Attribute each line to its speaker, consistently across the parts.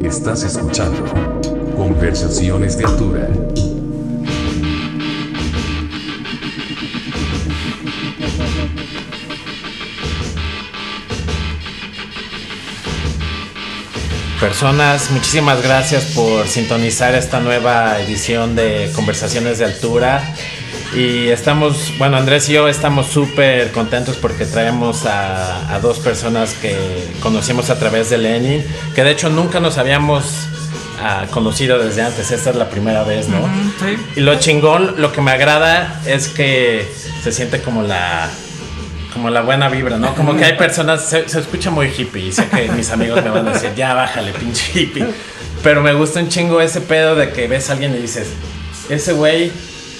Speaker 1: Estás escuchando Conversaciones de Altura.
Speaker 2: Personas, muchísimas gracias por sintonizar esta nueva edición de Conversaciones de Altura. Y estamos, bueno, Andrés y yo estamos súper contentos porque traemos a, a dos personas que conocimos a través de Lenin, que de hecho nunca nos habíamos ah, conocido desde antes, esta es la primera vez, ¿no?
Speaker 3: Ujú, sí.
Speaker 2: Y lo chingón, lo que me agrada es que se siente como la como la buena vibra, ¿no? Como que hay personas, se, se escucha muy hippie y sé que mis amigos me van a decir, ya bájale, pinche hippie. Pero me gusta un chingo ese pedo de que ves a alguien y dices, ese güey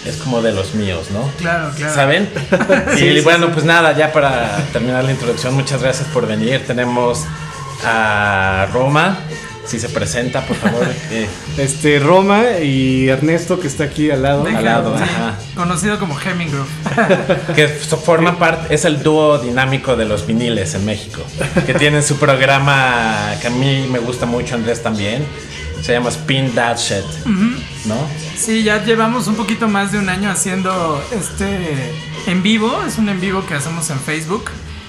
Speaker 2: es como de los míos, ¿no?
Speaker 3: Claro, claro.
Speaker 2: ¿Saben? y
Speaker 3: Sí, sí,
Speaker 2: bueno, pues nada, ya para terminar la introducción, muchas gracias por venir. Tenemos a Roma, si se presenta, por favor. eh,
Speaker 4: Este, Roma y Ernesto, que está aquí al lado.
Speaker 3: Deja-
Speaker 2: al lado,
Speaker 3: sí,
Speaker 2: ajá.
Speaker 3: Conocido como Hemingway.
Speaker 2: que so- forma parte, es el dúo dinámico de los viniles en México, que tienen su programa que a mí me gusta mucho, Andrés también, se llama Spin That Shit, ¿no?
Speaker 3: Sí, ya llevamos un poquito más de un año haciendo este en vivo. Es un en vivo que hacemos en Facebook.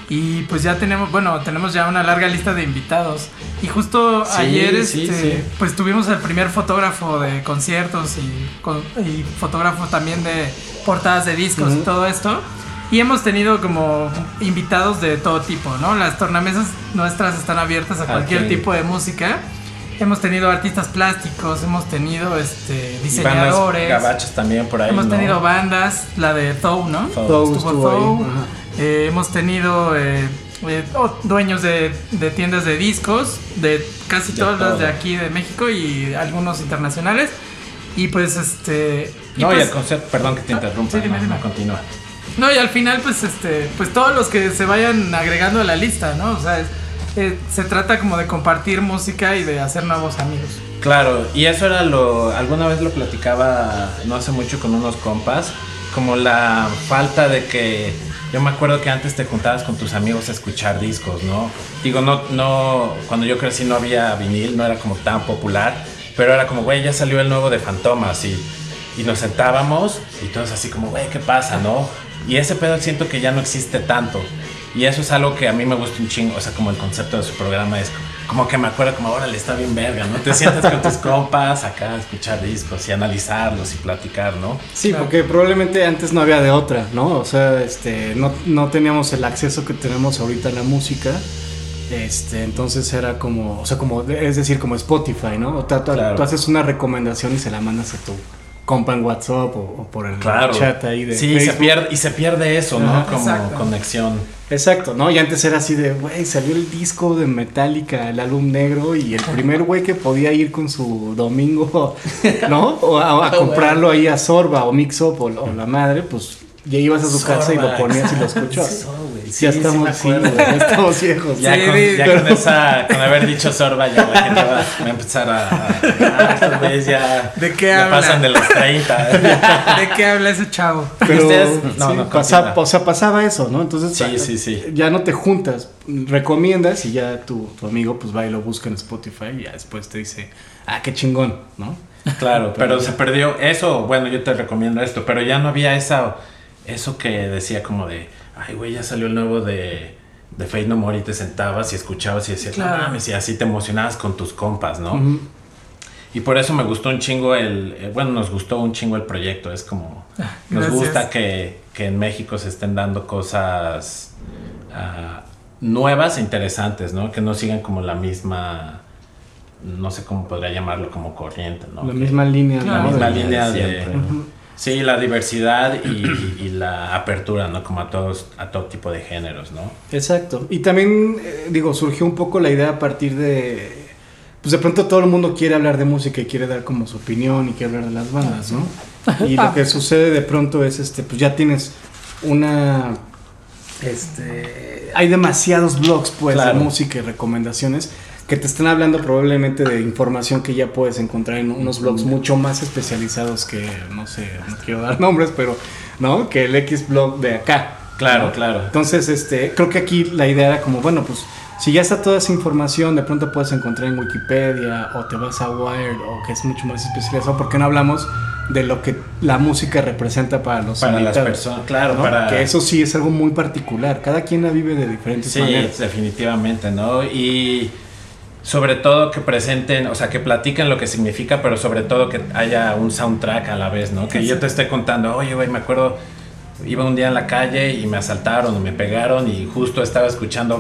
Speaker 3: Y pues ya tenemos, bueno, tenemos ya una larga lista de invitados. Y justo
Speaker 2: Sí,
Speaker 3: ayer,
Speaker 2: sí,
Speaker 3: este,
Speaker 2: sí.
Speaker 3: pues tuvimos el primer fotógrafo de conciertos y, con- y fotógrafo también de portadas de discos y todo esto. Y hemos tenido como invitados de todo tipo, ¿no? Las tornamesas nuestras están abiertas a cualquier
Speaker 2: Ok.
Speaker 3: tipo de música. Hemos tenido artistas plásticos, hemos tenido este, diseñadores.
Speaker 2: gabachas también por ahí,
Speaker 3: Hemos
Speaker 2: ¿no?
Speaker 3: tenido bandas, la de Thou, ¿no?
Speaker 2: Thou.
Speaker 4: Thou
Speaker 3: Estuvo
Speaker 4: estuvo ahí,
Speaker 3: Thou.
Speaker 4: ajá.
Speaker 3: Eh, hemos tenido eh, eh, oh, dueños de, de tiendas de discos, de casi
Speaker 2: De
Speaker 3: todas las de aquí de México y algunos internacionales. Y pues este. y
Speaker 2: No, y
Speaker 3: pues-
Speaker 2: el concepto, perdón que te interrumpa,
Speaker 3: Sí, dime,
Speaker 2: no,
Speaker 3: dime.
Speaker 2: no, continúa.
Speaker 3: no, y al final, pues, este, pues todos los que se vayan agregando a la lista, ¿no? O sea, es- eh, se trata como de compartir música y de hacer nuevos amigos.
Speaker 2: Claro, y eso era lo. Alguna vez lo platicaba no hace mucho con unos compas, como la falta de que. Yo me acuerdo que antes te juntabas con tus amigos a escuchar discos, ¿no? Digo, no, no. Cuando yo crecí no había vinil, no era como tan popular, pero era como, güey, ya salió el nuevo de Fantomas y, y nos sentábamos y todos así como, güey, ¿qué pasa, no? Y ese pedo siento que ya no existe tanto. Y eso es algo que a mí me gusta un chingo, o sea, como el concepto de su programa es como que me acuerdo como, órale, está bien verga, ¿no? Te sientas con tus compas acá a escuchar discos y analizarlos y platicar, ¿no?
Speaker 4: Sí,
Speaker 3: Claro.
Speaker 4: porque probablemente antes no había de otra, ¿no? O sea, este, no, no teníamos el acceso que tenemos ahorita a la música. Este, entonces era como, o sea, como, es decir, como Spotify, ¿no? O sea, tú,
Speaker 2: Claro.
Speaker 4: tú haces una recomendación y se la mandas a tu compa en WhatsApp o, o por el
Speaker 2: Claro.
Speaker 4: chat ahí de
Speaker 2: sí, se pierde, y se pierde eso, ¿no?
Speaker 4: Ajá,
Speaker 2: como
Speaker 3: exacto.
Speaker 2: conexión.
Speaker 4: Exacto, ¿no? Y antes era así de, güey, salió el disco de Metallica, el álbum negro, y el primer güey que podía ir con su domingo, ¿no? O a, a comprarlo ahí a Sorba o Mix Up o, o la madre, pues ya ibas a su casa y lo ponías y lo escuchabas.
Speaker 2: Güey. Sí,
Speaker 4: estamos, sí,
Speaker 2: acuerdo.
Speaker 4: ya estamos viejos.
Speaker 2: Ya,
Speaker 3: Sí,
Speaker 2: con,
Speaker 3: sí,
Speaker 2: ya
Speaker 4: pero-
Speaker 2: con esa, con haber dicho sorba, ya la gente va, a empezar a. a- ah, estos güeyes ya.
Speaker 3: ¿De qué
Speaker 2: ya
Speaker 3: habla?
Speaker 2: pasan de los 30.
Speaker 3: ¿De qué habla ese chavo?
Speaker 4: Pero
Speaker 2: ustedes? No,
Speaker 4: sí,
Speaker 2: no,
Speaker 4: pasa- o sea, pasaba eso, ¿no? Entonces
Speaker 2: Sí, sí, sí.
Speaker 4: ya no te juntas, recomiendas y ya tu, tu amigo pues va y lo busca en Spotify y ya después te dice, ah, qué chingón, ¿no?
Speaker 2: Claro, pero se perdió eso. Bueno, yo te recomiendo esto, pero ya no había esa, eso que decía como de, ay, güey, ya salió el nuevo de, de Fate No More y te sentabas y escuchabas y decías,
Speaker 3: Claro.
Speaker 2: no mames, y así te emocionabas con tus compas, ¿no? Y por eso me gustó un chingo el, eh, bueno, nos gustó un chingo el proyecto. Es como, nos
Speaker 3: Gracias.
Speaker 2: gusta que, que en México se estén dando cosas ah, nuevas e interesantes, ¿no? Que no sigan como la misma, no sé cómo podría llamarlo, como corriente, ¿no?
Speaker 4: La
Speaker 2: Que-
Speaker 4: misma línea,
Speaker 2: la misma
Speaker 4: De-
Speaker 2: línea de... Sí, la diversidad y, y la apertura, ¿no? Como a todos, a todo tipo de géneros, ¿no?
Speaker 4: Exacto. Y también, eh, digo, surgió un poco la idea a partir de. Pues de pronto todo el mundo quiere hablar de música y quiere dar como su opinión y quiere hablar de las bandas, ¿no? Y lo que sucede de pronto es, este, pues ya tienes una. Este. Hay demasiados blogs, pues,
Speaker 2: Claro.
Speaker 4: de música y recomendaciones que te están hablando probablemente de información que ya puedes encontrar en unos blogs mucho más especializados que, no sé, no quiero dar nombres, pero, ¿no? Que el X blog de acá,
Speaker 2: Claro, claro.
Speaker 4: Entonces, este, creo que aquí la idea era como, bueno, pues si ya está toda esa información, de pronto puedes encontrar en Wikipedia o te vas a Wired o que es mucho más especializado, ¿por qué no hablamos de lo que la música representa para los
Speaker 2: Para las personas, claro,
Speaker 4: ¿no?
Speaker 2: para...
Speaker 4: Que eso sí es algo muy particular. Cada quien la vive de diferentes
Speaker 2: Sí,
Speaker 4: maneras.
Speaker 2: definitivamente, ¿no? Y sobre todo que presenten, o sea, que platiquen lo que significa, pero sobre todo que haya un soundtrack a la vez, ¿no? Que yo te esté contando, oye, güey, me acuerdo, iba un día en la calle y me asaltaron o me pegaron y justo estaba escuchando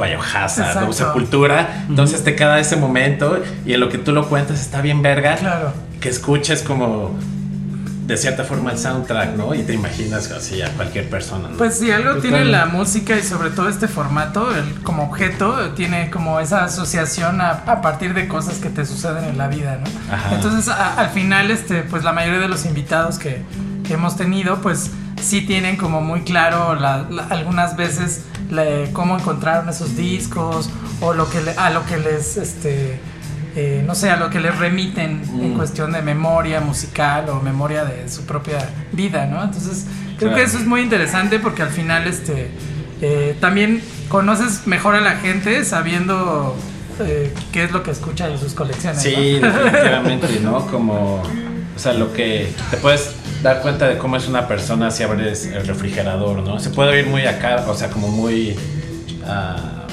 Speaker 3: Exacto.
Speaker 2: o Sepultura, entonces te queda ese momento y en lo que tú lo cuentas está bien verga,
Speaker 3: Claro.
Speaker 2: que escuches como de cierta forma el soundtrack, ¿no? Y te imaginas así a cualquier persona, ¿no?
Speaker 3: Pues si algo tiene
Speaker 4: Totalmente.
Speaker 3: la música y sobre todo este formato, el, como objeto, tiene como esa asociación a, a partir de cosas que te suceden en la vida, ¿no?
Speaker 2: Ajá.
Speaker 3: Entonces a- al final, este, pues la mayoría de los invitados que, que hemos tenido, pues sí tienen como muy claro la- la- algunas veces la- cómo encontraron esos discos o lo que le- a lo que les, este, eh, no sé, a lo que les remiten en
Speaker 2: Mm.
Speaker 3: cuestión de memoria musical o memoria de su propia vida, ¿no? Entonces creo
Speaker 2: Claro.
Speaker 3: que eso es muy interesante porque al final, este, eh, también conoces mejor a la gente sabiendo eh, qué es lo que escucha en sus colecciones.
Speaker 2: Sí,
Speaker 3: ¿no?
Speaker 2: definitivamente, ¿no? Como, o sea, lo que te puedes dar cuenta de cómo es una persona si abres el refrigerador, ¿no? Se puede oír muy acá, o sea, como muy, ah,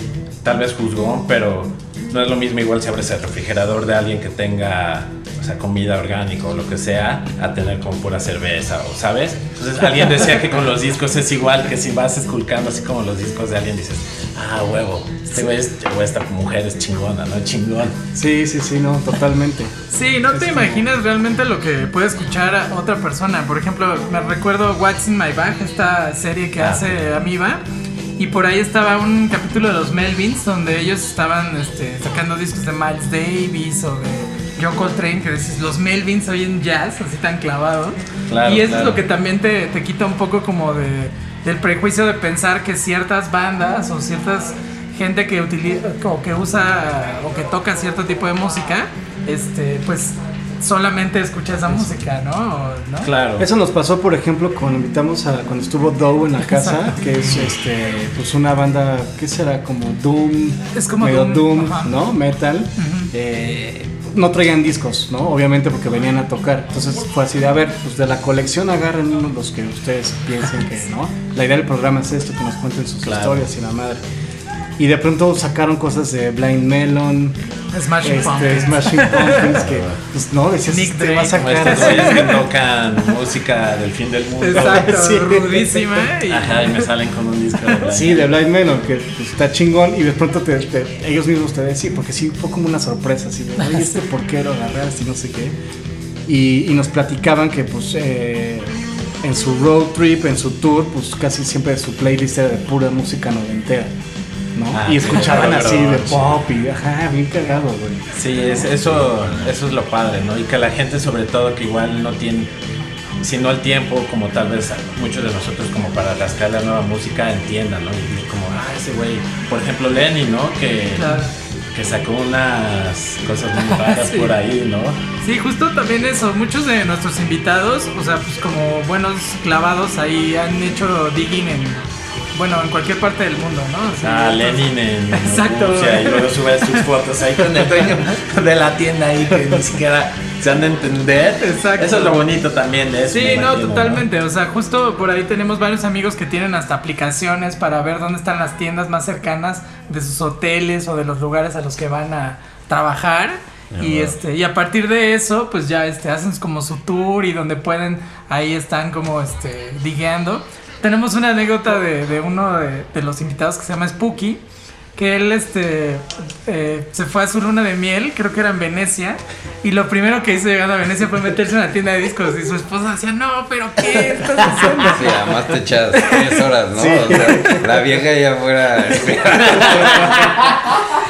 Speaker 2: tal vez juzgón, pero no es lo mismo igual si abres el refrigerador de alguien que tenga, o sea, comida orgánica o lo que sea, a tener como pura cerveza, o ¿sabes? Entonces alguien decía que con los discos es igual, que si vas esculcando así como los discos de alguien dices, ah, huevo, este güey, es- o esta mujer es chingona, ¿no? Chingón.
Speaker 4: Sí, sí, sí, no, totalmente.
Speaker 3: Sí, no te
Speaker 4: como-
Speaker 3: imaginas realmente lo que puede escuchar a otra persona. Por ejemplo, me recuerdo What's in My Bag, esta serie que
Speaker 2: Ah.
Speaker 3: hace Amiba. Y por ahí estaba un capítulo de los Melvins donde ellos estaban este, sacando discos de Miles Davis o de John Coltrane, que dices, los Melvins oyen jazz, así tan clavados.
Speaker 2: Claro,
Speaker 3: y eso
Speaker 2: claro.
Speaker 3: es lo que también te, te quita un poco como de, del prejuicio de pensar que ciertas bandas o ciertas gente que utiliza o que usa o que toca cierto tipo de música, este, pues solamente escucha esa música, ¿no?
Speaker 2: Claro.
Speaker 4: Eso nos pasó, por ejemplo, cuando invitamos a cuando estuvo Doe en la casa, que es este pues una banda, ¿qué será? Como Doom,
Speaker 3: Es como
Speaker 4: medio
Speaker 3: Doom,
Speaker 4: Doom. ¿no? Metal. Eh, no traían discos, ¿no? Obviamente porque venían a tocar. Entonces fue así de, a ver, pues de la colección agarren uno los que ustedes piensen que, ¿no? La idea del programa es esto, que nos cuenten sus
Speaker 2: Claro.
Speaker 4: historias y la madre. Y de pronto sacaron cosas de Blind Melon,
Speaker 3: Smashing
Speaker 4: este,
Speaker 3: Pumpkins.
Speaker 4: Smashing Pumpkins, que, pues no, decías,
Speaker 3: Nick
Speaker 4: te va a sacar
Speaker 2: estos güeyes que tocan música del fin del mundo.
Speaker 3: Exacto,
Speaker 4: Sí.
Speaker 3: rudísima. y-
Speaker 2: Ajá, y me salen con un disco de Blind.
Speaker 4: Sí, de Blind Melon, que pues, está chingón y de pronto te, te- ellos mismos te decían, porque sí fue como una sorpresa, así de, oye, este por qué lo agarraste y no sé qué. Y, y nos platicaban que pues eh, en su road trip, en su tour, pues casi siempre su playlist era de pura música noventera, ¿no?
Speaker 2: Ah,
Speaker 4: y escuchaban
Speaker 2: claro,
Speaker 4: así de
Speaker 2: sí.
Speaker 4: pop y, ajá, bien cagado, güey.
Speaker 2: Sí, es, eso, eso es lo padre, ¿no? Y que la gente, sobre todo, que igual no tiene, si no el tiempo, como tal vez muchos de nosotros, como para rascar la nueva música, entiendan, ¿no? Y como, ah, ese güey, por ejemplo, Lenny, ¿no? Que,
Speaker 3: Claro.
Speaker 2: que sacó unas cosas muy raras
Speaker 3: Sí.
Speaker 2: por ahí, ¿no?
Speaker 3: Sí, justo también eso. Muchos de nuestros invitados, o sea, pues como buenos clavados ahí han hecho digging en, bueno, en cualquier parte del mundo, ¿no? Así,
Speaker 2: Ah,
Speaker 3: entonces-
Speaker 2: Lenin en
Speaker 3: Exacto.
Speaker 2: Rusia y luego sube sus fotos ahí con el dueño de la tienda ahí que ni siquiera se han de entender.
Speaker 3: Exacto.
Speaker 2: Eso es lo bonito también de eso.
Speaker 3: Sí, no,
Speaker 2: imagino,
Speaker 3: totalmente. O sea, justo por ahí tenemos varios amigos que tienen hasta aplicaciones para ver dónde están las tiendas más cercanas de sus hoteles o de los lugares a los que van a trabajar.
Speaker 2: Ah,
Speaker 3: Y este, y a partir de eso, pues ya este, hacen como su tour y donde pueden, ahí están como este, digueando. Tenemos una anécdota de, de uno de, de los invitados que se llama Spooky. Que él este, eh, se fue a su luna de miel, creo que era en Venecia, y lo primero que hizo llegando a Venecia fue meterse en la tienda de discos. Y su esposa decía: No, pero ¿qué estás haciendo?
Speaker 5: Sí, además te echas tres horas, ¿no? O sea, la vieja ya fuera.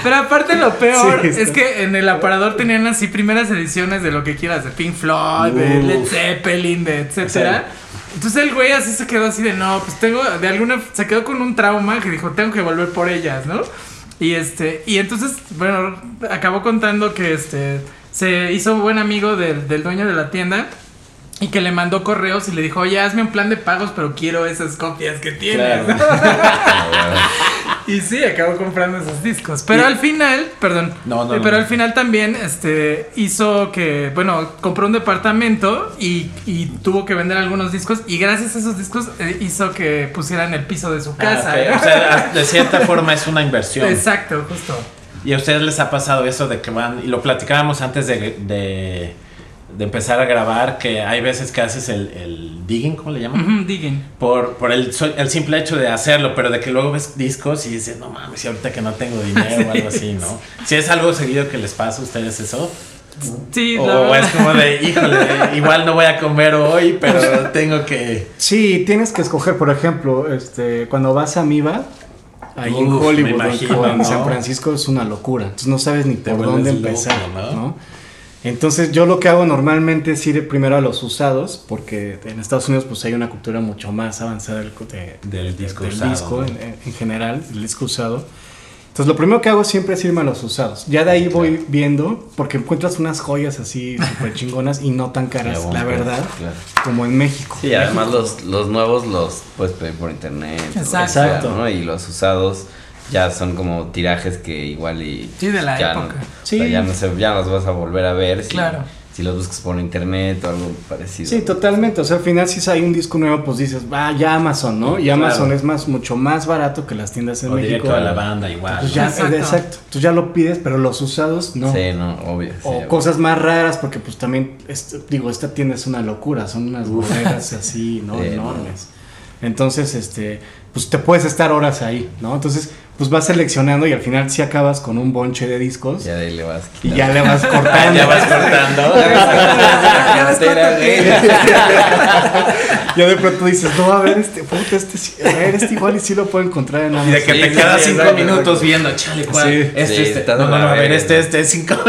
Speaker 3: Pero aparte lo peor
Speaker 4: Sí,
Speaker 3: es que en el aparador tenían así primeras ediciones de lo que quieras, de Pink Floyd, de. Led Zeppelin, de etcétera. Entonces el güey así se quedó así de no, pues tengo, de alguna, se quedó con un trauma que dijo, tengo que volver por ellas, ¿no? Y este, y entonces, bueno, acabó contando que este, se hizo buen amigo del, del dueño de la tienda. y que le mandó correos y le dijo, oye, hazme un plan de pagos, pero quiero esas copias que tienes.
Speaker 2: Claro.
Speaker 3: y sí, acabó comprando esos discos. Pero al final, perdón,
Speaker 2: No, no,
Speaker 3: eh,
Speaker 2: no.
Speaker 3: pero al final también este, hizo que, bueno, compró un departamento y, y tuvo que vender algunos discos y gracias a esos discos eh, hizo que pusieran el piso de su casa.
Speaker 2: Ah, ok. O sea, de cierta forma es una inversión.
Speaker 3: Exacto, justo.
Speaker 2: ¿Y a ustedes les ha pasado eso de que van, y lo platicábamos antes de, de, de empezar a grabar, que hay veces que haces el, el digging, ¿cómo le llaman?
Speaker 3: Ujú, digging.
Speaker 2: Por, por el, el simple hecho de hacerlo, pero de que luego ves discos y dices, no mames, y ahorita que no tengo dinero o algo así, ¿no? Si es algo seguido que les pasa a ustedes eso,
Speaker 3: Sí,
Speaker 2: o, es como de, híjole, igual no voy a comer hoy, pero tengo que...
Speaker 4: Sí, tienes que escoger, por ejemplo, este, cuando vas a Miva, ahí en Hollywood
Speaker 2: imagino,
Speaker 4: en
Speaker 2: ¿no?
Speaker 4: San Francisco es una locura. Entonces no sabes ni
Speaker 2: Te
Speaker 4: por dónde
Speaker 2: loco,
Speaker 4: empezar,
Speaker 2: ¿no?
Speaker 4: ¿no? Entonces yo lo que hago normalmente es ir primero a los usados, porque en Estados Unidos pues hay una cultura mucho más avanzada del, de-
Speaker 2: Del disco
Speaker 4: del
Speaker 2: usado,
Speaker 4: disco
Speaker 2: ¿no?
Speaker 4: en, en- en general, el disco usado. Entonces lo primero que hago siempre es irme a los usados. Ya de ahí voy viendo, porque encuentras unas joyas así súper chingonas y no tan caras, la verdad,
Speaker 5: claro.
Speaker 4: como en México.
Speaker 5: Sí, además los, los nuevos los puedes pedir por internet. o
Speaker 3: Exacto.
Speaker 5: sea,
Speaker 4: Exacto.
Speaker 5: ¿no? Y los usados ya son como tirajes que igual y...
Speaker 3: Sí, de la
Speaker 5: ya
Speaker 3: época.
Speaker 5: No,
Speaker 4: Sí.
Speaker 5: o sea, ya, no se, ya los vas a volver a ver si,
Speaker 3: Claro.
Speaker 5: si los buscas por internet o algo parecido.
Speaker 4: Sí, totalmente. O sea, al final si hay un disco nuevo, pues dices, ah, ya Amazon, ¿no? Y Amazon
Speaker 2: Claro.
Speaker 4: es más, mucho más barato que las tiendas en
Speaker 2: O
Speaker 4: México.
Speaker 2: directo a la banda igual.
Speaker 4: Pues
Speaker 2: ¿no?
Speaker 4: ya,
Speaker 3: Exacto.
Speaker 4: exacto. Tú ya lo pides, pero los usados no.
Speaker 5: Sí, no, obvio.
Speaker 4: O
Speaker 5: sí,
Speaker 4: cosas más raras, porque pues también, este, digo, esta tienda es una locura, son unas bodegas así, ¿no?
Speaker 5: Sí,
Speaker 4: Enormes. Entonces, este, pues te puedes estar horas ahí, ¿no? Entonces, pues vas seleccionando y al final sí acabas con un bonche de discos
Speaker 5: Ya de ahí le vas
Speaker 4: y ya le vas cortando.
Speaker 2: Ya vas cortando.
Speaker 5: Ya
Speaker 4: de pronto dices, no, a ver, este, puta, este, sí- a ver, este igual y sí lo puedo encontrar en
Speaker 2: Y de que
Speaker 5: Sí,
Speaker 2: te
Speaker 5: sí,
Speaker 2: quedas
Speaker 5: sí,
Speaker 2: cinco
Speaker 5: exacto,
Speaker 2: minutos
Speaker 5: exacto.
Speaker 2: viendo, chale, ¿cuál?
Speaker 4: Sí.
Speaker 2: este,
Speaker 5: Sí,
Speaker 2: este. No, no, no, a ver, este, este, cinco.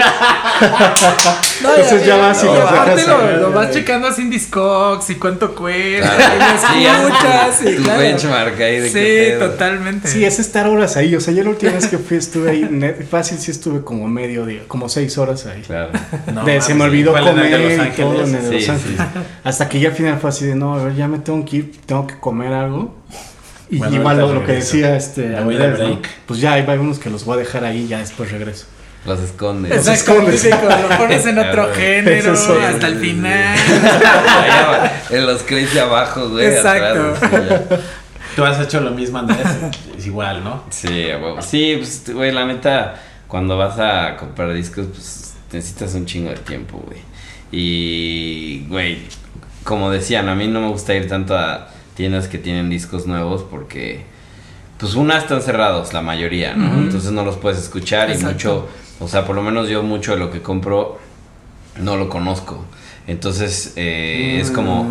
Speaker 4: Entonces ya vas y
Speaker 3: no, lo, lo vas checando así en Discogs y cuánto cuesta.
Speaker 5: Claro.
Speaker 3: y
Speaker 5: Sí,
Speaker 3: escuchas,
Speaker 5: tu-
Speaker 3: y
Speaker 5: tu
Speaker 3: claro.
Speaker 5: benchmark ahí de
Speaker 3: Sí, totalmente.
Speaker 4: Sí, es estar horas ahí. O sea, yo la última vez que fui estuve ahí, fácil sí estuve como medio día, como seis horas ahí.
Speaker 5: Claro.
Speaker 2: No,
Speaker 4: De- se me olvidó
Speaker 2: ¿cuál era el
Speaker 4: comer
Speaker 2: de Los
Speaker 4: y todo en el Los Ángeles.
Speaker 5: sí.
Speaker 4: Hasta que ya al final fue así de, no, a ver, ya me tengo que ir, tengo que comer algo. Y
Speaker 2: Bueno,
Speaker 4: igual lo, que decía este. Pues ya hay unos que los voy a dejar ahí y ya después regreso.
Speaker 5: Los escondes.
Speaker 3: Exacto,
Speaker 4: escondes.
Speaker 3: sí, como lo pones en otro
Speaker 5: Claro.
Speaker 3: género hasta el final.
Speaker 5: En los créditos abajo, güey.
Speaker 3: Exacto.
Speaker 5: atrás.
Speaker 2: Tú has hecho lo mismo, Andrés. Es igual, ¿no?
Speaker 5: Sí, huevo. Sí, pues, güey, la neta, cuando vas a comprar discos, pues necesitas un chingo de tiempo, güey. Y, güey, como decían, a mí no me gusta ir tanto a tiendas que tienen discos nuevos porque, pues, una están cerrados, la mayoría, ¿no? Entonces no los puedes escuchar y mucho, o sea, por lo menos yo mucho de lo que compro no lo conozco. Entonces eh, es como,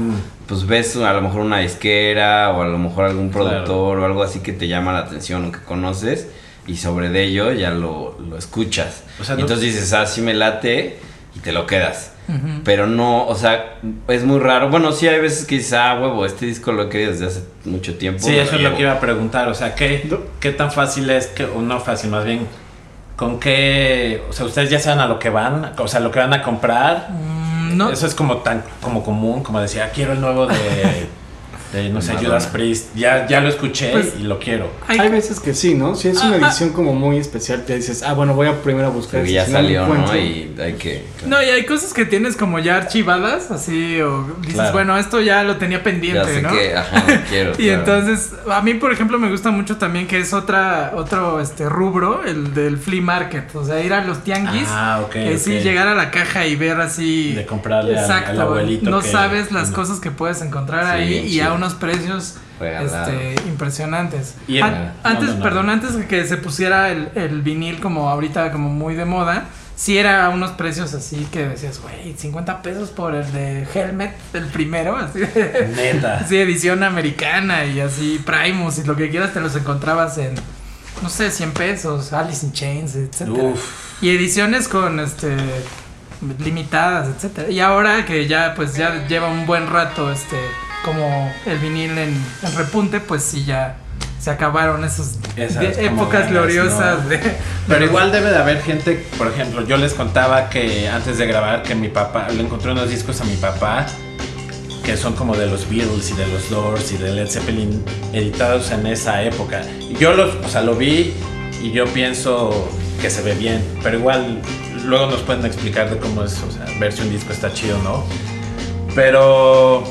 Speaker 5: pues ves a lo mejor una disquera o a lo mejor algún
Speaker 2: Claro.
Speaker 5: productor o algo así que te llama la atención o que conoces y sobre de ello ya lo, lo escuchas.
Speaker 2: O sea,
Speaker 5: Y
Speaker 2: no-
Speaker 5: entonces dices, ah, sí me late y te lo quedas. Pero no, o sea, es muy raro. Bueno, sí hay veces que dices, ah, huevo, este disco lo he querido desde hace mucho tiempo.
Speaker 2: Sí, eso es lo
Speaker 5: llevo".
Speaker 2: que iba a preguntar. O sea, ¿qué, qué tan fácil es que, o no fácil, más bien, con qué, o sea, ustedes ya saben a lo que van, o sea, lo que van a comprar.
Speaker 3: Mm, no.
Speaker 2: Eso es como tan como común, como decía, "Ah, quiero el nuevo de, no sé,
Speaker 5: Madonna.
Speaker 2: Judas Priest. Ya, ya lo escuché
Speaker 3: Pues,
Speaker 2: y lo quiero.
Speaker 3: Hay-
Speaker 4: Hay veces que sí, ¿no? Si es una edición como muy especial, te dices, ah, bueno, voy a primero a buscar. Si
Speaker 5: ya
Speaker 4: no lo
Speaker 5: salió, ¿no?
Speaker 4: encuentro.
Speaker 5: Y hay que...
Speaker 3: No, y hay cosas que tienes como ya archivadas, así, o dices,
Speaker 2: Claro.
Speaker 3: bueno, esto ya lo tenía pendiente,
Speaker 5: ya sé
Speaker 3: ¿no?
Speaker 5: que, ajá, lo quiero.
Speaker 3: Y
Speaker 5: claro.
Speaker 3: entonces, a mí, por ejemplo, me gusta mucho también que es otra, otro este rubro, el del flea market. O sea, ir a los tianguis.
Speaker 2: Ah, ok,
Speaker 3: que sí,
Speaker 2: ok.
Speaker 3: llegar a la caja y ver así.
Speaker 2: De comprarle al-
Speaker 3: Exacto.
Speaker 2: al abuelito
Speaker 3: No
Speaker 2: que-
Speaker 3: sabes las
Speaker 2: no.
Speaker 3: cosas que puedes encontrar
Speaker 5: Sí,
Speaker 3: ahí y a
Speaker 5: chido.
Speaker 3: Unos precios este, impresionantes.
Speaker 2: Y
Speaker 3: An-
Speaker 2: el-
Speaker 3: antes,
Speaker 2: no, no, no.
Speaker 3: perdón, antes de que se pusiera el, el vinil como ahorita como muy de moda, sí era a unos precios así que decías, güey, 50 pesos por el de Helmet, el primero, así.
Speaker 2: Neta.
Speaker 3: Sí, edición americana y así Primus y lo que quieras te los encontrabas en, no sé, 100 pesos, Alice in Chains, etcétera.
Speaker 2: Uf.
Speaker 3: Y ediciones con, este, limitadas, etcétera. Y ahora que ya, pues ya lleva un buen rato, este, como el vinil en, en repunte, pues sí ya se acabaron esos
Speaker 2: Esas
Speaker 3: de- épocas
Speaker 2: ganas,
Speaker 3: gloriosas
Speaker 2: ¿no?
Speaker 3: de...
Speaker 2: Pero igual debe de haber gente, por ejemplo, yo les contaba que antes de grabar que mi papá, le encontré unos discos a mi papá que son como de los Beatles y de los Doors y de Led Zeppelin editados en esa época. Y Yo lo, o sea, lo vi y yo pienso que se ve bien, pero igual luego nos pueden explicar de cómo es, o sea, ver si un disco está chido o no. Pero,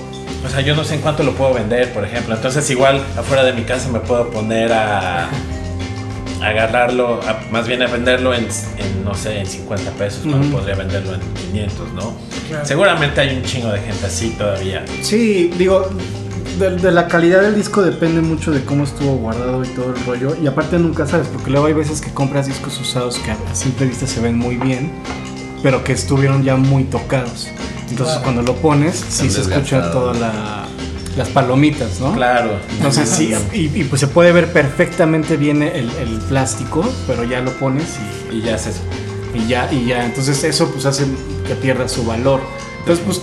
Speaker 2: o sea, yo no sé en cuánto lo puedo vender, por ejemplo. Entonces igual afuera de mi casa me puedo poner a a agarrarlo, a- más bien a venderlo en, en, no sé, en 50 pesos, cuando podría venderlo en 500, ¿no?
Speaker 3: Claro.
Speaker 2: Seguramente hay un chingo de gente así todavía.
Speaker 4: Sí, digo, de, de la calidad del disco depende mucho de cómo estuvo guardado y todo el rollo. Y aparte nunca sabes, porque luego hay veces que compras discos usados que a simple vista se ven muy bien, pero que estuvieron ya muy tocados. Entonces
Speaker 3: Claro.
Speaker 4: cuando lo pones, sí se escuchan todas la- las palomitas, ¿no?
Speaker 2: Claro.
Speaker 4: Entonces sí, y, y, pues se puede ver perfectamente bien el, el plástico, pero ya lo pones y,
Speaker 2: Y ya se...
Speaker 4: y ya, y ya. Entonces eso pues hace que pierda su valor. Entonces pues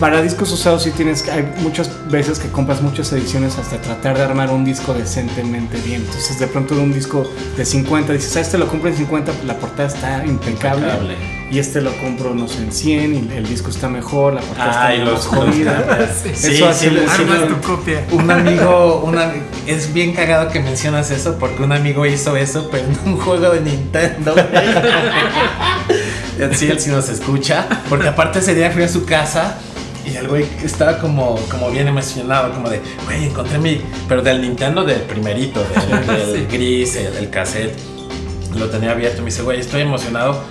Speaker 4: para discos usados sí tienes que, hay muchas veces que compras muchas ediciones hasta tratar de armar un disco decentemente bien. Entonces de pronto de un disco de 50 dices, ah, este lo compro en 50, la portada está impecable.
Speaker 2: Impecable.
Speaker 4: Y este lo compro, no sé, en 100 y el disco está mejor, la portada
Speaker 2: Ah,
Speaker 4: está
Speaker 2: y
Speaker 4: más
Speaker 2: los-
Speaker 4: jodida.
Speaker 3: Sí.
Speaker 4: Eso hace
Speaker 2: sí,
Speaker 3: Armas tu copia.
Speaker 2: Un amigo, una, es bien cagado que mencionas eso porque un amigo hizo eso, pero en un juego de Nintendo. sí, él sí nos escucha, porque aparte ese día fui a su casa y el güey estaba como, como bien emocionado, como de, güey, encontré mi, pero del Nintendo del primerito, del, del
Speaker 3: Sí.
Speaker 2: gris, el, el cassette, lo tenía abierto, me dice, güey, estoy emocionado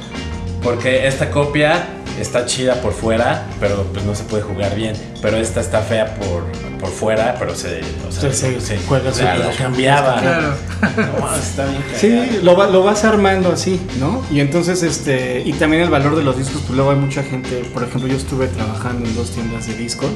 Speaker 2: porque esta copia está chida por fuera, pero pues no se puede jugar bien. Pero esta está fea por, por fuera, pero se, o sea,
Speaker 4: Sí, sí,
Speaker 2: se,
Speaker 4: juega
Speaker 2: se- lo cambiaba.
Speaker 3: Claro.
Speaker 2: No, está bien.
Speaker 4: Sí, lo, va- lo vas armando así, ¿no? Y entonces, este, y también el valor de los discos, pues luego hay mucha gente, por ejemplo, yo estuve trabajando en dos tiendas de discos,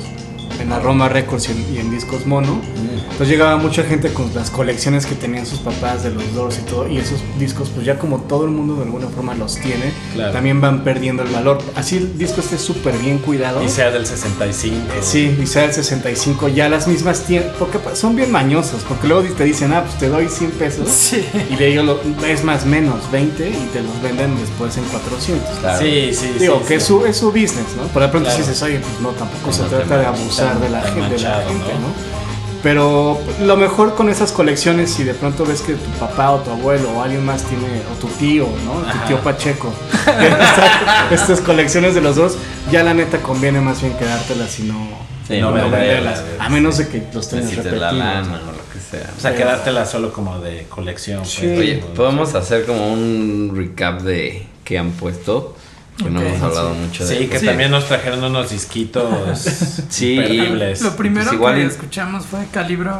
Speaker 4: en Aroma Records y en, y en Discos Mono. Entonces llegaba mucha gente con las colecciones que tenían sus papás de los Doors y todo, y esos discos, pues ya como todo el mundo de alguna forma los tiene,
Speaker 2: Claro.
Speaker 4: también van perdiendo el valor. Así el disco esté súper bien cuidado.
Speaker 2: Y sea del 65.
Speaker 4: Sí, y sea el 65, ya las mismas tiendas, porque pa- son bien mañosos, porque luego te dicen, ah, pues te doy 100 pesos.
Speaker 3: Sí.
Speaker 4: Y de ellos lo- es más menos, 20 y te los venden después en 400.
Speaker 5: Claro.
Speaker 2: Sí, sí,
Speaker 4: Digo,
Speaker 2: sí,
Speaker 4: que
Speaker 2: sí.
Speaker 4: Es, su, es su business, ¿no? Pero de pronto
Speaker 2: Claro.
Speaker 4: si dices, oye, pues no, tampoco se
Speaker 5: No te
Speaker 4: trata de abusar
Speaker 2: tan-
Speaker 4: de la, gente, de la
Speaker 2: manchado,
Speaker 4: gente,
Speaker 2: ¿no?
Speaker 4: ¿no? Pero lo mejor con esas colecciones, si de pronto ves que tu papá o tu abuelo o alguien más tiene, o tu tío, ¿no? Tu
Speaker 2: Ajá.
Speaker 4: tío Pacheco, que estas colecciones de los dos, ya la neta conviene más bien quedártelas y no,
Speaker 5: Sí,
Speaker 2: no
Speaker 4: no
Speaker 2: venderlas.
Speaker 4: A menos de que los tengas
Speaker 5: Necesites la
Speaker 4: repetidos.
Speaker 5: lana o lo que sea.
Speaker 2: O sea, quedártela solo como de colección. pues,
Speaker 4: Sí.
Speaker 5: Oye,
Speaker 2: como-
Speaker 5: podemos hacer como un recap de qué han puesto. Que no hemos hablado mucho de
Speaker 2: Sí, que
Speaker 3: Sí.
Speaker 2: también nos trajeron unos disquitos
Speaker 5: Sí,
Speaker 2: imperdibles.
Speaker 3: Lo primero
Speaker 5: Pues igual
Speaker 3: que
Speaker 5: y-
Speaker 3: escuchamos fue Calibro.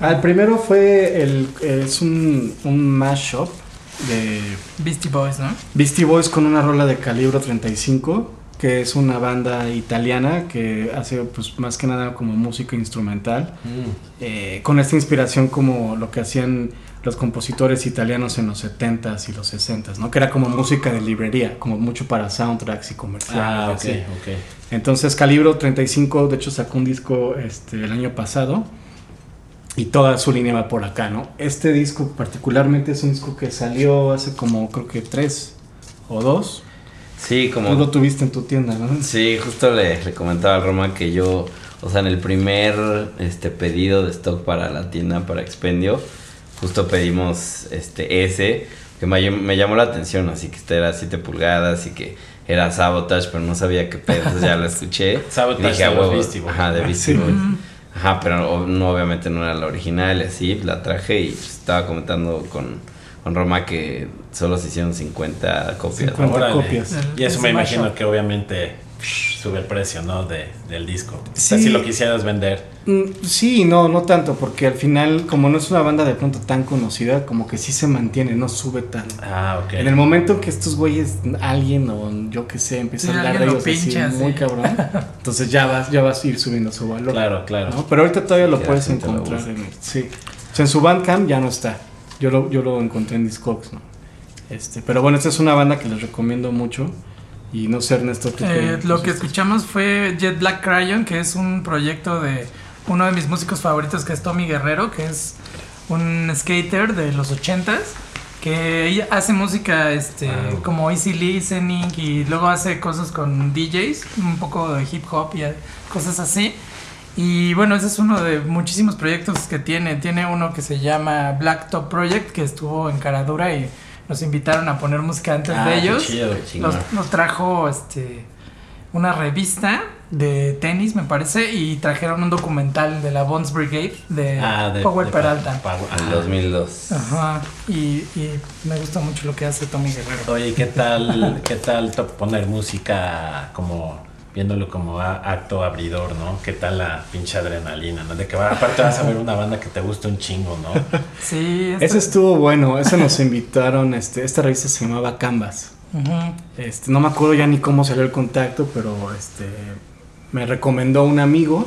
Speaker 4: Ah, el primero fue el, es un, un mashup de
Speaker 3: Beastie Boys, ¿no?
Speaker 4: Beastie Boys con una rola de calibro 35, que es una banda italiana que hace pues más que nada como música instrumental,
Speaker 2: Mm.
Speaker 4: eh, con esta inspiración como lo que hacían los compositores italianos en los 70s y los 60s, ¿no? Que era como música de librería, como mucho para soundtracks y comerciales.
Speaker 2: Ah, ok,
Speaker 4: así.
Speaker 2: ok.
Speaker 4: Entonces Calibro 35 de hecho sacó un disco este, el año pasado y toda su línea va por acá, ¿no? Este disco particularmente es un disco que salió hace como creo que tres o dos.
Speaker 5: Sí,
Speaker 4: Tú lo
Speaker 5: como.
Speaker 4: tuviste en tu tienda, ¿no?
Speaker 5: Sí, justo le, le comentaba a Roma que yo, o sea, en el primer este pedido de stock para la tienda, para Expendio, justo pedimos este ese, que me, me llamó la atención, así que este era 7 pulgadas y que era Sabotage, pero no sabía qué pedo, entonces ya la escuché.
Speaker 2: Sabotage
Speaker 5: y dije, a
Speaker 2: de los
Speaker 5: huevo,
Speaker 2: Beastie Boys.
Speaker 5: Ajá, de Beastie
Speaker 4: Sí.
Speaker 5: Ajá, pero no, obviamente no era la original y así, la traje y pues, estaba comentando con, con Roma que solo se hicieron 50 copias.
Speaker 4: 50.
Speaker 5: ¿no?
Speaker 2: Órale.
Speaker 4: copias.
Speaker 2: Y eso
Speaker 3: Es
Speaker 2: me imagino que obviamente sube el precio, ¿no? De, del disco. O sea, si lo quisieras vender.
Speaker 4: Mm, Sí, no, no tanto, porque al final, como no es una banda de pronto tan conocida, como que sí se mantiene, no sube tanto.
Speaker 2: Ah, ok.
Speaker 4: En el momento en que estos güeyes, alguien o yo que sé, empieza
Speaker 3: Sí,
Speaker 4: a hablar de
Speaker 3: lo
Speaker 4: ellos
Speaker 3: pincha,
Speaker 4: así muy cabrón, entonces ya vas, ya vas a ir subiendo su valor.
Speaker 2: Claro, claro.
Speaker 4: ¿no? Pero ahorita todavía lo puedes
Speaker 5: lo
Speaker 4: encontrar. En, sí. O sea, en su Bandcamp ya no está. Yo lo, yo lo encontré en Discogs, ¿no? Este, pero bueno, esta es una banda que les recomiendo mucho. Y no sé, Ernesto, ¿tú qué-
Speaker 3: Eh, lo que escuchamos fue Jet Black Crayon, que es un proyecto de uno de mis músicos favoritos, que es Tommy Guerrero, que es un skater de los 80s, que hace música este
Speaker 2: Wow.
Speaker 3: como easy listening y luego hace cosas con DJs, un poco de hip hop y cosas así. Y bueno, ese es uno de muchísimos proyectos que tiene. Tiene uno que se llama Black Top Project, que estuvo en Caradura y nos invitaron a poner música antes
Speaker 2: Ah,
Speaker 3: de
Speaker 2: qué
Speaker 3: ellos.
Speaker 2: chido.
Speaker 3: Nos, nos trajo este una revista de tenis, me parece, y trajeron un documental de la Bones Brigade de,
Speaker 2: Ah, de-
Speaker 3: Power
Speaker 2: de
Speaker 3: Peralta.
Speaker 2: Ah.
Speaker 5: 2002.
Speaker 3: Ajá, y, y me gusta mucho lo que hace Tommy Guerrero.
Speaker 2: Oye, ¿y ¿qué tal, qué tal poner música como viéndolo como a- acto abridor, ¿no? ¿Qué tal la pinche adrenalina, ¿no? De que va- aparte vas a ver una banda que te gusta un chingo, ¿no?
Speaker 3: Sí, esto-
Speaker 4: Ese estuvo bueno, ese nos invitaron, este, esta revista se llamaba Canvas. Este, no me acuerdo ya ni cómo salió el contacto, pero este me recomendó un amigo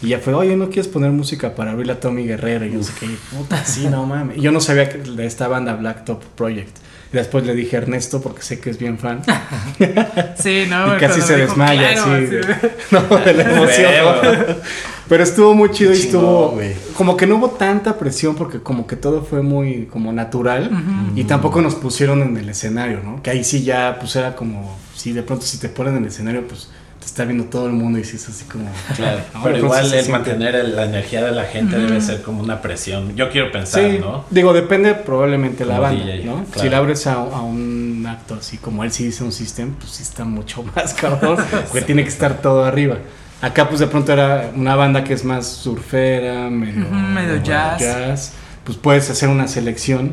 Speaker 4: y ya fue, oye, ¿no quieres poner música para abrir a Tommy Guerrero? Y yo sé que, puta, sí, no mames. Y yo no sabía que de esta banda Black Top Project. Y después le dije Ernesto, porque sé que es bien fan.
Speaker 3: Sí, no,
Speaker 4: y casi se
Speaker 3: dijo,
Speaker 4: desmaya,
Speaker 3: claro,
Speaker 4: sí.
Speaker 3: así
Speaker 4: de-
Speaker 3: de-
Speaker 4: no, de la emoción. Pero estuvo muy chido y estuvo. Como que no hubo tanta presión porque como que todo fue muy como natural. Y tampoco nos pusieron en el escenario, ¿no? Que ahí sí ya, pues era como. Si de pronto si te ponen en el escenario, pues está viendo todo el mundo y sí es así como.
Speaker 2: Claro, pero igual el mantener la energía de la gente debe ser como una presión. Yo quiero pensar,
Speaker 4: Sí,
Speaker 2: ¿no?
Speaker 4: digo, depende probablemente la
Speaker 2: Como
Speaker 4: banda,
Speaker 2: DJ,
Speaker 4: ¿no?
Speaker 2: claro.
Speaker 4: Si le abres a, a un acto así como él sí dice un system, pues sí está mucho más cabrón, porque tiene que estar todo arriba. Acá pues de pronto era una banda que es más surfera, medio
Speaker 3: jazz.
Speaker 4: pues puedes hacer una selección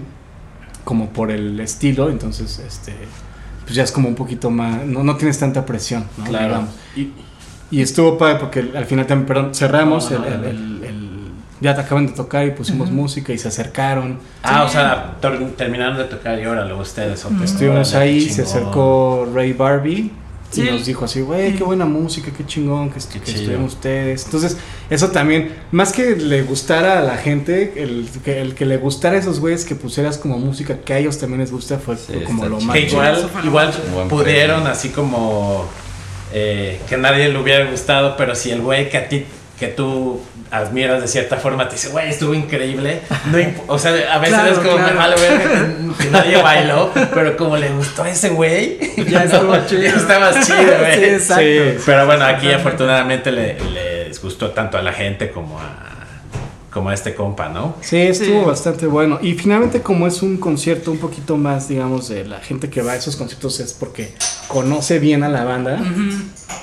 Speaker 4: como por el estilo, entonces este pues ya es como un poquito más, no, no tienes tanta presión, ¿no?
Speaker 2: Claro.
Speaker 4: Digamos.
Speaker 2: Y-
Speaker 4: Y estuvo padre porque al final también, perdón, cerramos
Speaker 2: No, no,
Speaker 4: el, el-
Speaker 2: no.
Speaker 4: el- el- ya te acaban de tocar y pusimos música y se acercaron.
Speaker 2: ah, o sea, terminaron de tocar y órale, ustedes.
Speaker 4: Estuvimos ahí, se acercó Ray Barbie
Speaker 3: Sí.
Speaker 4: y nos dijo así, güey, qué buena música, qué chingón que, est-
Speaker 2: Qué
Speaker 4: que
Speaker 2: chido.
Speaker 4: estuvieron ustedes. Entonces, eso también, más que le gustara a la gente, el que, el que le gustara a esos güeyes que pusieras como música que a ellos también les gusta fue
Speaker 5: Sí,
Speaker 4: como lo más
Speaker 2: Que igual, igual pudieron
Speaker 5: premio.
Speaker 2: así como eh, que nadie le hubiera gustado, pero si el güey que a ti, que tú admiras de cierta forma te dice, güey, estuvo increíble. No o sea, a veces
Speaker 3: Claro,
Speaker 2: es como
Speaker 3: claro.
Speaker 2: me vale ver que, que nadie bailó, pero como le gustó a ese güey,
Speaker 3: Ya estuvo chido.
Speaker 2: ya está más chido, güey.
Speaker 3: Sí, exacto.
Speaker 4: Sí.
Speaker 2: Pero bueno, aquí afortunadamente le- les gustó tanto a la gente como a, como a este compa, ¿no?
Speaker 4: Sí, estuvo
Speaker 3: Sí.
Speaker 4: bastante bueno. Y finalmente, como es un concierto un poquito más, digamos, de la gente que va a esos conciertos es porque conoce bien a la banda,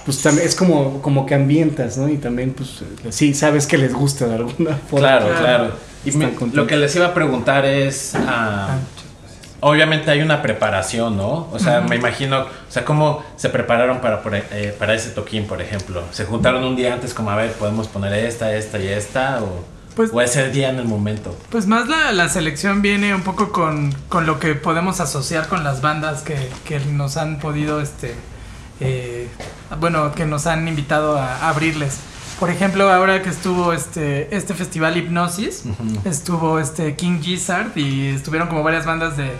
Speaker 4: pues también es como, como que ambientas, ¿no? Y también, pues, sí, sabes que les gusta de alguna forma.
Speaker 2: Claro,
Speaker 3: Claro.
Speaker 2: claro. Y me- lo que les iba a preguntar es, ah, obviamente hay una preparación, ¿no? O sea, me imagino, o sea, ¿cómo se prepararon para, por- eh, para ese toquín, por ejemplo? ¿Se juntaron un día antes como, a ver, podemos poner esta, esta y esta? ¿O,
Speaker 3: Pues-
Speaker 2: o ese día en el momento?
Speaker 3: Pues más la, la selección viene un poco con, con lo que podemos asociar con las bandas que, que nos han podido, este, eh, bueno, que nos han invitado a, abrirles. Por ejemplo, ahora que estuvo este, este festival Hipnosis, estuvo este King Gizzard y estuvieron como varias bandas de,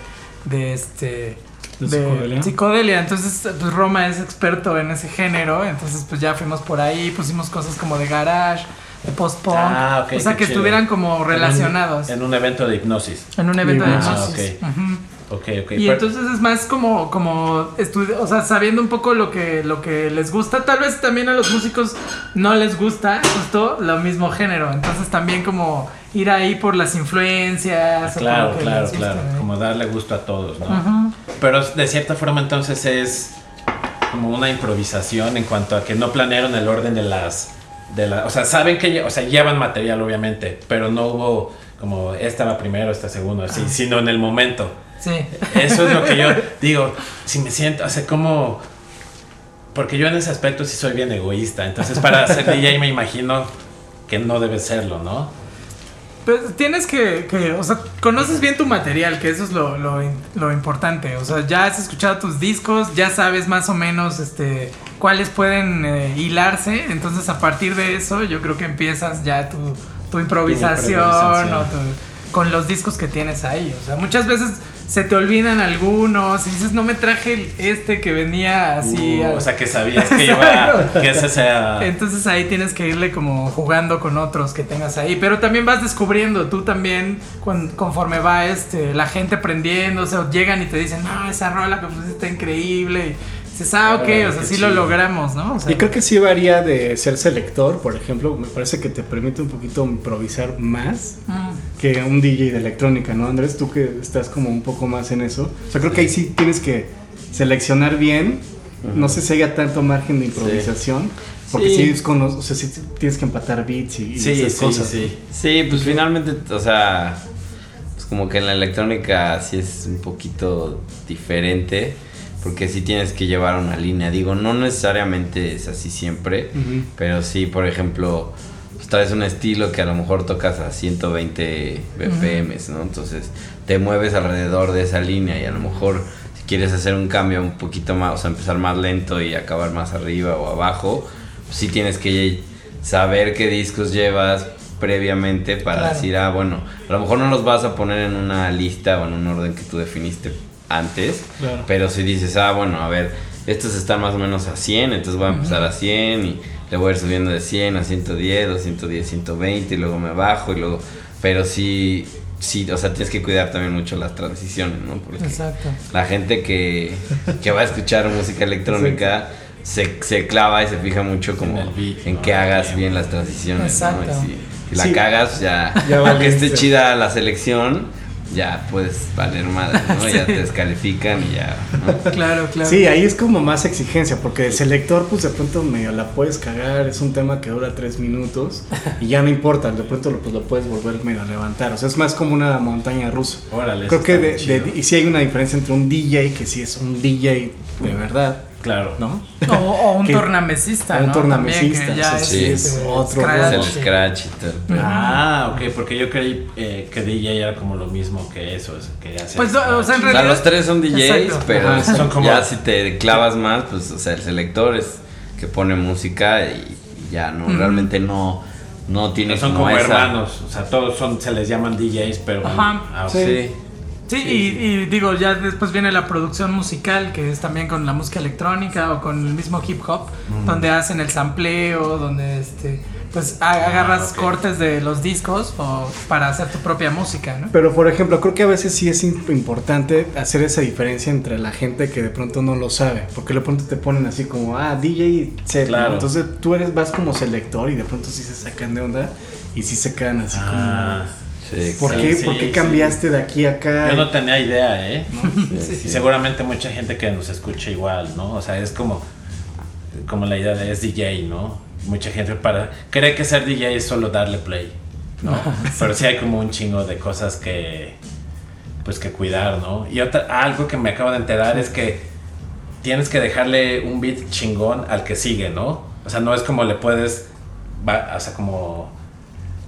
Speaker 3: de este
Speaker 4: ¿De psicodelia?
Speaker 3: psicodelia. Entonces, pues Roma es experto en ese género, entonces pues ya fuimos por ahí, pusimos cosas como de garage, de post-punk,
Speaker 2: Ah,
Speaker 3: o sea que
Speaker 2: chido.
Speaker 3: estuvieran como relacionados.
Speaker 2: En un, en un evento de hipnosis.
Speaker 3: En un evento de
Speaker 4: Ah,
Speaker 3: hipnosis.
Speaker 2: ok.
Speaker 3: Ujú.
Speaker 2: Ok, ok.
Speaker 3: Y
Speaker 2: pero-
Speaker 3: entonces es más como, como o sea, sabiendo un poco lo que, lo que les gusta. Tal vez también a los músicos no les gusta justo lo mismo género. Entonces también como ir ahí por las influencias.
Speaker 2: Claro, claro,
Speaker 3: gusta,
Speaker 2: claro.
Speaker 3: ¿eh?
Speaker 2: Como darle gusto a todos, ¿no? Pero de cierta forma entonces es como una improvisación en cuanto a que no planearon el orden de las... De la, o sea, saben que o sea, llevan material obviamente, pero no hubo como esta va primero, esta segundo, así, sino en el momento.
Speaker 3: Sí.
Speaker 2: Eso es lo que yo digo, si me siento, o sea, como... Porque yo en ese aspecto sí soy bien egoísta, entonces para ser DJ me imagino que no debe serlo, ¿no?
Speaker 3: Pues tienes que, que, o sea, conoces bien tu material, que eso es lo, lo, lo importante. O sea, ya has escuchado tus discos, ya sabes más o menos este, cuáles pueden eh, hilarse. Entonces, a partir de eso, yo creo que empiezas ya tu, tu improvisación
Speaker 2: improvisación.
Speaker 3: o tu- con los discos que tienes ahí. O sea, muchas veces se te olvidan algunos y dices, no me traje este que venía así.
Speaker 2: Uh, o sea, que sabías que iba, que ese sea...
Speaker 3: Entonces ahí tienes que irle como jugando con otros que tengas ahí. Pero también vas descubriendo, tú también, con- conforme va este, la gente aprendiéndose, o llegan y te dicen, no, esa rola que pusiste está increíble. Y dices, ah, ok, o sea, sí
Speaker 2: chido.
Speaker 3: lo logramos, ¿no? O sea,
Speaker 4: Y creo que sí varía de ser selector, por ejemplo, me parece que te permite un poquito improvisar más
Speaker 3: mm,
Speaker 4: que un DJ de electrónica, ¿no, Andrés? Tú que estás como un poco más en eso. O sea, creo que ahí sí tienes que seleccionar bien. No sé si haya tanto margen de improvisación. Porque sí,
Speaker 5: Sí.
Speaker 4: es con los- o sea, sí tienes que empatar beats y,
Speaker 2: Sí,
Speaker 4: esas
Speaker 2: sí,
Speaker 4: cosas.
Speaker 2: sí.
Speaker 5: Sí, pues finalmente, o sea, pues como que en la electrónica sí es un poquito diferente, porque sí tienes que llevar una línea. Digo, no necesariamente es así siempre, pero sí, por ejemplo, pues traes un estilo que a lo mejor tocas a 120 BPM, ¿no? Entonces te mueves alrededor de esa línea y a lo mejor si quieres hacer un cambio un poquito más, o sea, empezar más lento y acabar más arriba o abajo, pues sí tienes que saber qué discos llevas previamente para
Speaker 3: Claro.
Speaker 5: decir, ah, bueno, a lo mejor no los vas a poner en una lista o en un orden que tú definiste antes,
Speaker 4: Claro.
Speaker 5: pero si dices, ah, bueno, a ver, estos están más o menos a 100, entonces voy a empezar a 100 y le voy a ir subiendo de 100 a 110, 210, 120 y luego me bajo y luego... Pero sí, sí, o sea, tienes que cuidar también mucho las transiciones, ¿no? Porque
Speaker 3: exacto.
Speaker 5: la gente que, que va a escuchar música electrónica se, se clava y se fija mucho como
Speaker 2: En beat,
Speaker 5: en
Speaker 2: ¿no?
Speaker 5: que hagas
Speaker 2: Bien.
Speaker 5: bien las transiciones, ¿no?
Speaker 3: Exacto.
Speaker 5: Y si, si la
Speaker 4: Sí.
Speaker 5: cagas, ya,
Speaker 4: Ya
Speaker 5: aunque esté chida la selección, ya puedes valer madre, ¿no? Ya te descalifican y ya, ¿no?
Speaker 3: Claro, claro.
Speaker 4: Sí, ahí es como más exigencia, porque el selector, pues de pronto medio la puedes cagar, es un tema que dura tres minutos y ya no importa, de pronto lo, pues, lo puedes volver medio a levantar, o sea, es más como una montaña rusa.
Speaker 2: Órale,
Speaker 4: Creo que de, de- y sí hay una diferencia entre un DJ, que sí es un DJ de verdad,
Speaker 2: Claro.
Speaker 4: ¿no?
Speaker 3: O, o un
Speaker 4: Que-
Speaker 3: tornamesista,
Speaker 4: un
Speaker 3: ¿no?
Speaker 4: tornamesista,
Speaker 3: También, que ya
Speaker 4: sea,
Speaker 3: es,
Speaker 5: sí,
Speaker 3: este,
Speaker 4: es otro
Speaker 3: scratch,
Speaker 5: Es el
Speaker 3: sí.
Speaker 5: scratch y tal.
Speaker 2: Ah, ok, porque yo creí eh, que DJ era como lo mismo que eso, es- que hacer
Speaker 3: Pues, o sea, en
Speaker 2: scratch.
Speaker 5: O sea,
Speaker 3: realidad-
Speaker 5: los tres son DJs,
Speaker 3: Exacto.
Speaker 5: pero
Speaker 4: Ajá,
Speaker 2: son como-
Speaker 5: ya si te clavas más, pues, o sea, el selector es que pone música y y ya, ¿no? Realmente no, no tiene
Speaker 2: son
Speaker 5: como
Speaker 2: hermanos, o sea, todos son, se les llaman DJs, pero...
Speaker 3: Ajá.
Speaker 2: Ah, ok.
Speaker 5: Sí.
Speaker 3: Sí, y, y digo, ya después viene la producción musical, que es también con la música electrónica o con el mismo hip hop, donde hacen el sampleo, donde este, pues a- agarras cortes de los discos o para hacer tu propia música, ¿no?
Speaker 4: Pero por ejemplo, creo que a veces sí es im- importante hacer esa diferencia entre la gente que de pronto no lo sabe, porque de pronto te ponen así como, ah, DJ set, ¿no?
Speaker 2: Claro.
Speaker 4: entonces tú eres vas como selector y de pronto sí se sacan de onda y sí se quedan así
Speaker 2: Ah,
Speaker 5: Sí,
Speaker 4: ¿por qué,
Speaker 2: sí,
Speaker 4: ¿por qué
Speaker 2: sí.
Speaker 4: cambiaste de aquí a acá?
Speaker 2: yo no tenía idea, ¿eh?
Speaker 5: sí,
Speaker 2: Y
Speaker 5: sí.
Speaker 2: seguramente mucha gente que nos escucha igual, ¿no? O sea, es como, como la idea de es DJ, ¿no? Mucha gente para cree que ser DJ es solo darle play, ¿no? Pero sí hay como un chingo de cosas que, pues que cuidar, ¿no? Y otra, algo que me acabo de enterar es que tienes que dejarle un beat chingón al que sigue, ¿no? O sea, no es como le puedes, va- o sea, como,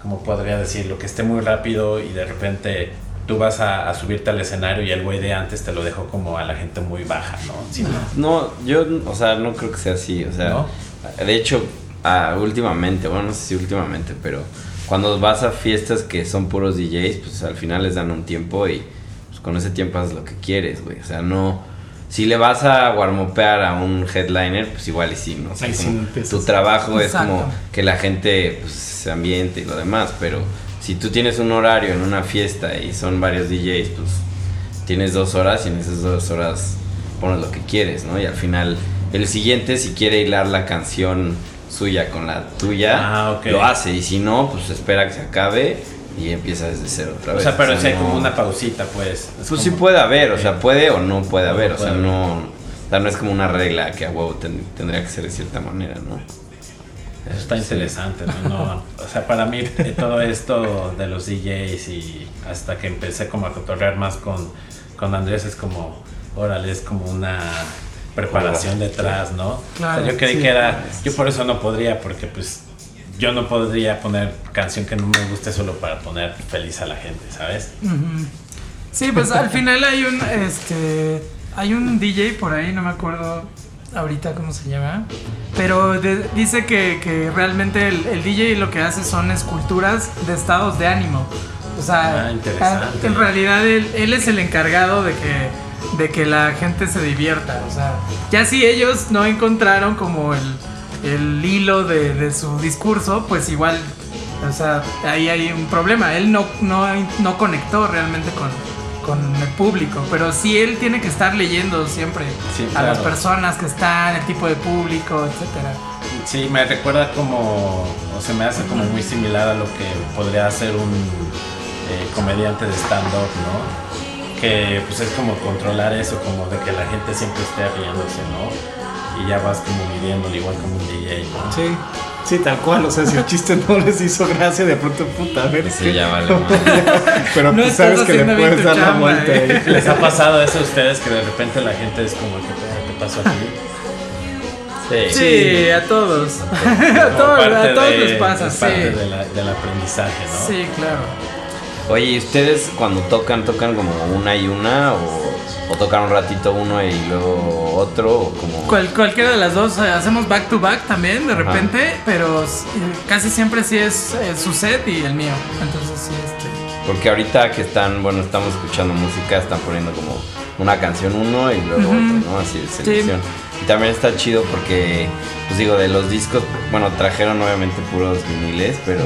Speaker 2: como podría decirlo, que esté muy rápido y de repente tú vas a, a subirte al escenario y el güey de antes te lo dejó como a la gente muy baja, ¿no?
Speaker 5: No, yo, o sea, no creo que sea así, o sea,
Speaker 2: ¿No?
Speaker 5: de hecho, ah, últimamente, bueno, no sé si últimamente, pero cuando vas a fiestas que son puros DJs, pues al final les dan un tiempo y pues, con ese tiempo haces lo que quieres, güey, o sea, no, si le vas a warmopear a un headliner, pues igual y sí, ¿no? O sea, como tu trabajo es como que la gente pues, se ambiente y lo demás, pero si tú tienes un horario en una fiesta y son varios DJs, pues tienes dos horas y en esas dos horas pones lo que quieres, ¿no? Y al final, el siguiente, si quiere hilar la canción suya con la tuya,
Speaker 2: Ah,
Speaker 5: lo hace. Y si no, pues espera que se acabe y empieza desde cero otra
Speaker 2: O
Speaker 5: vez.
Speaker 2: sea, pero si hay
Speaker 5: no-
Speaker 2: como una pausita, pues. es
Speaker 5: Pues sí
Speaker 2: como-
Speaker 5: puede haber, o sea, puede o no puede
Speaker 2: No
Speaker 5: haber, o sea,
Speaker 2: haber.
Speaker 5: no, o sea, no es como una regla que a huevo ten- tendría que ser de cierta manera, ¿no?
Speaker 2: Eso está interesante, ¿no? No, O sea, para mí todo esto de los DJs y hasta que empecé como a cotorrear más con, con Andrés es como, órale, es como una preparación detrás, ¿no?
Speaker 3: Claro,
Speaker 2: o sea, yo creí
Speaker 3: sí.
Speaker 2: que era, yo por eso no podría, porque pues yo no podría poner canción que no me guste solo para poner feliz a la gente, ¿sabes?
Speaker 3: Sí, pues al final hay un este hay un DJ por ahí, no me acuerdo ahorita cómo se llama, pero de- dice que, que realmente el, el DJ lo que hace son esculturas de estados de ánimo. O sea,
Speaker 2: Ah, interesante.
Speaker 3: en realidad él, él es el encargado de que, de que la gente se divierta. O sea, ya si ellos no encontraron como el, el hilo de, de su discurso, pues igual, o sea, ahí hay un problema. Él no, no, no conectó realmente con, con el público, pero sí él tiene que estar leyendo siempre
Speaker 2: Sí,
Speaker 3: a las personas que están, el tipo de público, etcétera.
Speaker 2: Sí, me recuerda como, o se me hace como muy similar a lo que podría hacer un eh, comediante de stand-up, ¿no? Que pues es como controlar eso, como de que la gente siempre esté riéndose, ¿no? Y ya vas como midiéndolo igual como un DJ, ¿no?
Speaker 4: Sí, sí, tal cual. O sea, si el chiste no les hizo gracia, de pronto, puta, a ver.
Speaker 5: Ese
Speaker 4: qué-
Speaker 5: ya vale.
Speaker 4: Pero
Speaker 3: No
Speaker 4: pues sabes que le puedes dar la vuelta
Speaker 3: eh.
Speaker 2: ¿Les ha pasado eso a ustedes que de repente la gente es como, ¿qué? ¿Qué pasó aquí?
Speaker 3: Sí, a todos. a todos,
Speaker 2: parte
Speaker 3: a todos
Speaker 2: de-
Speaker 3: les pasa,
Speaker 2: es
Speaker 3: sí.
Speaker 2: parte de la- del aprendizaje, ¿no?
Speaker 3: Sí, claro.
Speaker 5: Oye, ¿y ustedes cuando tocan, tocan como una y una o, o tocan un ratito uno y luego otro o como...
Speaker 3: Cual- cualquiera de las dos eh, hacemos back to back también de
Speaker 5: Ajá.
Speaker 3: repente, pero s- eh, casi siempre sí es eh, su set y el mío. Entonces sí, este.
Speaker 5: Porque ahorita que están, bueno, estamos escuchando música, están poniendo como una canción uno y luego
Speaker 3: Ujú.
Speaker 5: otra, ¿no? Así de selección. Y también está chido porque, pues digo, de los discos, bueno, trajeron obviamente puros viniles, pero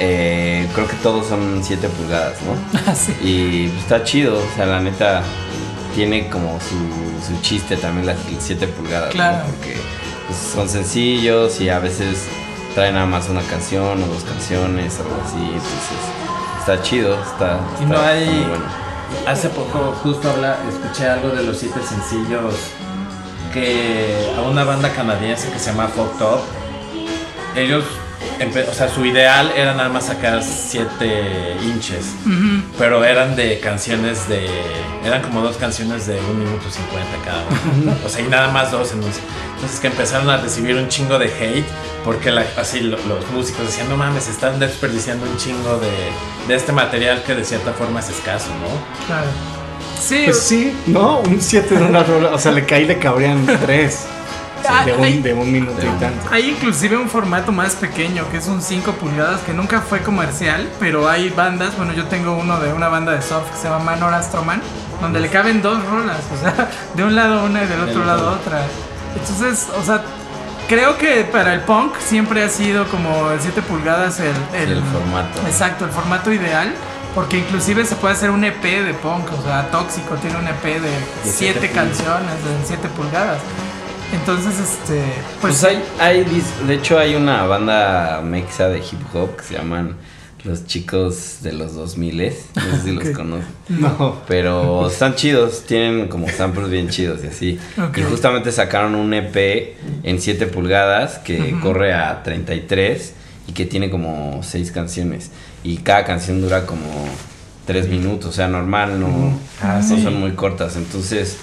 Speaker 5: eh, creo que todos son 7 pulgadas, ¿no?
Speaker 3: Así.
Speaker 5: Y pues, está chido, o sea, la neta tiene como su, su chiste también las 7 pulgadas, ¿no?
Speaker 3: Claro.
Speaker 5: Porque pues, son sencillos y a veces traen nada más una canción o dos canciones o algo así, entonces está chido, está,
Speaker 2: Y no
Speaker 5: está-
Speaker 2: hay-
Speaker 5: está muy bueno.
Speaker 2: Hace poco justo habla, escuché algo de los siete sencillos que a una banda canadiense que se llama Fucked Up, ellos, o sea, su ideal era nada más sacar siete inches,
Speaker 3: Ujú.
Speaker 2: pero eran de canciones de, eran como dos canciones de un minuto cincuenta cada una, o sea, y nada más dos en un, entonces que empezaron a recibir un chingo de hate porque la- así lo- los músicos decían, no mames, están desperdiciando un chingo de, de este material que de cierta forma es escaso, ¿no?
Speaker 3: Claro. Sí,
Speaker 4: Pues sí, ¿no? Un 7 de una rola. O sea, le caí le cabrían 3. De, un, de un minuto y tanto.
Speaker 3: Hay inclusive un formato más pequeño que es un 5 pulgadas que nunca fue comercial, pero hay bandas, bueno yo tengo uno de una banda de surf que se llama Manor Astroman, donde le caben dos rolas, o sea, de un lado una y del otro
Speaker 2: Del
Speaker 3: lado otra. Entonces, o sea, creo que para el punk siempre ha sido como el 7 pulgadas el, el,
Speaker 5: El formato.
Speaker 3: Exacto, el formato ideal. Porque inclusive se puede hacer un EP de punk, o sea, Tóxico tiene un EP de
Speaker 2: siete
Speaker 3: 7
Speaker 2: pulgadas.
Speaker 3: canciones de 7 pulgadas. Entonces, este,
Speaker 5: Pues,
Speaker 3: pues,
Speaker 5: hay, hay, de hecho hay una banda mexa de hip hop que se llaman Los Chicos de los 2000 No sé si los conocen.
Speaker 4: No.
Speaker 5: Pero están chidos, tienen como samples bien chidos y así. Y justamente sacaron un EP en 7 pulgadas que corre a 33 y que tiene como 6 canciones. Y cada canción dura como 3 minutos, o sea, normal, no,
Speaker 2: Ah,
Speaker 5: no
Speaker 2: sí.
Speaker 5: son muy cortas. Entonces,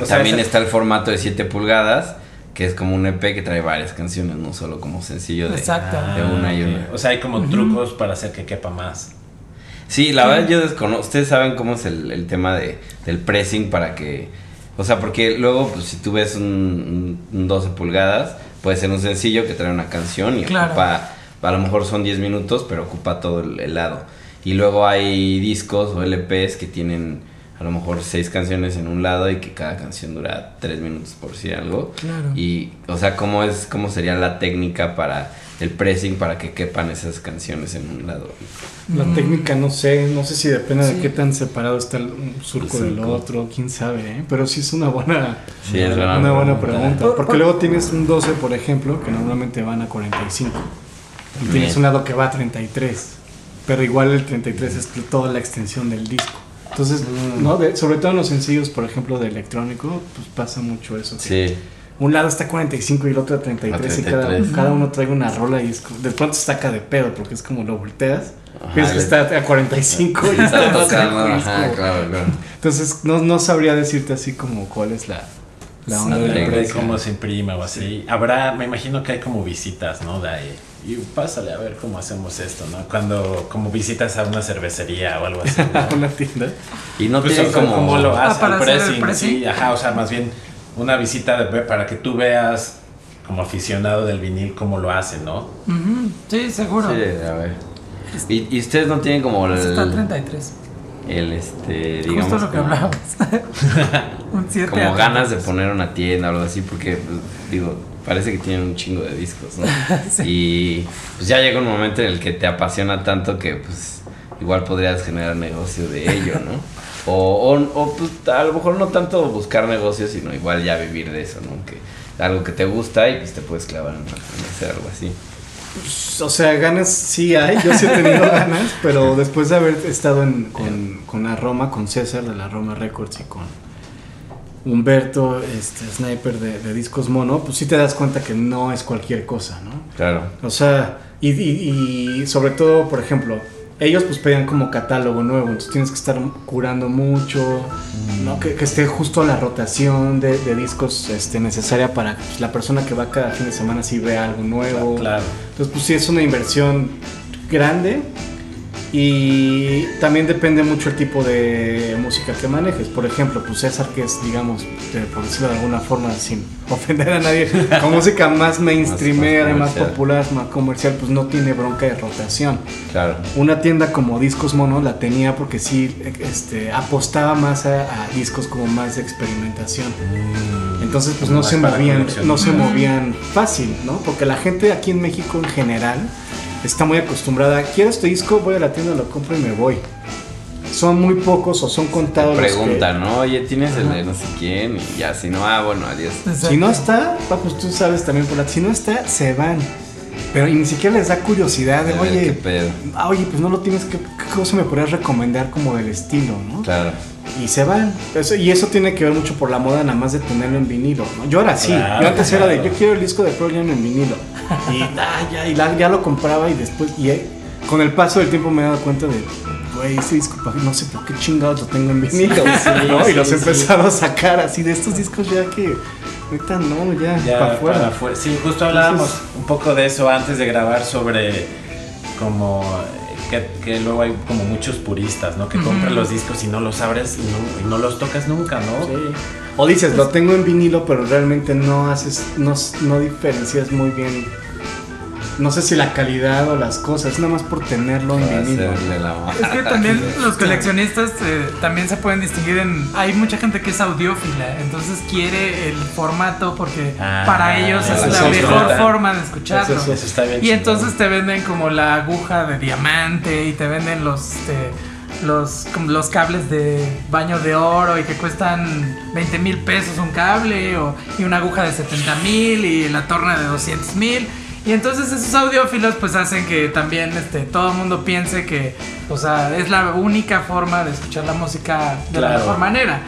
Speaker 2: O sea,
Speaker 5: también
Speaker 2: ese-
Speaker 5: está el formato de 7 pulgadas, que es como un EP que trae varias canciones, no solo como sencillo de,
Speaker 3: Exacto.
Speaker 5: de una y una.
Speaker 2: O sea, hay como trucos para hacer que quepa más.
Speaker 5: Sí, la verdad yo desconozco. Ustedes saben cómo es el, el tema de, del pressing para que. O sea, porque luego, pues si tú ves un, un 12 pulgadas, puede ser un sencillo que trae una canción y
Speaker 3: Claro.
Speaker 5: ocupa. A lo mejor son 10 minutos, pero ocupa todo el, el lado. Y luego hay discos o LPs que tienen a lo mejor 6 canciones en un lado y que cada canción dura 3 minutos por si algo.
Speaker 3: Claro.
Speaker 5: Y, o sea, ¿cómo, es, ¿cómo sería la técnica para el pressing para que quepan esas canciones en un lado?
Speaker 4: La
Speaker 3: Mm.
Speaker 4: técnica no sé, no sé si depende
Speaker 3: Sí.
Speaker 4: de qué tan separado está el un surco
Speaker 5: El
Speaker 4: del otro, quién sabe, ¿eh? pero sí es una buena,
Speaker 5: Sí, es
Speaker 4: una,
Speaker 5: buena
Speaker 4: buena
Speaker 5: pregunta.
Speaker 4: pregunta.
Speaker 3: Por-
Speaker 4: Porque
Speaker 3: por-
Speaker 4: luego tienes un 12, por ejemplo, que normalmente van a 45. Y tienes un lado que va a 33. Pero igual el 33 es toda la extensión del disco. Entonces,
Speaker 5: Mm.
Speaker 4: ¿no? De- sobre todo en los sencillos, por ejemplo, de electrónico, pues pasa mucho eso.
Speaker 5: Sí.
Speaker 4: Un lado está a 45 y el otro a 33,
Speaker 5: A
Speaker 4: y cada,
Speaker 5: 33.
Speaker 4: cada uno trae una rola y es como- de pronto saca de pedo porque es como lo volteas.
Speaker 5: Ajá,
Speaker 4: piensas que está a 45 y
Speaker 5: Está tocando, ajá, claro, claro.
Speaker 4: Entonces no, no sabría decirte así como cuál es la, la
Speaker 3: Sí,
Speaker 4: onda de la
Speaker 5: técnica.
Speaker 2: de
Speaker 4: prensa.
Speaker 2: cómo se imprime o así. Habrá, me imagino que hay como visitas, ¿no? De ahí. Y pásale a ver cómo hacemos esto, ¿no? Cuando como visitas a una cervecería o algo así.
Speaker 4: a
Speaker 2: ¿no?
Speaker 4: una tienda.
Speaker 5: Y no
Speaker 2: Pues,
Speaker 5: tienen como...
Speaker 2: ¿Cómo lo
Speaker 3: Ah,
Speaker 2: hacen?
Speaker 3: para
Speaker 2: el
Speaker 3: hacer el
Speaker 2: pressing, sí, ajá, o sea, más bien una visita de, para que tú veas como aficionado del vinil cómo lo hacen, ¿no?
Speaker 3: ujú, sí, seguro.
Speaker 5: Sí, a ver. Y, y ustedes no tienen como el,
Speaker 3: Está 33.
Speaker 5: el este, digamos,
Speaker 3: Justo lo que
Speaker 5: como-
Speaker 3: hablábamos. Un 7
Speaker 5: como ganas de poner una tienda o algo así, porque, pues, digo, parece que tienen un chingo de discos, ¿no?
Speaker 3: Sí.
Speaker 5: Y pues ya llega un momento en el que te apasiona tanto que, pues, igual podrías generar negocio de ello, ¿no? O, o, o, pues, a lo mejor no tanto buscar negocios, sino igual ya vivir de eso, ¿no? Que algo que te gusta y pues te puedes clavar en, en hacer algo así.
Speaker 4: O sea, ganas sí hay, yo sí he tenido ganas, pero después de haber estado en, con, con la Roma, con César de la Roma Records y con Humberto, este sniper de, de discos mono, pues sí te das cuenta que no es cualquier cosa, ¿no?
Speaker 5: Claro.
Speaker 4: O sea, y, y- y sobre todo, por ejemplo, ellos pues pedían como catálogo nuevo, entonces tienes que estar curando mucho, ¿no? Que, que esté justo la rotación de, de discos este, necesaria para que pues, la persona que va cada fin de semana sí vea algo nuevo.
Speaker 2: Claro.
Speaker 4: Entonces, pues sí, es una inversión grande y también depende mucho el tipo de música que manejes. Por ejemplo, pues César, que es, digamos, por decirlo de alguna forma, sin ofender a nadie, con música más mainstreamera,
Speaker 5: Más- más
Speaker 4: más, popular, más comercial, pues no tiene bronca de rotación.
Speaker 5: Claro.
Speaker 4: Una tienda como Discos Mono la tenía porque sí este, apostaba más a, a discos como más de experimentación. Entonces pues no se movían, no se movían fácil, ¿no? Porque la gente aquí en México en general está muy acostumbrada. Quiero este disco, voy a la tienda, lo compro y me voy. Son muy pocos o son contados los que-
Speaker 5: Preguntan, ¿no? Oye, ¿tienes el de no sé quién? Y ya, si no, ah, bueno, adiós.
Speaker 4: Si no está, pues tú sabes también por la. Si no está, se van. Pero y ni siquiera les da curiosidad de,
Speaker 5: ver, ¿Qué
Speaker 4: oye,
Speaker 5: pedo?
Speaker 4: ah, oye, pues no lo tienes que. ¿Qué cosa me podrías recomendar como del estilo, no?
Speaker 5: Claro.
Speaker 4: Y se van. Eso- y eso tiene que ver mucho por la moda, nada más de tenerlo en vinilo. ¿no? Yo era así.
Speaker 2: Claro,
Speaker 4: yo antes era de, yo quiero el disco de Pearl Jam en vinilo. Y, ah, ya, y la- ya lo compraba y después. Y eh, con el paso del tiempo me he dado cuenta de, güey, ese disco, no sé por qué chingados lo tengo en vinilo. ¿no? y los he
Speaker 2: sí.
Speaker 4: empezado a sacar así de estos discos ya que. Ahorita no, ya,
Speaker 2: Ya
Speaker 4: para afuera.
Speaker 2: Sí, justo hablábamos
Speaker 4: Entonces-
Speaker 2: un poco de eso antes de grabar sobre como que, que luego hay como muchos puristas, ¿no? Que compran los discos y no los abres y no, y no los tocas nunca, ¿no?
Speaker 4: Sí. O dices, lo tengo en vinilo, pero realmente no haces, no, no diferencias muy bien. No sé si la calidad o las cosas, nada más por tenerlo en vinilo.
Speaker 3: Es que también los coleccionistas eh, también se pueden distinguir en... Hay mucha gente que es audiófila, entonces quiere el formato porque
Speaker 2: Ah,
Speaker 3: para ellos es la mejor forma de escucharlo.
Speaker 4: Eso sí,
Speaker 2: Eso está bien.
Speaker 3: Y entonces te venden como la aguja de diamante y te venden los este, los los cables de baño de oro y que cuestan 20 mil pesos un cable o, y una aguja de 70 mil y la torna de 200 mil. Y entonces esos audiófilos pues hacen que también este, todo el mundo piense que o sea, es la única forma de escuchar la música de la
Speaker 2: Claro.
Speaker 3: mejor manera.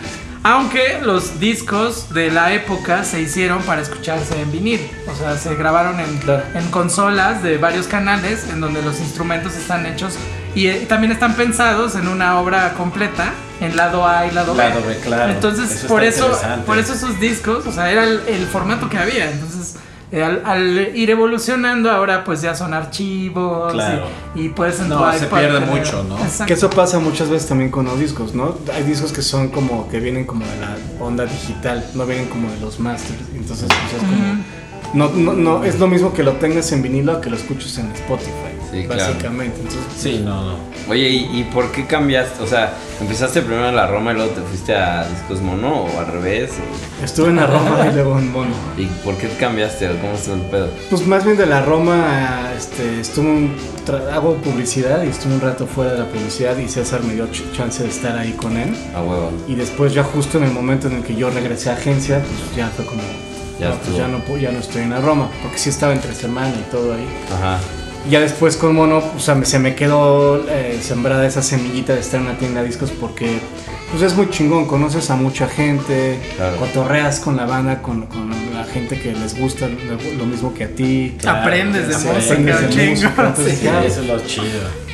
Speaker 3: Aunque los discos de la época se hicieron para escucharse en vinil. O sea, se grabaron en,
Speaker 4: Claro.
Speaker 3: en consolas de varios canales en donde los instrumentos están hechos y eh, también están pensados en una obra completa en lado A y lado B.
Speaker 2: Lado B, claro.
Speaker 3: Entonces,
Speaker 2: Eso
Speaker 3: por eso, por eso sus discos, o sea, era el, el formato que había. Entonces, al, al ir evolucionando, ahora pues ya son archivos
Speaker 2: Claro.
Speaker 3: y, y puedes en
Speaker 2: No, se pierde
Speaker 3: tener-
Speaker 2: mucho, ¿no?
Speaker 3: Exacto.
Speaker 4: Que eso pasa muchas veces también con los discos, ¿no? Hay discos que son como que vienen como de la onda digital, no vienen como de los masters. Entonces, pues es como. No, no, no, es lo mismo que lo tengas en vinilo a que lo escuches en Spotify,
Speaker 5: Sí, claro.
Speaker 4: básicamente. Entonces,
Speaker 2: Sí, no, no.
Speaker 5: Oye, ¿y, y por qué cambiaste? O sea, ¿empezaste primero en la Roma y luego te fuiste a Discos Mono o al revés? O-
Speaker 4: estuve en la Roma y luego en Mono.
Speaker 5: ¿Y por qué cambiaste? ¿Cómo estuvo el pedo?
Speaker 4: Pues más bien de la Roma, este, estuve un, tra- hago publicidad y estuve un rato fuera de la publicidad y César me dio ch- chance de estar ahí con él.
Speaker 5: A huevo.
Speaker 4: Y después ya justo en el momento en el que yo regresé a agencia, pues ya fue como,
Speaker 5: Ya
Speaker 4: no, pues ya no, ya no estoy en la Roma, porque sí estaba entre semana y todo ahí.
Speaker 5: Ajá.
Speaker 4: Ya después con Mono, o sea, se me quedó eh, sembrada esa semillita de estar en una tienda de discos porque pues es muy chingón, conoces a mucha gente,
Speaker 5: Claro.
Speaker 4: cotorreas con la banda, con, con la gente que les gusta lo, lo mismo que a ti.
Speaker 2: Claro,
Speaker 3: Aprendes de
Speaker 2: sí,
Speaker 3: música,
Speaker 4: aprendes de
Speaker 3: un chingo.
Speaker 4: música, entonces,
Speaker 2: Sí,
Speaker 4: ya,
Speaker 2: eso es lo chido.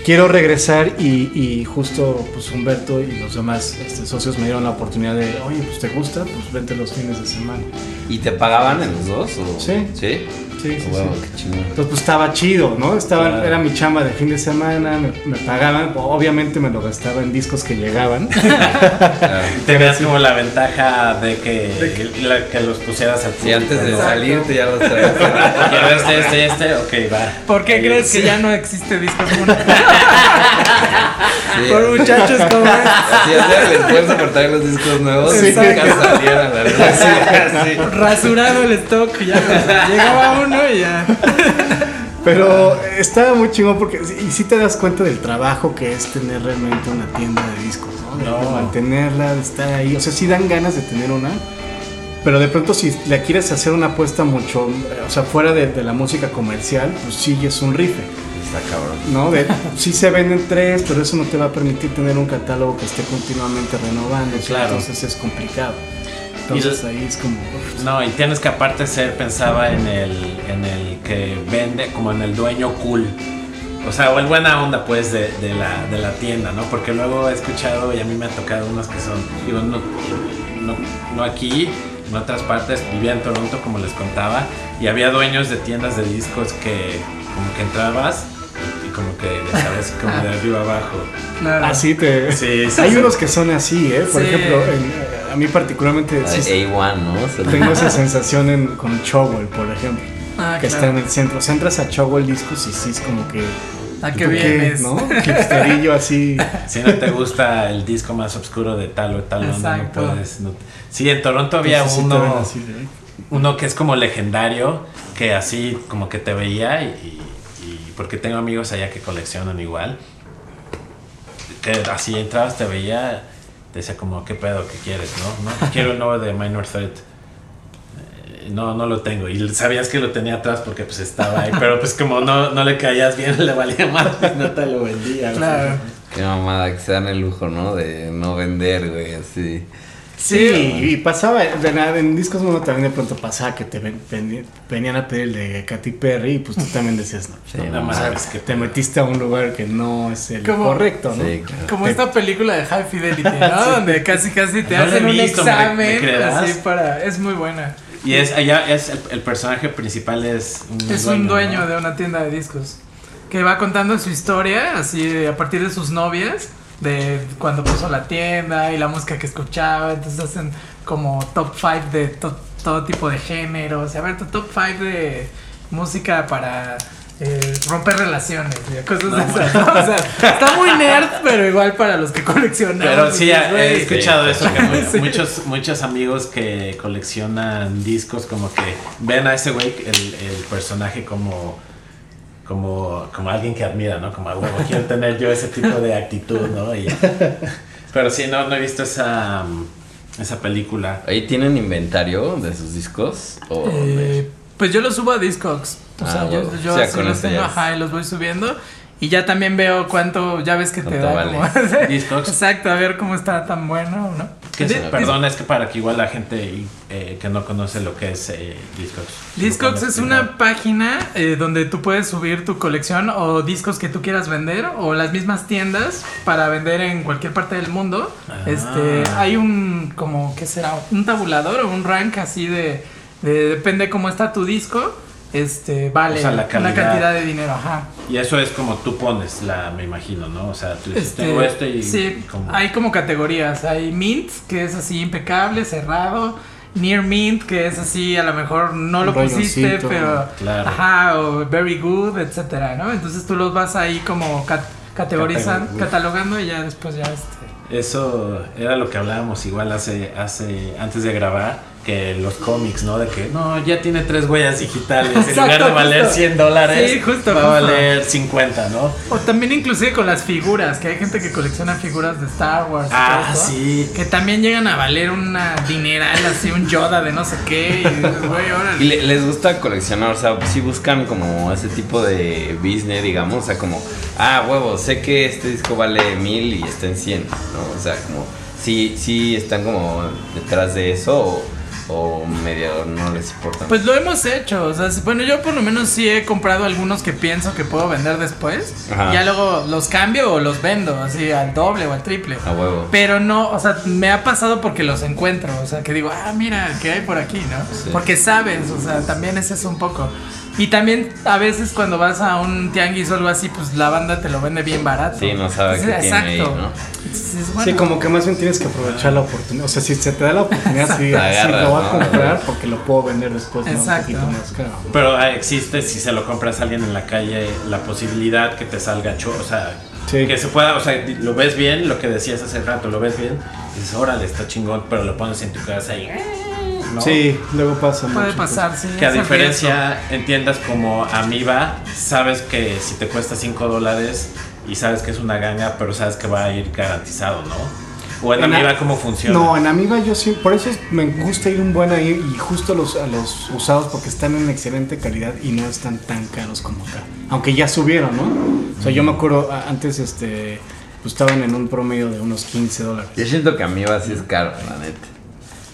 Speaker 4: quiero regresar y, y justo pues Humberto y los demás este, socios me dieron la oportunidad de, oye, pues te gusta, pues vente los fines de semana.
Speaker 5: ¿Y te pagaban en los dos? O?
Speaker 4: Sí.
Speaker 5: ¿Sí?
Speaker 4: Sí, sí,
Speaker 5: huevo,
Speaker 4: sí.
Speaker 5: qué chingón.
Speaker 4: Entonces pues estaba chido, ¿no? Estaba,
Speaker 2: Claro.
Speaker 4: Era mi chamba de fin de semana, me, me pagaban, obviamente me lo gastaba en discos que llegaban.
Speaker 5: Claro.
Speaker 2: Tenías como la ventaja de que, la- que los pusieras al
Speaker 5: Sí, al antes de salirte ya los traes.
Speaker 2: Quiero este, este, este. Ok, va.
Speaker 3: ¿Por qué
Speaker 2: Ahí
Speaker 3: crees
Speaker 2: es.
Speaker 3: que ya no existe discos Moon?
Speaker 5: Sí.
Speaker 3: Por muchachos como.
Speaker 5: Así hacer el esfuerzo por traer los discos nuevos y
Speaker 3: Exacto.
Speaker 5: nunca salieran a la luz. Sí, sí.
Speaker 3: Rasurado el stock, ya llegaba uno y ya.
Speaker 4: Pero estaba muy chingón porque y sí te das cuenta del trabajo que es tener realmente una tienda de discos, ¿no? De, de
Speaker 2: No.
Speaker 4: mantenerla, de estar ahí. O sea, sí dan ganas de tener una. Pero de pronto si le quieres hacer una apuesta mucho, eh, o sea, fuera de, de la música comercial, pues sí es un rife,
Speaker 5: Está cabrón.
Speaker 4: ¿no? De, sí se venden tres, pero eso no te va a permitir tener un catálogo que esté continuamente renovándose.
Speaker 2: Claro.
Speaker 4: Entonces es complicado. Entonces ahí es como... uf,
Speaker 2: No, y tienes que aparte ser, pensaba en el, en el que vende, como en el dueño cool. O sea, o el buena onda, pues, de, de la, de la tienda, ¿no? Porque luego he escuchado y a mí me ha tocado unos que son, digo, no, no, no aquí, en otras partes, vivía en Toronto, como les contaba, y había dueños de tiendas de discos que, como que entrabas y como que, ya sabes, como de arriba abajo.
Speaker 3: Claro.
Speaker 4: Así te...
Speaker 2: Sí, sí,
Speaker 4: Hay
Speaker 2: sí.
Speaker 4: unos que son así, ¿eh? Por
Speaker 3: Sí.
Speaker 4: ejemplo, en- a mí particularmente...
Speaker 5: La
Speaker 4: sí-
Speaker 5: de A1, ¿no?
Speaker 4: Tengo esa sensación en, con Chowell, por ejemplo,
Speaker 3: Ah,
Speaker 4: que
Speaker 3: claro.
Speaker 4: está en el centro. O sea, entras a Chowell Discos y sí es como que.
Speaker 3: ¿A
Speaker 4: ¿tú
Speaker 3: qué vienes?
Speaker 4: ¿No? Hipsterillo así.
Speaker 2: Si no te gusta el disco más oscuro de tal o tal, onda, no puedes. no- Sí, en Toronto había
Speaker 4: Entonces
Speaker 2: uno,
Speaker 4: así de-
Speaker 2: uno que es como legendario, que así como que te veía y porque tengo amigos allá que coleccionan igual, que así entrabas, te veía, te decía como, ¿qué pedo? ¿Qué quieres? ¿No? ¿No? Quiero el nuevo de Minor Threat. No, no lo tengo. Y sabías que lo tenía atrás porque pues estaba ahí. Pero pues como no, no le caías bien, le valía más. No te lo vendía.
Speaker 3: Claro.
Speaker 5: Qué mamada, que se dan el lujo, ¿no? De no vender, güey, así.
Speaker 4: Sí, y pasaba, en discos mono también de pronto pasaba que te ven- venían a pedir el de Katy Perry y pues tú también decías, no,
Speaker 5: Sí,
Speaker 2: No mames. que
Speaker 4: te metiste a un lugar que no es el correcto, ¿no?
Speaker 5: Sí, claro.
Speaker 3: Como esta película de High Fidelity, ¿no? Donde casi casi te
Speaker 2: No
Speaker 3: hacen un
Speaker 2: visto, ¿me- me
Speaker 3: examen así para. Es muy buena.
Speaker 2: Y es allá es el, el personaje principal es un
Speaker 3: Es un dueño
Speaker 2: ¿no?
Speaker 3: de una tienda de discos que va contando su historia, así a partir de sus novias, de cuando puso la tienda y la música que escuchaba. Entonces hacen como top 5 de to- todo tipo de géneros. A ver, tu top 5 de música para eh, romper relaciones y cosas de esas. ¿no? O sea, está muy nerd, pero igual para los que coleccionan.
Speaker 2: Pero sí,
Speaker 3: dices,
Speaker 2: he escuchado
Speaker 5: Sí.
Speaker 2: eso, que mu-
Speaker 3: Sí.
Speaker 2: muchos, muchos amigos que coleccionan discos como que ven a ese güey, el, el personaje como, como, como alguien que admira, ¿no? Como, "Ah, huevo, quiero tener yo ese tipo de actitud, ¿no? Y- pero sí, no, no he visto esa, esa película.
Speaker 5: ¿Ahí tienen inventario de sus discos? ¿O
Speaker 3: Eh, pues yo los subo a Discogs. O
Speaker 5: Ah,
Speaker 3: sea, yo, yo
Speaker 5: Sí,
Speaker 3: así
Speaker 5: con
Speaker 3: los tengo, ajá, y los voy subiendo. Y ya también veo cuánto, ya ves que te
Speaker 5: ¿Cuánto
Speaker 3: da
Speaker 5: vale?
Speaker 3: como...
Speaker 2: Discogs.
Speaker 3: Exacto, a ver cómo está tan bueno, ¿no?
Speaker 2: Que perdón, es que para que igual la gente eh, que no conoce lo que es eh, Discogs.
Speaker 3: Discogs es una página eh, donde tú puedes subir tu colección o discos que tú quieras vender o las mismas tiendas para vender en cualquier parte del mundo.
Speaker 2: Ah.
Speaker 3: Este, hay un como qué será, un tabulador o un rank así de, de- depende cómo está tu disco, este vale
Speaker 2: O sea, la
Speaker 3: una
Speaker 2: calidad.
Speaker 3: cantidad de dinero, ajá.
Speaker 2: Y eso es como tú pones la, me imagino, ¿no? O sea, tú dices,
Speaker 3: Este,
Speaker 2: tengo este y
Speaker 3: sí,
Speaker 2: como...
Speaker 3: hay como categorías. Hay mint, que es así impecable, cerrado. Near mint, que es así, a lo mejor no lo pusiste, pero.
Speaker 2: claro.
Speaker 3: Ajá, o very good, etcétera, ¿no? Entonces tú los vas ahí como cat- categorizando,
Speaker 2: Catego-
Speaker 3: catalogando y ya después ya este.
Speaker 2: Eso era lo que hablábamos igual hace, hace, antes de grabar, que los cómics, ¿no? De que, no, ya tiene tres huellas digitales, en
Speaker 3: Exacto,
Speaker 2: lugar de valer
Speaker 3: justo.
Speaker 2: 100 dólares,
Speaker 3: Sí, justo,
Speaker 2: va a
Speaker 3: justo.
Speaker 2: valer 50, ¿no?
Speaker 3: O también inclusive con las figuras, que hay gente que colecciona figuras de Star Wars.
Speaker 2: Ah,
Speaker 3: todo
Speaker 2: sí.
Speaker 3: Que también llegan a valer una dineral, así un Yoda de no sé qué. Y dices, güey, órale.
Speaker 5: ¿Y le- les gusta coleccionar? O sea, si buscan como ese tipo de business, digamos, o sea, como, ah, huevo, sé que este disco vale mil y está en 100, ¿no? O sea, como, sí, sí están como detrás de eso o, o medio no les importa.
Speaker 3: Pues lo hemos hecho, o sea, bueno, yo por lo menos sí he comprado algunos que pienso que puedo vender después.
Speaker 5: Ajá.
Speaker 3: Ya luego los cambio o los vendo, así al doble o al triple.
Speaker 5: a huevo.
Speaker 3: Pero no, o sea, me ha pasado porque los encuentro, o sea, que digo, ah, mira, ¿qué hay por aquí, no?
Speaker 5: Sí.
Speaker 3: Porque sabes, o sea, también es eso un poco. Y también a veces cuando vas a un tianguis o algo así, pues la banda te lo vende bien barato.
Speaker 5: Sí, no sabe
Speaker 3: Sí,
Speaker 5: qué tiene ahí, ¿no?
Speaker 3: Es, es bueno.
Speaker 4: Sí, como que más bien tienes que aprovechar la oportunidad. O sea, si se te da la oportunidad, sí, sí,
Speaker 5: Agarras,
Speaker 4: lo voy a
Speaker 5: ¿no?
Speaker 4: comprar porque lo puedo vender después ¿no? un
Speaker 3: Exacto.
Speaker 4: poquito más caro.
Speaker 2: Pero ah, existe, si se lo compras a alguien en la calle, la posibilidad que te salga cho, o sea,
Speaker 4: Sí.
Speaker 2: que se pueda, o sea, lo ves bien, lo que decías hace rato, lo ves bien, y dices, órale, está chingón, pero lo pones en tu casa y... ¿no?
Speaker 4: Sí, luego pasa
Speaker 3: Puede
Speaker 4: mucho, pues.
Speaker 3: pasar, sí.
Speaker 2: Que a diferencia, entiendas como Amiba, sabes que si te cuesta 5 dólares y sabes que es una ganga, pero sabes que va a ir garantizado, ¿no? O en,
Speaker 4: En
Speaker 2: Amiba, ¿cómo funciona?
Speaker 4: No, en Amiba yo sí, por eso me gusta ir un buen ahí y justo a los, a los usados porque están en excelente calidad y no están tan caros como acá. Aunque ya subieron, ¿no? O sea, yo me acuerdo antes, este, pues estaban en un promedio de unos 15 dólares.
Speaker 5: Yo siento que a mí va así es caro, la neta.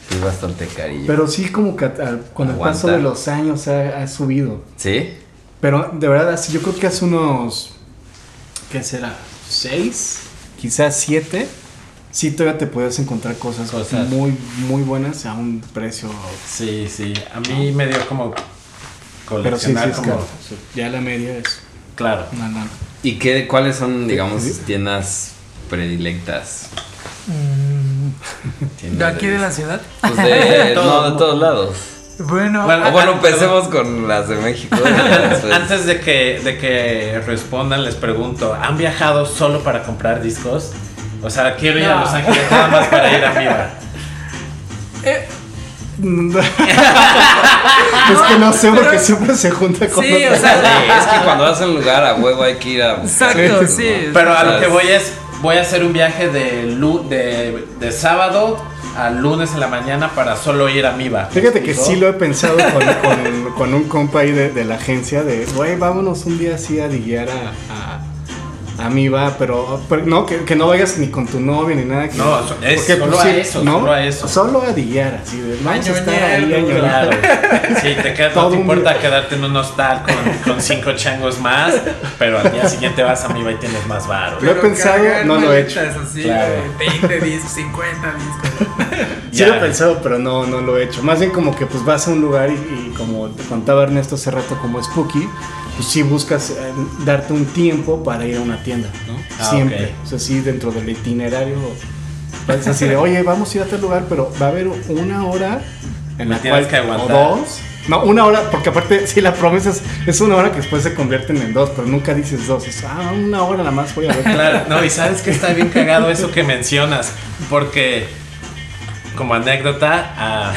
Speaker 5: Sí, es bastante carillo.
Speaker 4: Pero sí como que a- con el paso de los años ha, ha subido.
Speaker 5: ¿Sí?
Speaker 4: Pero de verdad, así yo creo que hace unos, ¿qué será? ¿Seis? Quizás siete. Sí, todavía te puedes encontrar cosas,
Speaker 2: Cosas.
Speaker 4: muy, muy buenas a un precio.
Speaker 2: Sí, sí, a mí me dio como
Speaker 4: Pero sí, sí
Speaker 2: coleccionar
Speaker 4: es
Speaker 2: como...
Speaker 4: caro. Ya la media es
Speaker 2: Claro.
Speaker 4: una lana.
Speaker 5: ¿Y qué, cuáles son, digamos, tiendas predilectas?
Speaker 3: Mm, ¿De aquí de la ciudad?
Speaker 5: Pues de,
Speaker 2: Todo.
Speaker 5: no, de todos lados.
Speaker 3: Bueno,
Speaker 2: Bueno,
Speaker 5: O bueno,
Speaker 2: ah,
Speaker 5: empecemos con las de México.
Speaker 2: Antes de que, de que respondan, les pregunto, ¿han viajado solo para comprar discos? O sea, quiero ir a. Los Ángeles nada más para ir a Miva.
Speaker 3: eh,
Speaker 4: es que no sé porque siempre se junta con
Speaker 3: Sí, o sea,
Speaker 5: Sí, es que cuando vas a un lugar a huevo hay que ir a buscar.
Speaker 3: Exacto,
Speaker 5: ¿no?
Speaker 3: sí.
Speaker 2: Pero a lo que voy es, voy a hacer un viaje de, lu- de, de sábado a lunes en la mañana para solo ir a Miva.
Speaker 4: Fíjate que sí lo he pensado con, con- con un compa ahí de, de la agencia de, güey, vámonos un día así a diguear a, a, a Miva, pero, pero no, que, que no vayas ni con tu novia ni nada. que-
Speaker 2: No, es
Speaker 4: porque,
Speaker 2: solo a eso, solo a eso.
Speaker 4: Solo a así de, vamos a estar ahí añorar.
Speaker 2: Sí, te quedas,
Speaker 4: Todo
Speaker 2: no te importa
Speaker 4: día.
Speaker 2: quedarte en un hostal con, con cinco changos más, pero al día siguiente vas a Miva y tienes más varo.
Speaker 4: Lo he pensado, no lo he hecho.
Speaker 3: Así,
Speaker 2: Claro.
Speaker 3: de 20 discos, 50 discos.
Speaker 4: Sí
Speaker 2: Ya.
Speaker 4: lo he pensado, pero no, no lo he hecho. Más bien como que pues vas a un lugar y, y como te contaba Ernesto hace rato como Spooky, pues sí buscas eh, darte un tiempo para ir a una tienda, ¿no?
Speaker 2: Ah,
Speaker 4: Siempre. O sea, sí, dentro del itinerario. Es así de, oye, vamos a ir a tal lugar, pero va a haber una hora en
Speaker 2: Me
Speaker 4: la cual...
Speaker 2: que
Speaker 4: o dos. No, una hora, porque aparte, sí, la promesa es, es una hora que después se convierten en dos, pero nunca dices dos. Es, ah, una hora nada más voy a ver.
Speaker 2: Claro, no, y sabes que está bien cagado eso que mencionas, porque como anécdota, ah,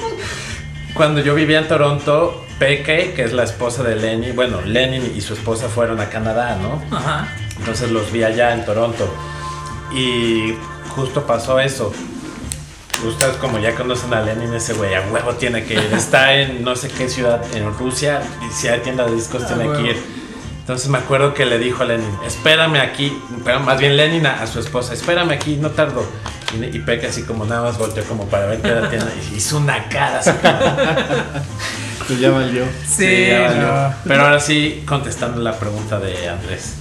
Speaker 2: cuando yo vivía en Toronto, Peque, que es la esposa de Lenny, bueno, Lenny y su esposa fueron a Canadá, ¿no?
Speaker 3: Ajá.
Speaker 2: Entonces los vi allá en Toronto. Y justo pasó eso. Ustedes como ya conocen a Lenin, ese güey a huevo tiene que ir. Está en no sé qué ciudad en Rusia y si hay tienda de discos tiene
Speaker 3: huevo.
Speaker 2: que ir. Entonces me acuerdo que le dijo a Lenin, espérame aquí, pero más bien Lenin a, a su esposa, espérame aquí, no tardo. Y, y Peque así como nada más volteó como para ver qué era tienda y hizo una cara así como,
Speaker 4: Pues ya valió.
Speaker 3: Sí,
Speaker 2: ya valió.
Speaker 3: no.
Speaker 2: Pero ahora sí, contestando la pregunta de Andrés,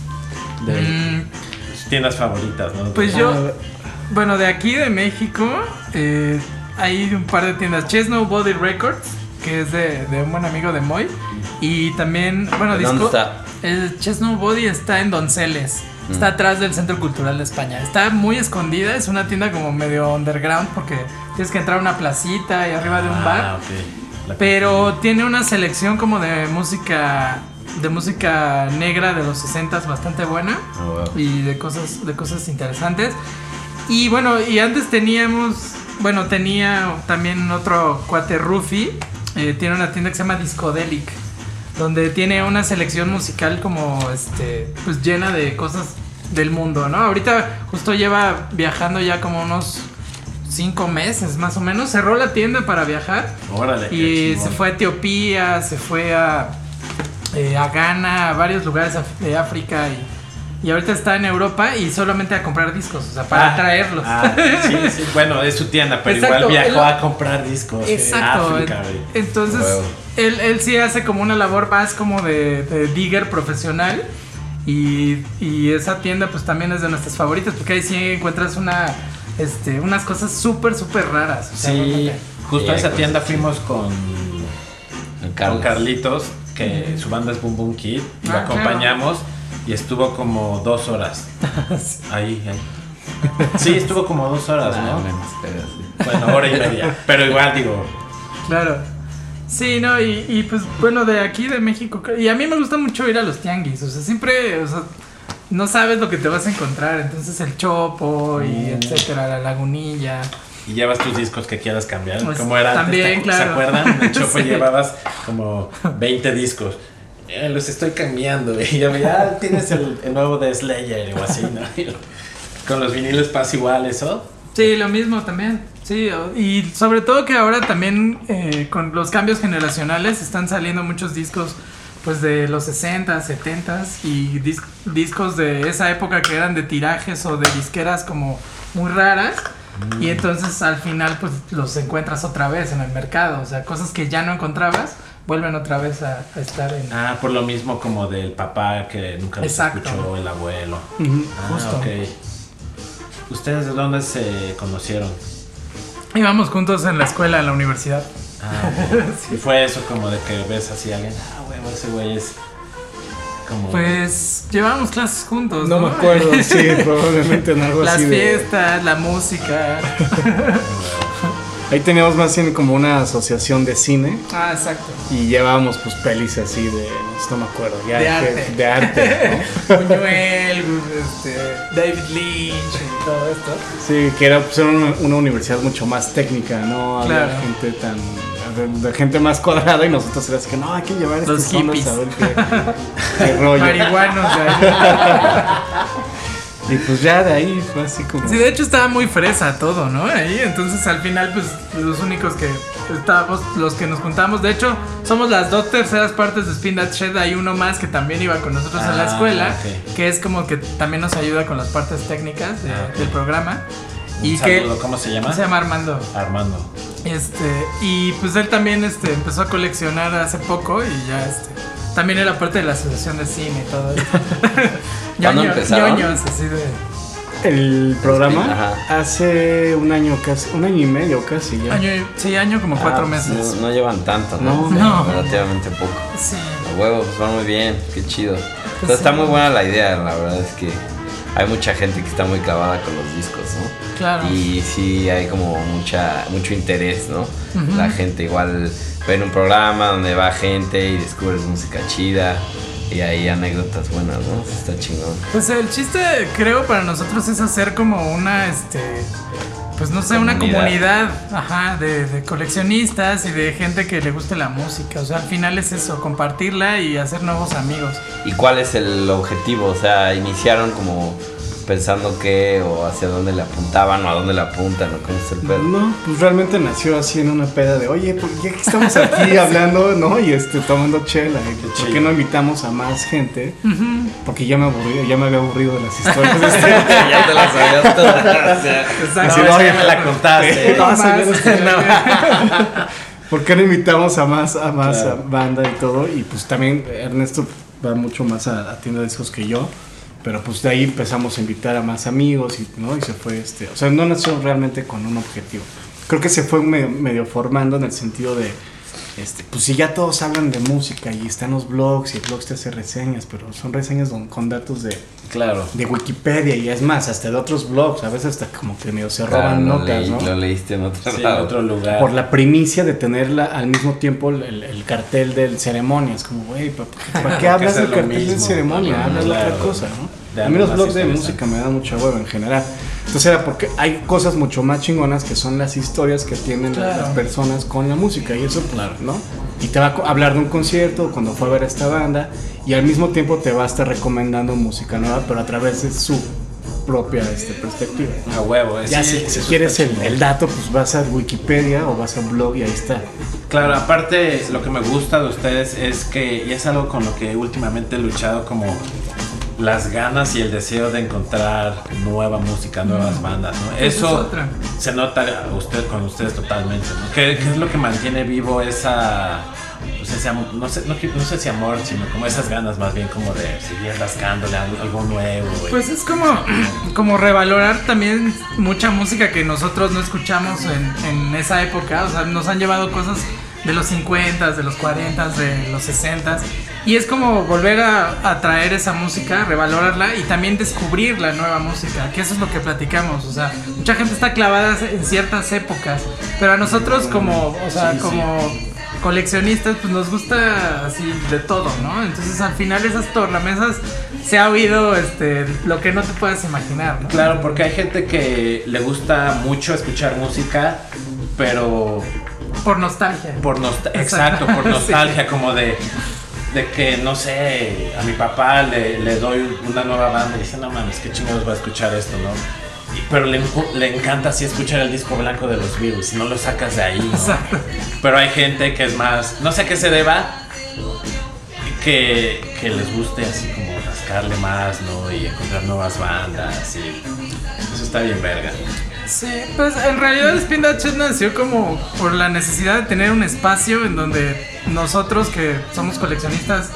Speaker 2: de
Speaker 3: Mm,
Speaker 2: tiendas favoritas, ¿no?
Speaker 3: pues
Speaker 4: Ah,
Speaker 3: yo, bueno, de aquí de México, eh, hay un par de tiendas. Chesno Body Records, que es de, de un buen amigo de Moy. Y también, bueno,
Speaker 5: ¿Dónde
Speaker 3: disco.
Speaker 5: está?
Speaker 3: El Chesno Body está en Donceles. Está atrás del Centro Cultural de España. Está muy escondida, es una tienda como medio underground porque tienes que entrar a una placita y arriba de un bar.
Speaker 2: Ah, ok.
Speaker 3: Pero tiene una selección como de música de música negra de los 60 bastante buena
Speaker 5: huevo.
Speaker 3: y de cosas de cosas interesantes. Y bueno, y antes teníamos, bueno, tenía también otro cuate Rufi, eh, tiene una tienda que se llama Discodelic, donde tiene una selección musical como este pues llena de cosas del mundo, ¿no? Ahorita justo lleva viajando ya como unos cinco meses más o menos. Cerró la tienda para viajar.
Speaker 2: Órale.
Speaker 3: Y se fue a Etiopía, se fue a, eh, a Ghana, a varios lugares de África y, y ahorita está en Europa y solamente a comprar discos, o sea, para
Speaker 2: Ah,
Speaker 3: traerlos.
Speaker 2: ah, sí, sí, bueno, es su tienda, pero
Speaker 3: Exacto,
Speaker 2: igual viajó
Speaker 3: él-
Speaker 2: a comprar discos. en
Speaker 3: Exacto.
Speaker 2: África.
Speaker 3: Entonces, él, él sí hace como una labor más como de, de digger profesional. Y, y esa tienda pues también es de nuestras favoritas porque ahí sí encuentras una este unas cosas súper súper raras. o sea,
Speaker 2: Sí,
Speaker 3: realmente.
Speaker 2: justo
Speaker 5: Sí,
Speaker 2: a esa tienda fuimos con,
Speaker 5: El Carlos.
Speaker 2: con Carlitos, que su banda es Boom Boom Kid, y lo
Speaker 3: Ah,
Speaker 2: acompañamos y estuvo como dos horas ahí, ahí. Sí, estuvo como dos horas,
Speaker 5: Ah,
Speaker 2: ¿no?
Speaker 5: menos, pero sí.
Speaker 2: Bueno, hora y media. Pero igual digo,
Speaker 3: Claro. Sí, no, y, y, pues bueno, de aquí de México. Y a mí me gusta mucho ir a los tianguis. O sea, siempre, o sea, no sabes lo que te vas a encontrar. Entonces el chopo y
Speaker 2: Mm.
Speaker 3: etcétera, la lagunilla.
Speaker 2: y llevas tus discos que quieras cambiar.
Speaker 3: Pues,
Speaker 2: como era antes,
Speaker 3: también,
Speaker 2: ¿te-
Speaker 3: claro.
Speaker 2: ¿Se acuerdan? Hecho, pues
Speaker 3: Sí.
Speaker 2: llevabas como 20 discos. Eh, los estoy cambiando. Y ya tienes el, el nuevo de Slayer o así, ¿no? Con los viniles pasa igual eso.
Speaker 3: Sí, lo mismo también. Sí, y sobre todo que ahora también eh, con los cambios generacionales están saliendo muchos discos pues de los 60, 70 y dis- discos de esa época que eran de tirajes o de disqueras como muy raras. Y entonces al final pues los encuentras otra vez en el mercado. O sea, cosas que ya no encontrabas vuelven otra vez a, a estar en...
Speaker 2: Ah, por lo mismo como del papá que nunca los escuchó, el abuelo. Ah,
Speaker 3: Justo.
Speaker 2: ok. ¿Ustedes de dónde se conocieron?
Speaker 3: Íbamos juntos en la escuela, en la universidad.
Speaker 2: Ah, ok. Y fue eso como de que ves así a alguien, ah, huevo, ese güey es como...
Speaker 3: Pues llevábamos clases juntos.
Speaker 4: No
Speaker 3: No,
Speaker 4: me acuerdo, sí, probablemente en algo
Speaker 3: Las
Speaker 4: así de...
Speaker 3: fiestas, la música.
Speaker 4: Ahí teníamos más bien como una asociación de cine
Speaker 3: Ah, exacto.
Speaker 4: y llevábamos pues pelis así de, no me acuerdo, ya
Speaker 3: De
Speaker 4: que-
Speaker 3: arte.
Speaker 4: de arte, ¿no?
Speaker 3: Buñuel, este, David Lynch y todo esto.
Speaker 4: Sí, que era, pues, era una, una universidad mucho más técnica, ¿no? Había
Speaker 3: Claro.
Speaker 4: gente tan. De, de gente más cuadrada y nosotros era así que no, hay que llevar
Speaker 3: Los
Speaker 4: estos
Speaker 3: hippies.
Speaker 4: a ver qué, qué rollo.
Speaker 3: Marihuanos. ahí.
Speaker 4: Y pues ya de ahí fue así como.
Speaker 3: Sí, de hecho estaba muy fresa todo, ¿no? Ahí, entonces al final, pues los únicos que estábamos, los que nos juntamos, de hecho, somos las dos terceras partes de Spin That Shed. Hay uno más que también iba con nosotros a la
Speaker 2: Ah,
Speaker 3: escuela,
Speaker 2: ok.
Speaker 3: que es como que también nos ayuda con las partes técnicas de-
Speaker 2: Ah, ok.
Speaker 3: del programa.
Speaker 2: Un
Speaker 3: Y que
Speaker 2: ¿cómo se llama?
Speaker 3: se llama Armando.
Speaker 2: Armando.
Speaker 3: Este, y pues él también este, empezó a coleccionar hace poco y ya este, también era parte de la asociación de cine y todo eso.
Speaker 5: ¿Cuándo empezaron?
Speaker 3: ñoños, así de.
Speaker 4: El programa
Speaker 5: Ajá.
Speaker 4: hace un año casi, un año y medio casi ya.
Speaker 3: Año, y- sí, año como cuatro
Speaker 5: Ah, pues,
Speaker 3: meses.
Speaker 5: No, no llevan tanto, ¿no?
Speaker 4: No.
Speaker 5: Sí,
Speaker 3: No.
Speaker 5: Relativamente poco.
Speaker 3: Sí.
Speaker 5: A huevo, pues van muy bien, qué chido.
Speaker 3: Pues
Speaker 5: está muy buena la idea, la verdad es que hay mucha gente que está muy clavada con los discos, ¿no?
Speaker 3: Claro.
Speaker 5: Y sí hay como mucha mucho interés, ¿no? La gente igual ve en un programa donde va gente y descubres música chida y hay anécdotas buenas, ¿no? Está chingón.
Speaker 3: Pues el chiste, creo, para nosotros es hacer como una, este, pues no sé, una
Speaker 5: Comunidad.
Speaker 3: comunidad, ajá, de, de coleccionistas y de gente que le guste la música. O sea, al final es eso, compartirla y hacer nuevos amigos.
Speaker 5: ¿Y cuál es el objetivo? O sea, iniciaron como pensando qué o hacia dónde le apuntaban o a dónde le apuntan o cómo es el pedo.
Speaker 4: No, pues realmente nació así en una peda de, oye, ¿por qué estamos aquí hablando, no? Y este, tomando chela. y ¿Por qué no invitamos a más gente? Porque ya me aburrí, ya me había aburrido de las historias. Este,
Speaker 5: ya te las sabías todas. o sea,
Speaker 3: Exacto.
Speaker 2: No, esa
Speaker 4: oye,
Speaker 2: ya me la contaste.
Speaker 4: No, no ¿Por qué no invitamos a más, a más
Speaker 2: Claro.
Speaker 4: a banda y todo? Y pues también Ernesto va mucho más a, a tienda de discos que yo. Pero pues de ahí empezamos a invitar a más amigos y, ¿no? y se fue este. O sea, no nació realmente con un objetivo. Creo que se fue medio, formando en el sentido de. Este, pues si ya todos hablan de música y están los blogs y el blog te hace reseñas, pero son reseñas con datos de,
Speaker 2: Claro.
Speaker 4: de Wikipedia y es más, hasta de otros blogs, a veces hasta como que medio se
Speaker 5: claro,
Speaker 4: roban notas,
Speaker 5: leí-
Speaker 4: ¿no?
Speaker 5: lo leíste en otro
Speaker 2: Sí, en
Speaker 5: lado.
Speaker 2: otro lugar.
Speaker 4: por la primicia de tenerla al mismo tiempo el, el- el cartel del ceremonia. Es como, güey, ¿para, para qué hablas del cartel del ceremonia?
Speaker 2: claro,
Speaker 4: Hablas de otra cosa, ¿no? A mí los blogs de música me dan mucha hueva en general. Entonces era porque hay cosas mucho más chingonas que son las historias que tienen
Speaker 3: Claro.
Speaker 4: las personas con la música y eso, pues,
Speaker 2: Claro.
Speaker 4: ¿no? Y te va a hablar de un concierto, cuando fue a ver a esta banda, y al mismo tiempo te va a estar recomendando música nueva, pero a través de su propia este, perspectiva. ¿no?
Speaker 2: A huevo.
Speaker 4: Ya
Speaker 2: sí,
Speaker 4: si, si quieres el, el dato, pues vas a Wikipedia o vas a blog y ahí está.
Speaker 2: Claro, aparte lo que me gusta de ustedes es que, y es algo con lo que últimamente he luchado como las ganas y el deseo de encontrar nueva música, nuevas bandas, ¿no?
Speaker 3: Es
Speaker 2: Eso
Speaker 3: otra.
Speaker 2: se nota a usted, con ustedes totalmente, ¿no? ¿Qué, qué es lo que mantiene vivo esa, pues ese no, sé, no, no sé si amor, sino como esas ganas más bien como de seguir rascándole algo nuevo?
Speaker 3: Pues es como, como revalorar también mucha música que nosotros no escuchamos en, en esa época. O sea, nos han llevado cosas de los 50, de los 40, de los 60. Y es como volver a, a, traer esa música, revalorarla y también descubrir la nueva música, que eso es lo que platicamos. O sea, mucha gente está clavada en ciertas épocas, pero a nosotros como, o sea, como coleccionistas, pues nos gusta así de todo, ¿no? Entonces al final esas tornamesas se ha oído este, lo que no te puedas imaginar, ¿no?
Speaker 2: Claro, porque hay gente que le gusta mucho escuchar música, pero...
Speaker 3: Por nostalgia.
Speaker 2: Por exacto, por nostalgia, sí. como de de que, no sé, a mi papá le, le, doy una nueva banda y dice, no mames, qué chingados va a escuchar esto, ¿no? Y, pero le, le, encanta así escuchar el disco blanco de los Beatles y no lo sacas de ahí, ¿no? Pero hay gente que es más, no sé a qué se deba, que, que les guste así como rascarle más, ¿no? Y encontrar nuevas bandas y eso está bien verga.
Speaker 3: Sí, pues en realidad Spin That nació como por la necesidad de tener un espacio en donde nosotros que somos coleccionistas,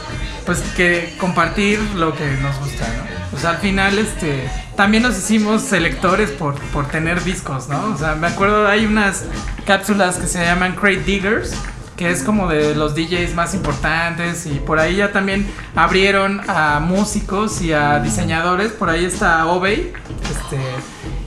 Speaker 3: pues que compartir lo que nos gusta, ¿no? O sea, al final este también nos hicimos selectores por, por tener discos, ¿no? O sea, me acuerdo hay unas cápsulas que se llaman Crate Diggers, que es como de los DJs más importantes y por ahí ya también abrieron a músicos y a diseñadores, por ahí está Obey, este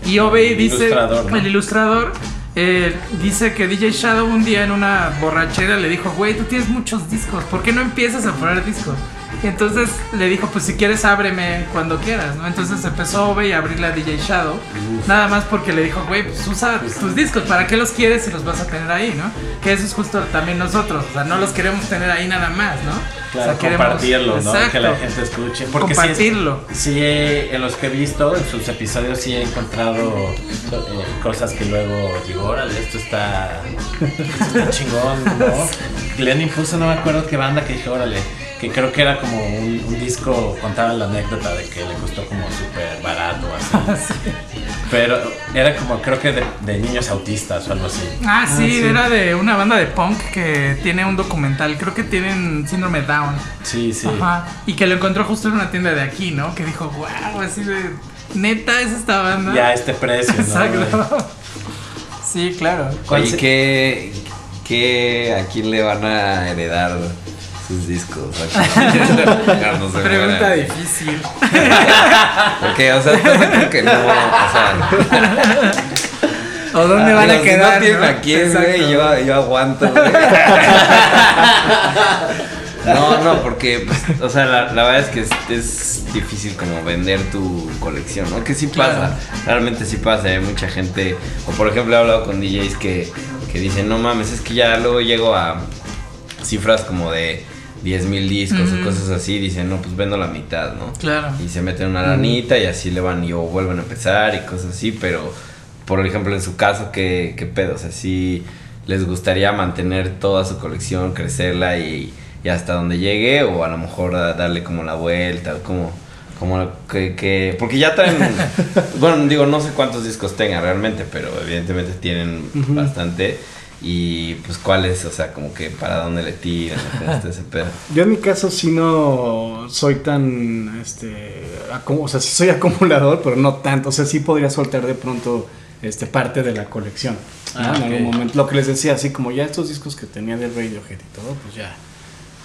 Speaker 3: y Obey dice
Speaker 2: ilustrador, ¿no?
Speaker 3: el ilustrador eh, dice que DJ Shadow un día en una borrachera le dijo, güey, tú tienes muchos discos, ¿por qué no empiezas a poner discos? Entonces le dijo, pues si quieres ábreme cuando quieras, ¿no? Entonces empezó Ove a abrirle a DJ Shadow, Uf. nada más porque le dijo, güey, pues usa tus discos, ¿para qué los quieres si los vas a tener ahí, ¿no? Que eso es justo también nosotros, o sea, no los queremos tener ahí nada más, ¿no?
Speaker 2: Claro,
Speaker 3: o sea, queremos,
Speaker 2: compartirlo, ¿no?
Speaker 3: Exacto.
Speaker 2: Que la gente escuche. Porque
Speaker 3: Compartirlo.
Speaker 2: Sí, sí, en los que he visto, en sus episodios, sí he encontrado eh, cosas que luego digo, órale, esto está, esto está chingón, ¿no? Lenin puso, no me acuerdo qué banda que dije, órale que creo que era como un, un, disco, contaba la anécdota de que le costó como súper barato, así.
Speaker 3: sí.
Speaker 2: Pero era como, creo que de, de, niños autistas o algo así.
Speaker 3: Ah sí, ah, sí, era de una banda de punk que tiene un documental, creo que tienen síndrome Down.
Speaker 2: Sí, sí.
Speaker 3: Ajá. Y que lo encontró justo en una tienda de aquí, ¿no? Que dijo, wow, así de, neta es esta banda.
Speaker 2: Ya este precio, ¿no?
Speaker 3: Exacto. Sí, claro.
Speaker 5: Oye, ¿qué, ¿qué, a quién le van a heredar sus discos.
Speaker 3: no se Pregunta difícil.
Speaker 5: O sea, creo que no, o sea.
Speaker 3: ¿O dónde van a quedar?
Speaker 5: No tienen
Speaker 3: ¿no?
Speaker 5: aquí, güey, yo, yo aguanto, güey. No, no, porque, pues, o sea, la, la, verdad es que es, es, difícil como vender tu colección, ¿no? Que sí pasa, claro. realmente sí pasa, hay mucha gente, o por ejemplo he hablado con DJs que, que dicen, no mames, es que ya luego llego a cifras como de 10 mil discos mm. o cosas así, dicen, no, pues vendo la mitad, ¿no?
Speaker 3: Claro.
Speaker 5: Y se meten una lanita mm. y así le van y o vuelven a empezar y cosas así, pero por ejemplo en su caso, ¿qué, qué pedo? O sea, sí les gustaría mantener toda su colección, crecerla y, y hasta donde llegue o a lo mejor a darle como la vuelta, como... Como que, que, Porque ya traen. bueno, digo, no sé cuántos discos tengan realmente, pero evidentemente tienen uh -huh. bastante y pues cuál es, o sea, como que para dónde le tiran, ese pedo.
Speaker 4: Yo en mi caso sí no soy tan, este, o sea, sí soy acumulador, pero no tanto, o sea, sí podría soltar de pronto este parte de la colección. ¿no? Ah, en algún momento, lo que les decía, así como ya estos discos que tenía de Radiohead y todo, pues ya.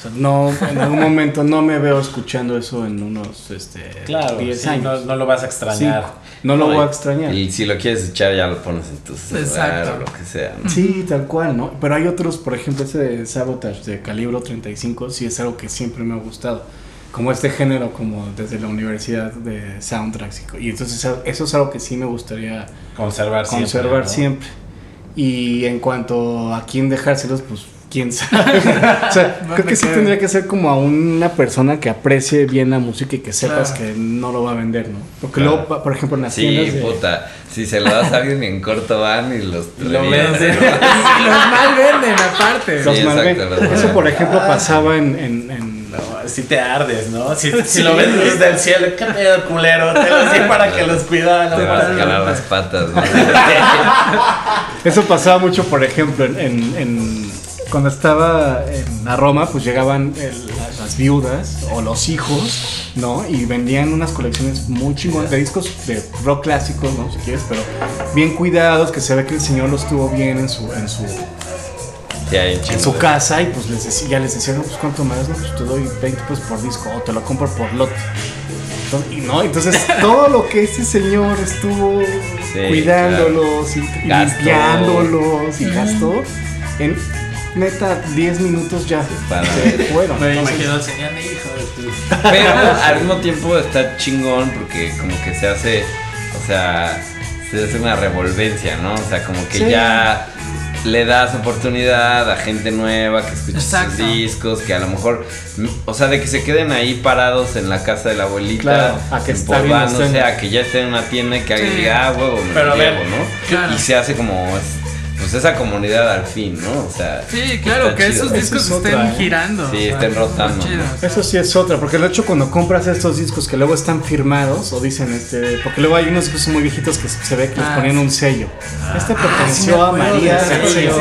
Speaker 4: Sea, no, en algún momento no me veo escuchando eso en unos este,
Speaker 2: claro,
Speaker 4: 10
Speaker 2: sí,
Speaker 4: años.
Speaker 2: No, no, lo vas a extrañar.
Speaker 4: Sí, no lo
Speaker 5: No,
Speaker 4: voy a extrañar.
Speaker 5: Y si lo quieres echar, ya lo pones en tu celular
Speaker 3: Exacto.
Speaker 5: o lo que sea. ¿no?
Speaker 4: Sí, tal cual, ¿no? Pero hay otros, por ejemplo, ese de Sabotage de Calibro 35, sí es algo que siempre me ha gustado. Como este género, como desde la universidad de soundtracks. y entonces eso es algo que sí me gustaría
Speaker 2: Conservar siempre.
Speaker 4: conservar
Speaker 2: ¿no?
Speaker 4: siempre. Y en cuanto a quién dejárselos, pues quién sabe. o sea,
Speaker 3: ¿Dónde
Speaker 4: creo que sí tendría que ser como a una persona que aprecie bien la música y que sepas
Speaker 3: Claro.
Speaker 4: que no lo va a vender, ¿no? Porque
Speaker 5: Claro.
Speaker 4: luego, por ejemplo, en las
Speaker 5: Sí,
Speaker 4: tiendas de-
Speaker 5: puta. Si se lo das a alguien en corto van y los
Speaker 2: Lo
Speaker 5: revientan,
Speaker 2: venden.
Speaker 5: ¿no?
Speaker 3: Y los mal venden aparte.
Speaker 4: los
Speaker 5: Sí,
Speaker 4: malven-
Speaker 5: exacto, los
Speaker 4: Eso, por ejemplo, pasaba en- en- en
Speaker 2: No, si te ardes, ¿no? Si, si
Speaker 3: Sí.
Speaker 2: lo ves desde el cielo, qué pedo culero, te lo di para que los cuidaran.
Speaker 5: Te
Speaker 2: ¿no?
Speaker 5: vas a jalar las patas, ¿no?
Speaker 4: Eso pasaba mucho, por ejemplo, en, en- en- cuando estaba en la Roma, pues llegaban el- las, las viudas o los hijos, ¿no? Y vendían unas colecciones muy chingonas de discos de rock clásicos, ¿no? Si quieres, pero bien cuidados, que se ve que el señor los tuvo bien en su, en su, en casa y pues les decía, ya les decía, no, pues cuánto me das, no, pues te doy 20 pesos por disco o te lo compro por lote. Entonces, y no, entonces todo lo que este señor estuvo
Speaker 5: Sí,
Speaker 4: cuidándolos y, y limpiándolos y gastó, en neta 10 minutos ya
Speaker 5: Para
Speaker 4: se
Speaker 5: ver.
Speaker 4: fueron.
Speaker 2: Me imagino al señor, hijo de tu.
Speaker 5: Pero al mismo tiempo está chingón porque como que se hace, o sea, se hace una revolvencia, ¿no? O sea, como que
Speaker 4: Sí.
Speaker 5: ya le das oportunidad a gente nueva que escuche sus discos, que a lo mejor, o sea, de que se queden ahí parados en la casa de la abuelita,
Speaker 4: Claro, a que
Speaker 5: empolvándose, a que ya esté en una tienda y que alguien
Speaker 3: Sí.
Speaker 5: diga, ah, huevo, me
Speaker 2: Pero
Speaker 5: lo
Speaker 2: a ver,
Speaker 5: llevo, ¿no?
Speaker 3: claro.
Speaker 5: Y se hace como, pues esa comunidad al fin, ¿no? O sea,
Speaker 3: Sí, claro, que
Speaker 5: chido.
Speaker 3: esos discos
Speaker 4: Esa es
Speaker 3: estén
Speaker 4: otra, ¿eh?
Speaker 3: girando.
Speaker 5: Sí,
Speaker 3: o sea,
Speaker 5: estén rotando,
Speaker 3: chido.
Speaker 5: ¿no?
Speaker 4: Eso sí es otra, porque de hecho cuando compras estos discos que luego están firmados o dicen este, porque luego hay unos discos muy viejitos que se ve que les
Speaker 3: Ah,
Speaker 4: ponen
Speaker 3: sí.
Speaker 4: un sello. este
Speaker 3: sí
Speaker 4: perteneció
Speaker 3: me
Speaker 4: a María, sello,
Speaker 3: sello,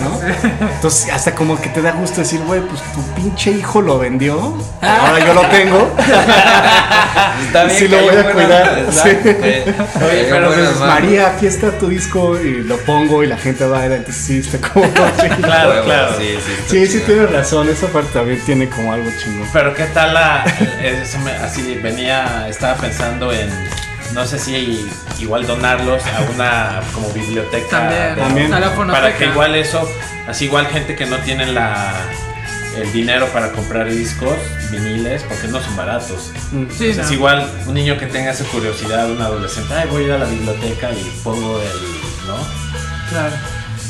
Speaker 4: ¿no?
Speaker 3: sí.
Speaker 4: Entonces hasta como que te da gusto decir, güey, pues tu pinche hijo lo vendió, ahora yo lo tengo.
Speaker 5: Está bien,
Speaker 4: Sí lo voy a cuidar, sí. Oye, pero
Speaker 5: manos.
Speaker 4: María, aquí está tu disco y lo pongo y la gente sí, está como
Speaker 2: Claro, claro.
Speaker 5: Sí, sí,
Speaker 4: Sí, sí tienes razón, esa parte también tiene como algo chingón.
Speaker 2: Pero qué tal la. así venía, estaba pensando en. No sé si igual donarlos a una como biblioteca.
Speaker 3: También,
Speaker 2: de-
Speaker 4: También.
Speaker 3: a la fonoteca.
Speaker 2: Para que igual eso, así igual gente que no tiene la el dinero para comprar discos, viniles, porque no son baratos.
Speaker 4: Mm.
Speaker 3: Sí, no.
Speaker 2: igual un niño que tenga esa curiosidad, un adolescente, ay voy a ir a la biblioteca y pongo el, ¿no?
Speaker 3: Claro.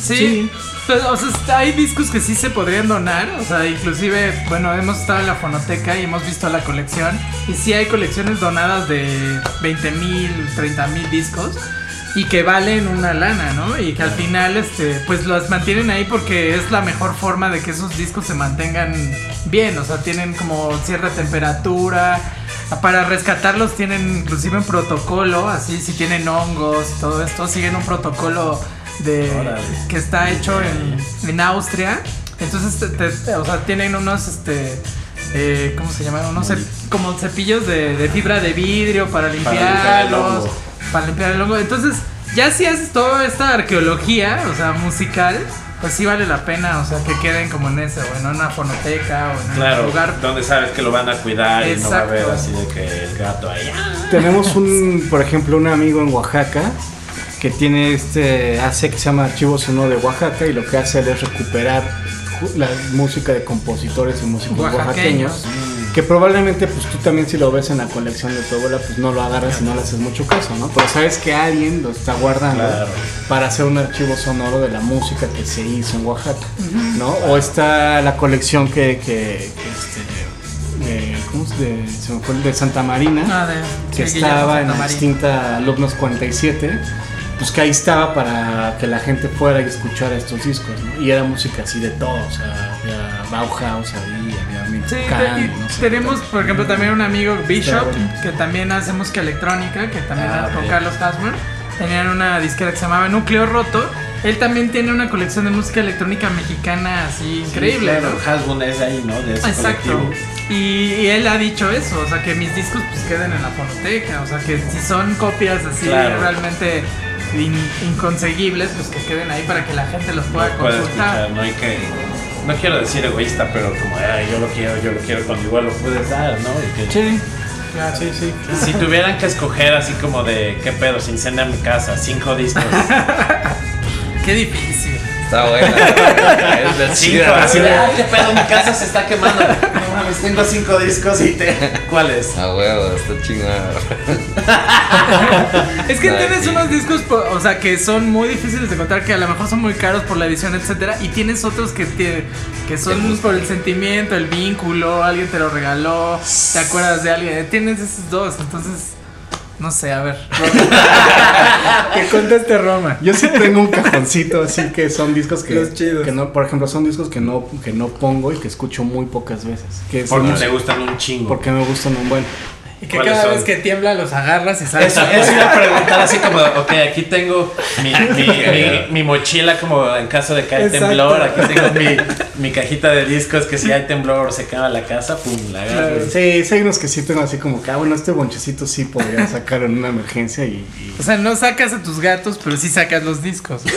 Speaker 3: Sí.
Speaker 4: Sí.
Speaker 3: Pues, o sea, hay discos que sí se podrían donar. O sea, inclusive, bueno, hemos estado en la fonoteca y hemos visto la colección. Y sí hay colecciones donadas de 20 mil, 30 mil discos. Y que valen una lana, ¿no? Y que al final, este, pues los mantienen ahí porque es la mejor forma de que esos discos se mantengan bien. O sea, tienen como cierta temperatura. Para rescatarlos tienen inclusive un protocolo, así si tienen hongos, todo esto, siguen un protocolo de
Speaker 2: Órale.
Speaker 3: que está hecho en, en Austria. Entonces, te- te- te- o sea, tienen unos, este, eh, ¿cómo se llaman? Unos cep- como cepillos de, de fibra de vidrio para
Speaker 2: limpiar el
Speaker 3: limpiarlos,
Speaker 2: hongo.
Speaker 3: para limpiar el hongo. Entonces, ya si haces toda esta arqueología, o sea, musical, pues sí vale la pena, o sea, que queden como en ese, o en una fonoteca, o en
Speaker 2: Claro,
Speaker 3: un lugar.
Speaker 2: donde sabes que lo van a cuidar y no va a haber
Speaker 3: Exacto.
Speaker 2: así de que el gato ahí.
Speaker 4: Tenemos un, por ejemplo, un amigo en Oaxaca que tiene este hace que se llama Archivo Sonoro de Oaxaca y lo que hace él es recuperar la música de compositores y músicos
Speaker 3: Oaxaqueños.
Speaker 4: oaxaqueños. Que probablemente pues tú también si lo ves en la colección de tu abuela pues no lo agarras y no le haces mucho caso, ¿no? Pero sabes que alguien lo está guardando
Speaker 2: Claro.
Speaker 4: para hacer un archivo sonoro de la música que se hizo en Oaxaca, ¿no? O está la colección que, que, que, este, de, ¿cómo se, de, se me fue? de Santa Marina
Speaker 3: Ah, de-
Speaker 4: que
Speaker 3: sí,
Speaker 4: estaba en la extinta Alumnos 47, pues que ahí estaba para que la gente fuera y escuchara estos discos, ¿no? Y era música así de todo, o sea, había Bauhaus ahí, había
Speaker 3: Sí, te- y
Speaker 4: no sé,
Speaker 3: tenemos, por ejemplo, también un amigo Bishop, que también hace música electrónica, que también
Speaker 2: Ah.
Speaker 3: Carlos Hasmer. Tenían una disquera que se llamaba Núcleo Roto. Él también tiene una colección de música electrónica mexicana así increíble,
Speaker 2: Claro,
Speaker 3: ¿no?
Speaker 2: Hasbun es ahí, ¿no? De ese
Speaker 3: Exacto.
Speaker 2: colectivo.
Speaker 3: Y, y él ha dicho eso, o sea, que mis discos pues queden en la fonoteca, o sea, que si son copias así
Speaker 2: Claro.
Speaker 3: realmente in- inconseguibles, pues que queden ahí para que la gente los pueda consultar.
Speaker 2: escuchar, no hay que. No quiero decir egoísta, pero como, "Ay, yo lo quiero, yo lo quiero, cuando igual lo puedes dar, ¿no? Y que-
Speaker 3: Sí, claro.
Speaker 4: Sí, sí.
Speaker 2: Si tuvieran que escoger así como de, ¿qué pedo? Se incendia mi casa, cinco discos.
Speaker 3: Qué difícil.
Speaker 5: Está buena. es la
Speaker 2: cinco,
Speaker 5: chida.
Speaker 2: así de, ay, qué pedo, mi casa se está quemando. Mames, tengo cinco discos y te. ¿Cuáles?
Speaker 5: A huevo, está chingada.
Speaker 3: Es que
Speaker 5: Ay,
Speaker 3: tienes
Speaker 5: sí.
Speaker 3: unos discos, o sea, que son muy difíciles de encontrar, que a lo mejor son muy caros por la edición, etcétera, y tienes otros que te, que son por el sentimiento, el vínculo, alguien te lo regaló, te acuerdas de alguien, tienes esos dos, entonces no sé, a ver. que conteste Roma.
Speaker 4: Yo sí tengo un cajoncito así que son discos que,
Speaker 3: Los chidos.
Speaker 4: que no, por ejemplo, son discos que no, que no pongo y que escucho muy pocas veces. Que son
Speaker 2: Porque te gustan un chingo.
Speaker 4: porque me gustan un buen.
Speaker 3: Y que
Speaker 2: ¿Cuáles
Speaker 3: cada
Speaker 2: son?
Speaker 3: vez que tiembla los agarras y sales.
Speaker 2: Eso, eso iba a preguntar así como, ok, aquí tengo mi, mi, mi- mi mochila como en caso de que hay
Speaker 3: Exacto.
Speaker 2: temblor, aquí tengo mi, mi cajita de discos que si hay temblor se quema la casa, pum, la agarro.
Speaker 4: Sí, sí hay unos que sí tengo así como que, ah, bueno, este bonchecito sí podría sacarlo en una emergencia y... y-
Speaker 3: O sea, no sacas a tus gatos, pero sí sacas los discos.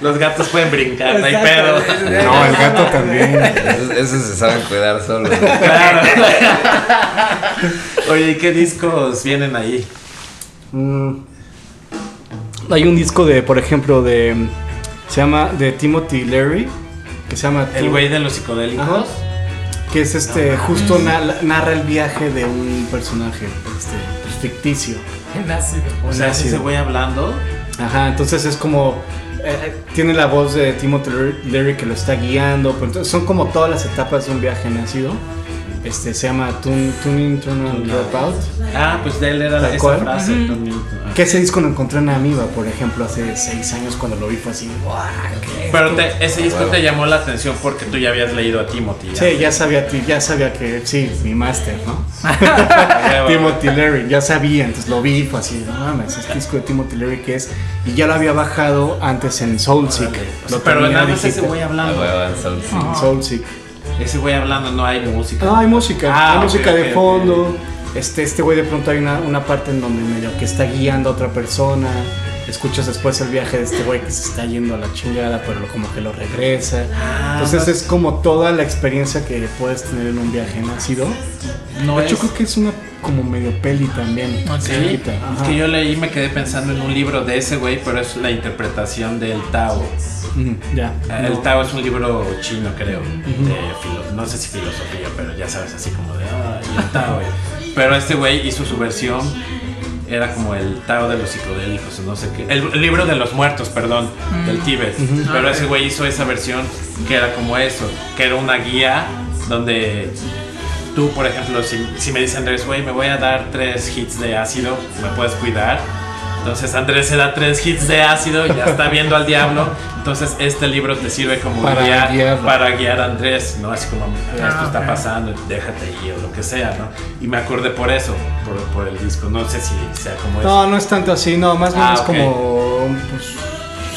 Speaker 2: Los gatos pueden brincar, no hay pedo.
Speaker 4: No, el gato también.
Speaker 5: Esos, esos se saben cuidar solos.
Speaker 2: Claro. Oye, ¿y qué discos vienen ahí?
Speaker 4: Mm. Hay un disco de, por ejemplo, de... Se llama de Timothy Leary, que se llama...
Speaker 2: El güey de los psicodélicos.
Speaker 4: Ajá. Que es este, justo na- narra el viaje de un personaje este, pues, ficticio.
Speaker 3: En ácido.
Speaker 2: O sea,
Speaker 4: Ácido.
Speaker 2: ese güey hablando.
Speaker 4: Ajá, entonces es como. eh, tiene la voz de Timothy Leary que lo está guiando. Pero entonces son como todas las etapas de un viaje en ácido. Este se llama Tune, Tuning, Turn and Dropout.
Speaker 2: Ah, pues de él era
Speaker 4: Tal
Speaker 2: esa
Speaker 4: cual.
Speaker 2: frase.
Speaker 4: Que ese disco lo encontré en Amiba, por ejemplo, hace seis años cuando lo vi fue así. ¡guau! ¿qué es
Speaker 2: Pero
Speaker 4: esto?".
Speaker 2: te- ese disco te llamó la atención porque tú ya habías leído a Timothy.
Speaker 4: Sí, ya sabía, ya sabía que sí, mi máster, ¿no? Timothy Leary, ya sabía, entonces lo vi, fue así, no mames, este disco de Timothy Leary que es, y ya lo había bajado antes en Soulseek. Lo
Speaker 2: Pero nada más ese
Speaker 5: La
Speaker 2: hablando.
Speaker 5: en sol, sí.
Speaker 4: En Soulseek.
Speaker 2: Ese güey hablando no hay música.
Speaker 4: No, hay música,
Speaker 2: Ah,
Speaker 4: hay música
Speaker 2: ok,
Speaker 4: de
Speaker 2: ok.
Speaker 4: fondo. Este, este güey de pronto hay una, una parte en donde medio que está guiando a otra persona. Escuchas después el viaje de este güey que se está yendo a la chingada, pero como que lo regresa.
Speaker 2: Ah,
Speaker 4: Entonces es como toda la experiencia que puedes tener en un viaje en ácido.
Speaker 2: no
Speaker 4: de
Speaker 2: es-
Speaker 4: creo que es una como medio peli también.
Speaker 3: Ok.
Speaker 2: Sí,
Speaker 4: chiquita.
Speaker 2: es que yo leí y me quedé pensando en un libro de ese güey, pero es la interpretación del Tao.
Speaker 4: Ujú, ya.
Speaker 2: El
Speaker 4: No.
Speaker 2: Tao es un libro chino, creo. de filo- no sé si filosofía, pero ya sabes, así como de. Ah, el Tao. eh". Pero este güey hizo su versión. Era como el Tao de los psicodélicos, o no sé qué. El, el libro de los muertos, perdón, del Tíbet. Pero ese güey hizo esa versión que era como eso, que era una guía donde tú, por ejemplo, si, si me dice Andrés, güey, me voy a dar tres hits de ácido, ¿me puedes cuidar? Entonces Andrés se da tres hits de ácido, ya está viendo al diablo. Entonces este libro te sirve como
Speaker 4: Para
Speaker 2: guía
Speaker 4: guiarlo.
Speaker 2: para guiar a Andrés, ¿no? Así como, esto
Speaker 3: Ah,
Speaker 2: está pasando, déjate ir o lo que sea, ¿no? Y me acordé por eso, por, por el disco. No sé si sea como eso.
Speaker 4: No, no es tanto así, no, más bien
Speaker 2: Ah,
Speaker 4: es como, pues,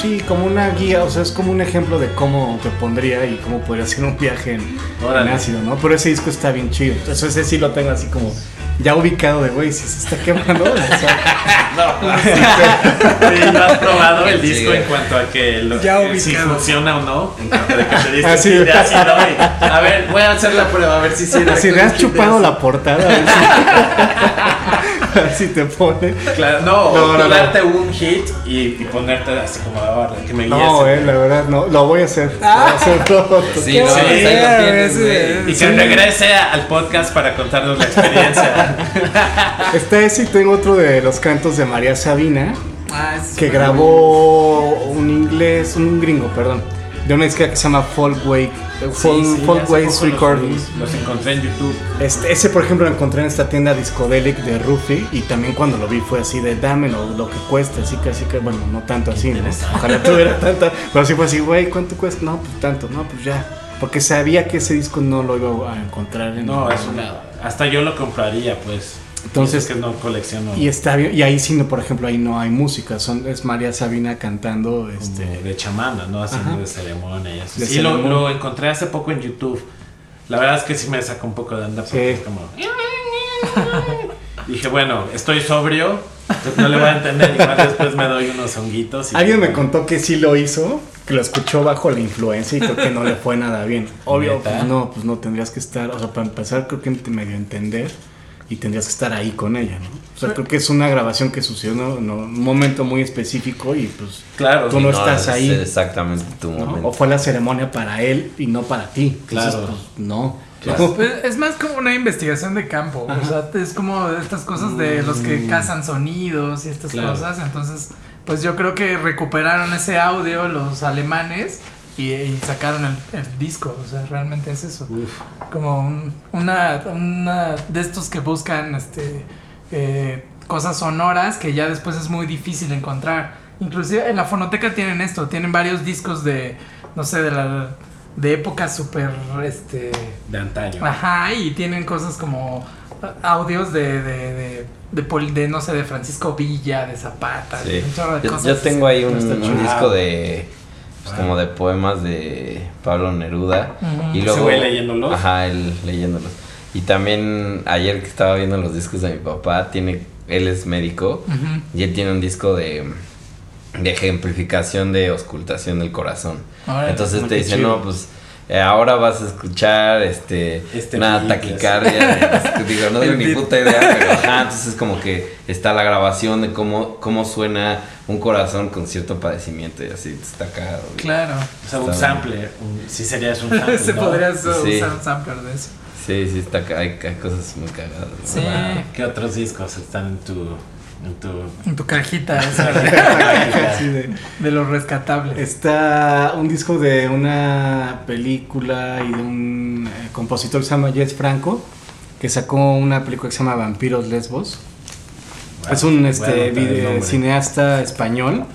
Speaker 4: sí, como una guía, o sea, es como un ejemplo de cómo te pondría y cómo podría hacer un viaje en ácido, ¿no? Pero ese disco está bien chido, entonces ese sí lo tengo así como ya ubicado de, güey, si se está quemando, o sea,
Speaker 2: Sí, ¿no has probado el disco
Speaker 5: Sí.
Speaker 2: en cuanto a que lo-
Speaker 3: Ya
Speaker 2: eh, si funciona o no? En cuanto a que te diste
Speaker 4: sí.
Speaker 2: hit de ácido y- A ver, voy a hacer la prueba, a ver si sí.
Speaker 4: si le has chupado la portada, a ver si, te pone.
Speaker 2: Claro, no,
Speaker 4: No,
Speaker 2: darte un hit y, y ponerte así como ahora, que me guíes.
Speaker 4: No, eh, la verdad, no, lo voy a hacer, lo voy a hacer pronto.
Speaker 5: Sí, no,
Speaker 2: Sí,
Speaker 5: tienes.
Speaker 2: Y que regrese al podcast para contarnos la experiencia.
Speaker 4: Está ese y tengo otro de los cantos de María Sabina,
Speaker 3: Ah, es
Speaker 4: que grabó un inglés, un gringo, perdón, de una disquera que se llama Folkway, Folk,
Speaker 2: Sí,
Speaker 4: Folkways Recordings.
Speaker 2: Los, los encontré en YouTube.
Speaker 4: Este, ese, por ejemplo, lo encontré en esta tienda Discodelic de Rufi y también cuando lo vi fue así de dame lo, lo que cuesta, así que así que, bueno, no tanto así, ¿no? Ojalá tuviera tanta, pero sí fue así, güey, ¿cuánto cuesta? No, pues tanto, no, pues ya. Porque sabía que ese disco no lo iba a encontrar en
Speaker 2: No, es una.
Speaker 4: lado.
Speaker 2: Hasta yo lo compraría, pues.
Speaker 4: Entonces-
Speaker 2: Y eso que no colecciono.
Speaker 4: Y está y ahí sí, no, por ejemplo, ahí no hay música, son, es María Sabina cantando, este...
Speaker 2: como de chamana, ¿no? Haciendo
Speaker 4: Ajá.
Speaker 2: de ceremonia y eso.
Speaker 4: De
Speaker 2: sí, lo, lo encontré hace poco en YouTube. La verdad es que sí me sacó un poco de onda porque
Speaker 4: Sí.
Speaker 2: es como. Dije, bueno, estoy sobrio, entonces no le voy a entender. Igual después me doy unos honguitos. y-
Speaker 4: Alguien me contó que sí lo hizo, que lo escuchó bajo la influencia y creo que no le fue nada bien. Obvio, pues no, pues no tendrías que estar, o sea, para empezar creo que medio entender y tendrías que estar ahí con ella, ¿no? O sea, creo que es una grabación que sucedió en un momento muy específico y pues
Speaker 2: Claro,
Speaker 4: tú no,
Speaker 5: No,
Speaker 4: estás
Speaker 5: es
Speaker 4: ahí,
Speaker 5: exactamente tu
Speaker 4: ¿no?
Speaker 5: momento.
Speaker 4: O fue la ceremonia para él y no para ti. Entonces,
Speaker 2: Claro.
Speaker 4: pues, no.
Speaker 3: Pues, es más como una investigación de campo. O sea, es como estas cosas de los que cazan sonidos y estas
Speaker 2: Claro.
Speaker 3: cosas. Entonces, pues yo creo que recuperaron ese audio los alemanes y, y sacaron el, el disco. O sea, realmente es eso. Como un- una, una de estos que buscan este eh, cosas sonoras que ya después es muy difícil encontrar. Inclusive en la fonoteca tienen esto, tienen varios discos de, no sé, de la de épocas súper, este,
Speaker 2: de antaño.
Speaker 3: Ajá, y tienen cosas como audios de, de, de, de, pol- de, no sé, de Francisco Villa, de Zapata,
Speaker 5: Sí.
Speaker 3: de un de
Speaker 5: Yo,
Speaker 3: cosas.
Speaker 5: yo tengo ahí un, disco de. Pues, como de poemas de Pablo Neruda. Y
Speaker 2: ¿Ese
Speaker 5: luego.
Speaker 2: leyéndolos?
Speaker 5: Ajá, él leyéndolos. Y también ayer que estaba viendo los discos de mi papá, tiene. Él es médico. Y él tiene un disco de. De ejemplificación de auscultación del corazón. Entonces te dice,
Speaker 4: chido.
Speaker 5: no, pues. Eh, ahora vas a escuchar este,
Speaker 2: Este
Speaker 5: una taquicardia. este, digo, no tengo ni puta idea, pero ajá, entonces como que está la grabación de cómo, cómo suena un corazón con cierto padecimiento y así está cagado.
Speaker 3: Claro.
Speaker 2: O sea, un sampler. un- sí sería eso un sample,
Speaker 3: Se
Speaker 2: ¿no?
Speaker 3: podría usar
Speaker 5: Sí.
Speaker 3: un sampler de eso.
Speaker 5: Sí, sí, está hay, hay cosas muy cagadas. ¿no?
Speaker 3: Sí.
Speaker 2: Wow. ¿Qué otros discos están en tu... En tu...
Speaker 3: En tu cajita esa
Speaker 4: Sí, de-
Speaker 3: de los rescatables.
Speaker 4: Está un disco de una película y de un eh, compositor que se llama Jess Franco, que sacó una película que se llama Vampiros Lesbos. es un este,
Speaker 2: anotar el
Speaker 4: vide-
Speaker 2: nombre.
Speaker 4: cineasta español,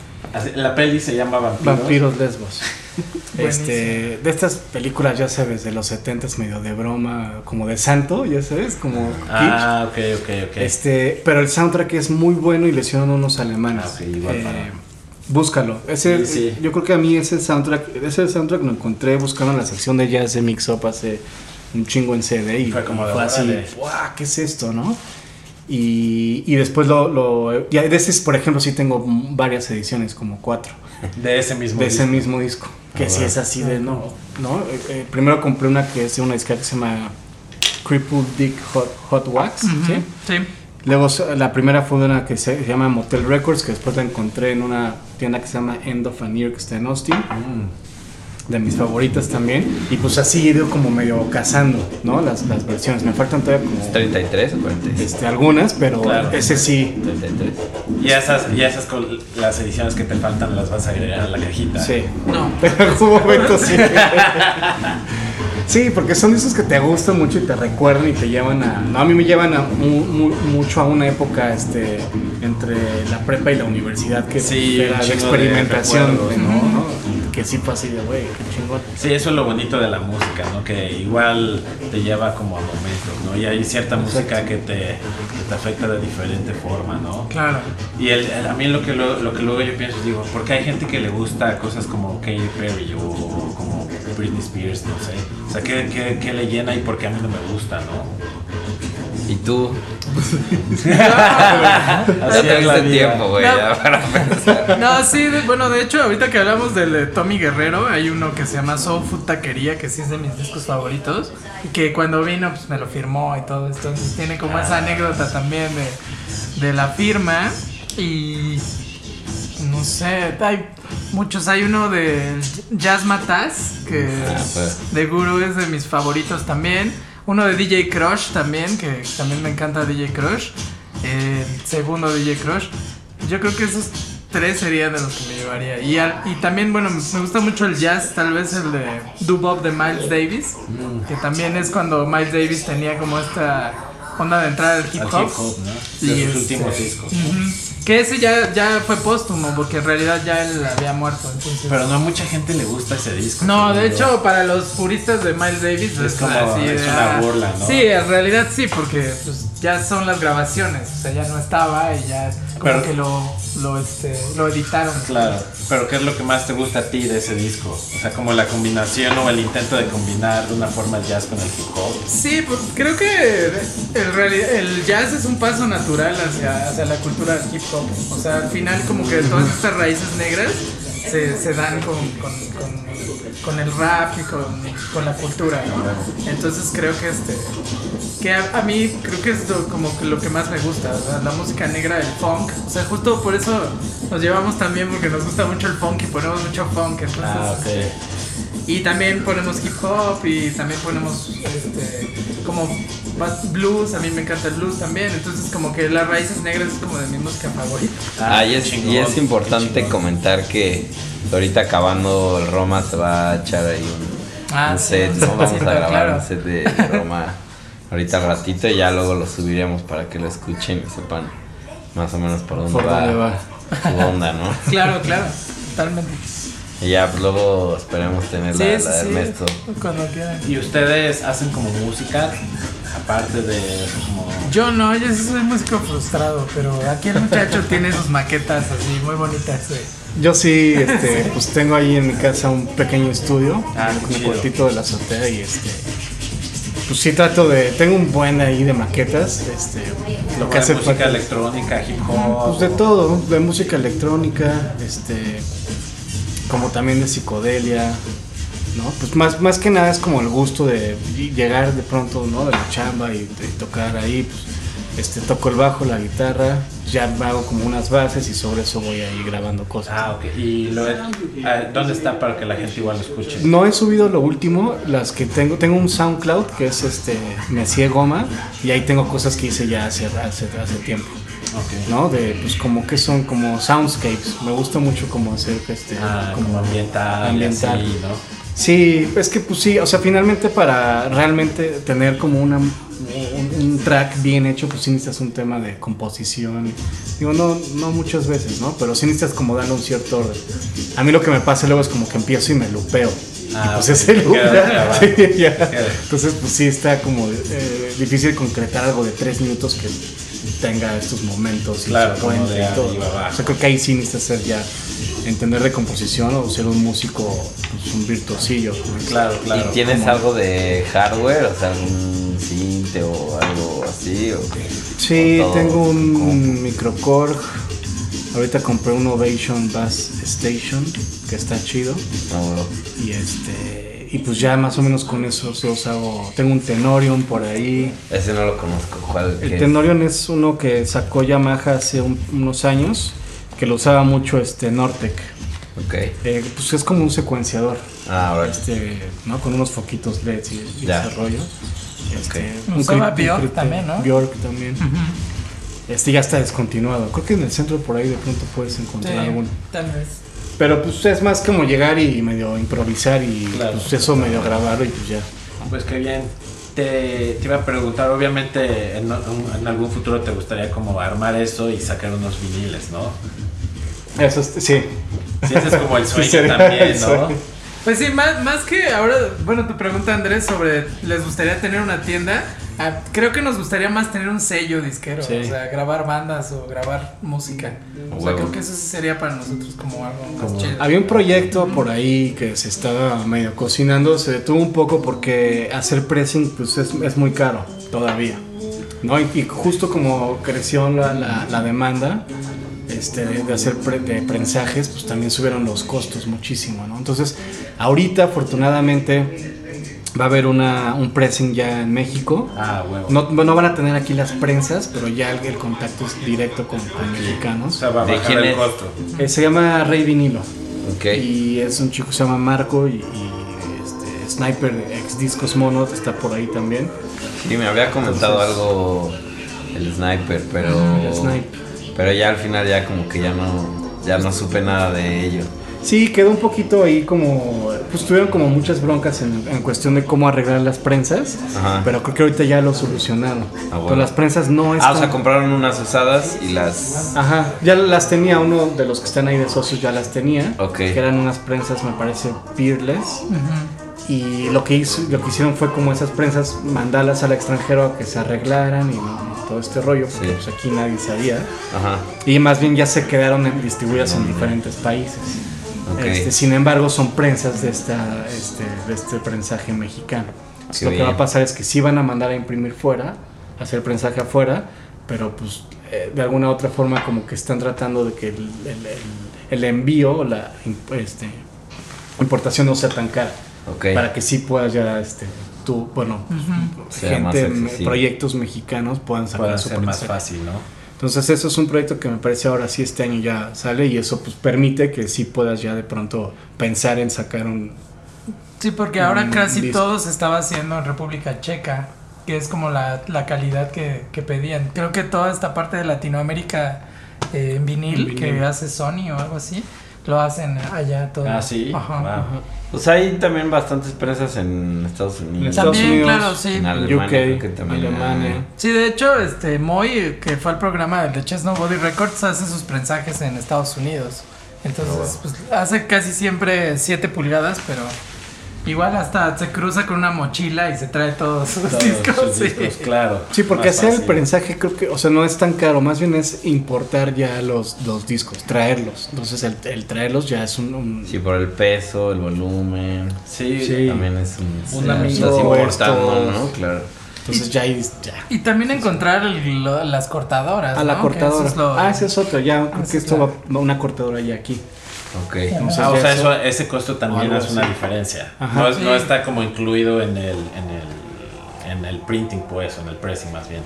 Speaker 2: La peli se llama Vampiros.
Speaker 4: Vampiros Lesbos. Este, de estas películas, ya sabes, de los 70 medio de broma, como de santo, ya sabes, como kitsch.
Speaker 2: Ah, ok, ok, ok.
Speaker 4: Este, pero el soundtrack es muy bueno y le hicieron unos alemanes.
Speaker 2: Ah, ok, igual
Speaker 4: Eh,
Speaker 2: para-
Speaker 4: Búscalo. Ese,
Speaker 2: Sí, sí.
Speaker 4: Yo creo que a mí ese soundtrack, ese soundtrack lo encontré buscando en la sección de jazz de Mix Up hace un chingo en CD y
Speaker 2: Fue como
Speaker 4: fue así. ¡guau! ¿Qué es esto, no? Y, y después lo, lo ya de ese, por ejemplo, sí tengo varias ediciones, como cuatro,
Speaker 2: De ese mismo
Speaker 4: de ese mismo disco. Que sí
Speaker 2: bueno.
Speaker 4: es así de no, ¿no? Eh, eh, primero compré una que es una disquera que se llama Crippled Dick Hot, Hot Wax, ¿sí?
Speaker 3: Sí.
Speaker 4: Luego la primera fue de una que se llama Motel Records, que después la encontré en una tienda que se llama End of an Ear, que está en Austin,
Speaker 2: Mm.
Speaker 4: De mis favoritas también. Y pues así he ido como medio cazando, ¿no? Las, las versiones. Me faltan todavía como
Speaker 5: ¿33 o 46?
Speaker 4: este, algunas, pero
Speaker 2: Claro.
Speaker 4: ese sí.
Speaker 5: 33.
Speaker 2: Y esas, y esas con las ediciones que te faltan las vas a agregar a la cajita.
Speaker 4: Sí.
Speaker 3: No.
Speaker 4: Pero en algún momento sí. Sí, porque son esos que te gustan mucho y te recuerdan y te llevan a... No, a mí me llevan a mu- mu- mucho a una época este, entre la prepa y la universidad que
Speaker 2: Sí,
Speaker 4: era de experimentación, ¿no? Que sí fue así de, güey, qué chingón.
Speaker 2: Sí, eso es lo bonito de la música, ¿no? Que igual te lleva como a momentos, ¿no? Y hay cierta música que te, que te afecta de diferente forma, ¿no?
Speaker 3: Claro.
Speaker 2: Y el, el- a mí lo que, lo, lo que luego yo pienso, digo, porque hay gente que le gusta cosas como Katy Perry o, o como Britney Spears, no sé. O sea, ¿qué, qué, qué le llena y por qué a mí no me gusta, no?
Speaker 5: ¿Y tú?
Speaker 2: Así es la
Speaker 5: tiempo, güey,
Speaker 3: No.
Speaker 5: ya para pensar.
Speaker 3: No, sí, de- bueno, de hecho, ahorita que hablamos del de Tommy Guerrero, hay uno que se llama Soul Food Taquería, que sí es de mis discos favoritos, y que cuando vino, pues me lo firmó y todo esto, entonces tiene como esa anécdota también de, de la firma, y no sé, hay muchos, hay uno de Jazz que
Speaker 5: Ah, pues.
Speaker 3: de Guru es de mis favoritos también, uno de DJ Crush también, que también me encanta DJ Crush, el segundo DJ Crush, yo creo que esos tres serían de los que me llevaría. Y, al- y también, bueno, me gusta mucho el jazz, tal vez el de Dubop de Miles Davis, que también es cuando Miles Davis tenía como esta onda de entrar al hip
Speaker 2: Al
Speaker 3: hop.
Speaker 2: hip hop, ¿no?
Speaker 3: Y
Speaker 2: sus
Speaker 3: este,
Speaker 2: últimos discos.
Speaker 3: ujú. Que ese ya, ya fue póstumo, porque en realidad ya él había muerto. Entonces,
Speaker 2: Pero no a mucha gente le gusta ese disco.
Speaker 3: no, de
Speaker 2: yo.
Speaker 3: hecho, para los puristas de Miles Davis
Speaker 2: Es como- es
Speaker 3: de,
Speaker 2: una
Speaker 3: ah,
Speaker 2: burla, ¿no?
Speaker 3: Sí, en realidad sí, porque pues, ya son las grabaciones, o sea, ya no estaba y ya como
Speaker 2: Pero-
Speaker 3: que lo, lo, este, lo editaron.
Speaker 2: Claro, pero ¿qué es lo que más te gusta a ti de ese disco? O sea, como la combinación o el intento de combinar de una forma el jazz con el hip hop.
Speaker 3: Sí, pues creo que el, jazz es un paso natural hacia, hacia la cultura hip hop. O sea, al final como que todas estas raíces negras se, se dan con, con, con- con el rap y con, con la cultura, ¿no? Entonces creo que este que a, a mí creo que es lo- como que lo que más me gusta, la música negra, el funk. O sea, justo por eso nos llevamos también porque nos gusta mucho el funk y ponemos mucho funk. Entonces,
Speaker 2: Ah, ok.
Speaker 3: este, y también ponemos hip hop y también ponemos este, como ba- blues, a mí me encanta el blues también, entonces como que las raíces negras es como de mi música favorita.
Speaker 5: Ah, y es,
Speaker 2: chingón,
Speaker 5: y es importante comentar que ahorita acabando el Roma se va a echar ahí un,
Speaker 3: Ah,
Speaker 5: un
Speaker 3: sí,
Speaker 5: set, ¿no? Vamos a grabar
Speaker 3: claro.
Speaker 5: un set de Roma ahorita al ratito y ya luego lo subiremos para que lo escuchen y sepan más o menos por dónde,
Speaker 4: Por
Speaker 5: va,
Speaker 4: dónde va.
Speaker 5: su onda, ¿no?
Speaker 3: Claro, claro, totalmente.
Speaker 5: Y ya pues, luego esperemos tener
Speaker 3: Sí,
Speaker 5: la,
Speaker 3: sí,
Speaker 5: la de
Speaker 3: sí,
Speaker 5: Ernesto.
Speaker 3: cuando quieran.
Speaker 2: ¿Y ustedes hacen como música? Aparte de como
Speaker 3: Yo no, yo soy músico frustrado, pero aquí el muchacho tiene sus maquetas así muy bonitas. güey.
Speaker 4: Yo sí, este, pues tengo ahí en mi casa un pequeño estudio,
Speaker 2: Ah, chido.
Speaker 4: cuartito de la azotea y este, pues sí trato de, tengo un buen ahí de maquetas, este, lo que hace
Speaker 2: de música electrónica, hip hop.
Speaker 4: Pues de todo, de música electrónica, este, como también de psicodelia, ¿no? Pues más, más que nada es como el gusto de llegar de pronto, ¿no? De la chamba y, de tocar ahí, pues, este, toco el bajo, la guitarra, ya me hago como unas bases y sobre eso voy ahí grabando cosas.
Speaker 2: Ah, ok. ¿Y lo, ah, dónde está para que la gente igual lo escuche?
Speaker 4: No he subido lo último, las que tengo, tengo un SoundCloud que es este, Messier Goma, y ahí tengo cosas que hice ya hace, hace, hace tiempo.
Speaker 2: Ok.
Speaker 4: ¿no? De, pues como que son como soundscapes. Me gusta mucho como hacer este,
Speaker 2: Ah, como ambiental,
Speaker 4: ambiental.
Speaker 2: y así, ¿no?
Speaker 4: Sí, es que pues sí, o sea, finalmente para realmente tener como una, un, track bien hecho, pues sí necesitas un tema de composición. Digo, no, no muchas veces, ¿no? Pero sí necesitas como darle un cierto orden. A mí lo que me pasa luego es como que empiezo y me lupeo.
Speaker 2: Ah,
Speaker 4: y pues ese sí. Entonces, pues sí está como eh, difícil concretar algo de tres minutos que tenga estos momentos y
Speaker 2: Claro,
Speaker 4: se puente y todo. O sea, creo que ahí sí necesitas ser ya entender de composición o ser un músico, pues, un virtuosillo.
Speaker 2: Claro, claro.
Speaker 5: ¿Y tienes algo de hardware? O sea, algún cinte o algo así. ¿o qué?
Speaker 4: Sí, tengo un microcorg. Ahorita compré un Ovation Bass Station que está chido.
Speaker 5: No, bro.
Speaker 4: Y este y pues ya más o menos con esos dos hago. Tengo un Tenorion por ahí.
Speaker 5: Ese no lo conozco. ¿Cuál?
Speaker 4: El
Speaker 5: es?
Speaker 4: Tenorion es uno que sacó Yamaha hace un- unos años, que lo usaba mucho este Nortec.
Speaker 5: Ok.
Speaker 4: Eh, pues es como un secuenciador,
Speaker 5: Ah, ahora.
Speaker 4: este, ¿no? Con unos foquitos LEDs y, y ese rollo. Este,
Speaker 3: Usaba Bjork también, ¿no?
Speaker 4: Bjork también. Este ya está descontinuado. Creo que en el centro por ahí de pronto puedes encontrar alguno.
Speaker 3: tal vez.
Speaker 4: Pero pues es más como llegar y medio improvisar y
Speaker 2: Claro.
Speaker 4: pues eso medio grabarlo y pues ya.
Speaker 2: Pues qué bien. Te, te iba a preguntar, obviamente en, en algún futuro te gustaría como armar eso y sacar unos viniles, ¿no?
Speaker 4: Eso es- sí.
Speaker 2: Sí, ese es como el sueño también, ¿no?
Speaker 3: Pues sí, más, más que ahora, bueno, tu pregunta Andrés sobre les gustaría tener una tienda, ah, creo que nos gustaría más tener un sello disquero,
Speaker 2: Sí.
Speaker 3: o sea, grabar bandas o grabar música. O sea, creo que eso sería para nosotros como algo más
Speaker 2: Como-
Speaker 3: chido.
Speaker 4: Había un proyecto por ahí que se estaba medio cocinando, se detuvo un poco porque hacer pressing pues es, es muy caro todavía. ¿no? Y, y justo como creció la, la- la demanda este, de, de hacer pre- de prensajes, pues también subieron los costos muchísimo. ¿no? Entonces, ahorita afortunadamente va a haber una, un pressing ya en México.
Speaker 2: Ah, huevo.
Speaker 4: No, no van a tener aquí las prensas, pero ya el, el contacto es directo con, con
Speaker 2: o
Speaker 4: mexicanos.
Speaker 2: sea, va a
Speaker 5: ¿De
Speaker 2: bajar
Speaker 5: quién
Speaker 2: el
Speaker 5: es?
Speaker 2: costo.
Speaker 4: Eh, se llama Rey Vinilo.
Speaker 5: Ok.
Speaker 4: Y es un chico que se llama Marco y, y, este, Sniper ex Discos Mono está por ahí también.
Speaker 5: Sí, me había comentado algo el sniper, pero.
Speaker 4: El Snipe.
Speaker 5: Pero ya al final ya como que ya no. Ya no supe nada de ello.
Speaker 4: Sí, quedó un poquito ahí como. Pues tuvieron como muchas broncas en, en cuestión de cómo arreglar las prensas.
Speaker 5: Ajá.
Speaker 4: Pero creo que ahorita ya lo solucionaron.
Speaker 5: bueno.
Speaker 4: Pero las prensas no
Speaker 5: Ah,
Speaker 4: están.
Speaker 5: o sea, compraron unas usadas y las.
Speaker 4: Ajá, ya las tenía, uno de los que están ahí de socios ya las tenía.
Speaker 5: Ok.
Speaker 4: Que eran unas prensas, me parece, peerless. Y lo que, hizo, lo que hicieron fue como esas prensas, mandarlas al extranjero a que se arreglaran y, y todo este rollo, porque
Speaker 5: Sí.
Speaker 4: pues aquí nadie sabía.
Speaker 5: Ajá.
Speaker 4: Y más bien ya se quedaron distribuidas en diferentes países. Este, sin embargo, son prensas de, esta, este, de este prensaje mexicano.
Speaker 5: Qué
Speaker 4: lo que
Speaker 5: bien.
Speaker 4: va a pasar es que sí van a mandar a imprimir fuera, hacer prensaje afuera, pero pues eh, de alguna otra forma como que están tratando de que el, el- el- el envío la este, importación no sea tan cara.
Speaker 5: Ok.
Speaker 4: Para que sí puedas ya, este, tú, bueno,
Speaker 5: más
Speaker 4: gente, proyectos mexicanos puedan sacar su
Speaker 2: ser más fácil, ¿no?
Speaker 4: Entonces eso es un proyecto que me parece ahora sí este año ya sale y eso pues permite que sí puedas ya de pronto pensar en sacar un...
Speaker 3: Sí, porque ahora casi
Speaker 4: listo.
Speaker 3: todo se estaba haciendo en República Checa, que es como la, la calidad que, que pedían. Creo que toda esta parte de Latinoamérica eh, en vinil,
Speaker 4: En
Speaker 3: que hace Sony o algo así, lo hacen allá todo.
Speaker 2: Ah, sí.
Speaker 3: Ajá.
Speaker 2: Wow.
Speaker 5: Pues hay también bastantes prensas en Estados Unidos.
Speaker 4: Estados
Speaker 3: También,
Speaker 4: Unidos,
Speaker 3: claro, sí.
Speaker 5: En Alemania,
Speaker 4: UK,
Speaker 5: creo que también.
Speaker 4: Alemania.
Speaker 3: Sí, de hecho, este Moy, que fue al programa de Chess Body Records, hace sus prensajes en Estados Unidos. Entonces, pues hace casi siempre 7 pulgadas, pero Igual hasta se cruza con una mochila y se trae todos sus
Speaker 2: Todos
Speaker 3: discos.
Speaker 2: sus
Speaker 3: sí.
Speaker 2: claro.
Speaker 4: Sí, porque hacer el prensaje creo que, o sea, no es tan caro, más bien es importar ya los, los discos, traerlos. Entonces el, el traerlos ya es un... un-
Speaker 5: Sí, por el peso, el volumen.
Speaker 2: Sí,
Speaker 4: Sí.
Speaker 5: También es un.
Speaker 2: Un
Speaker 5: ya
Speaker 2: amigo
Speaker 5: Estás importando, ¿no? Claro.
Speaker 4: Entonces ya, hay- ya.
Speaker 3: Y también encontrar el- lo- las cortadoras.
Speaker 4: A la cortadora.
Speaker 3: es lo-
Speaker 4: Ah, ese es otro, ya, creo
Speaker 3: Ese
Speaker 4: que
Speaker 3: es
Speaker 4: esto
Speaker 3: la-
Speaker 4: va una cortadora ya aquí.
Speaker 5: Ok.
Speaker 4: Entonces
Speaker 2: Ah, o sea,
Speaker 4: eso-
Speaker 2: ese costo también es una
Speaker 4: así.
Speaker 2: diferencia.
Speaker 4: Ajá.
Speaker 2: No, es- no
Speaker 3: Sí.
Speaker 2: está como incluido en el, en el, en el printing, pues, o en el pressing más bien.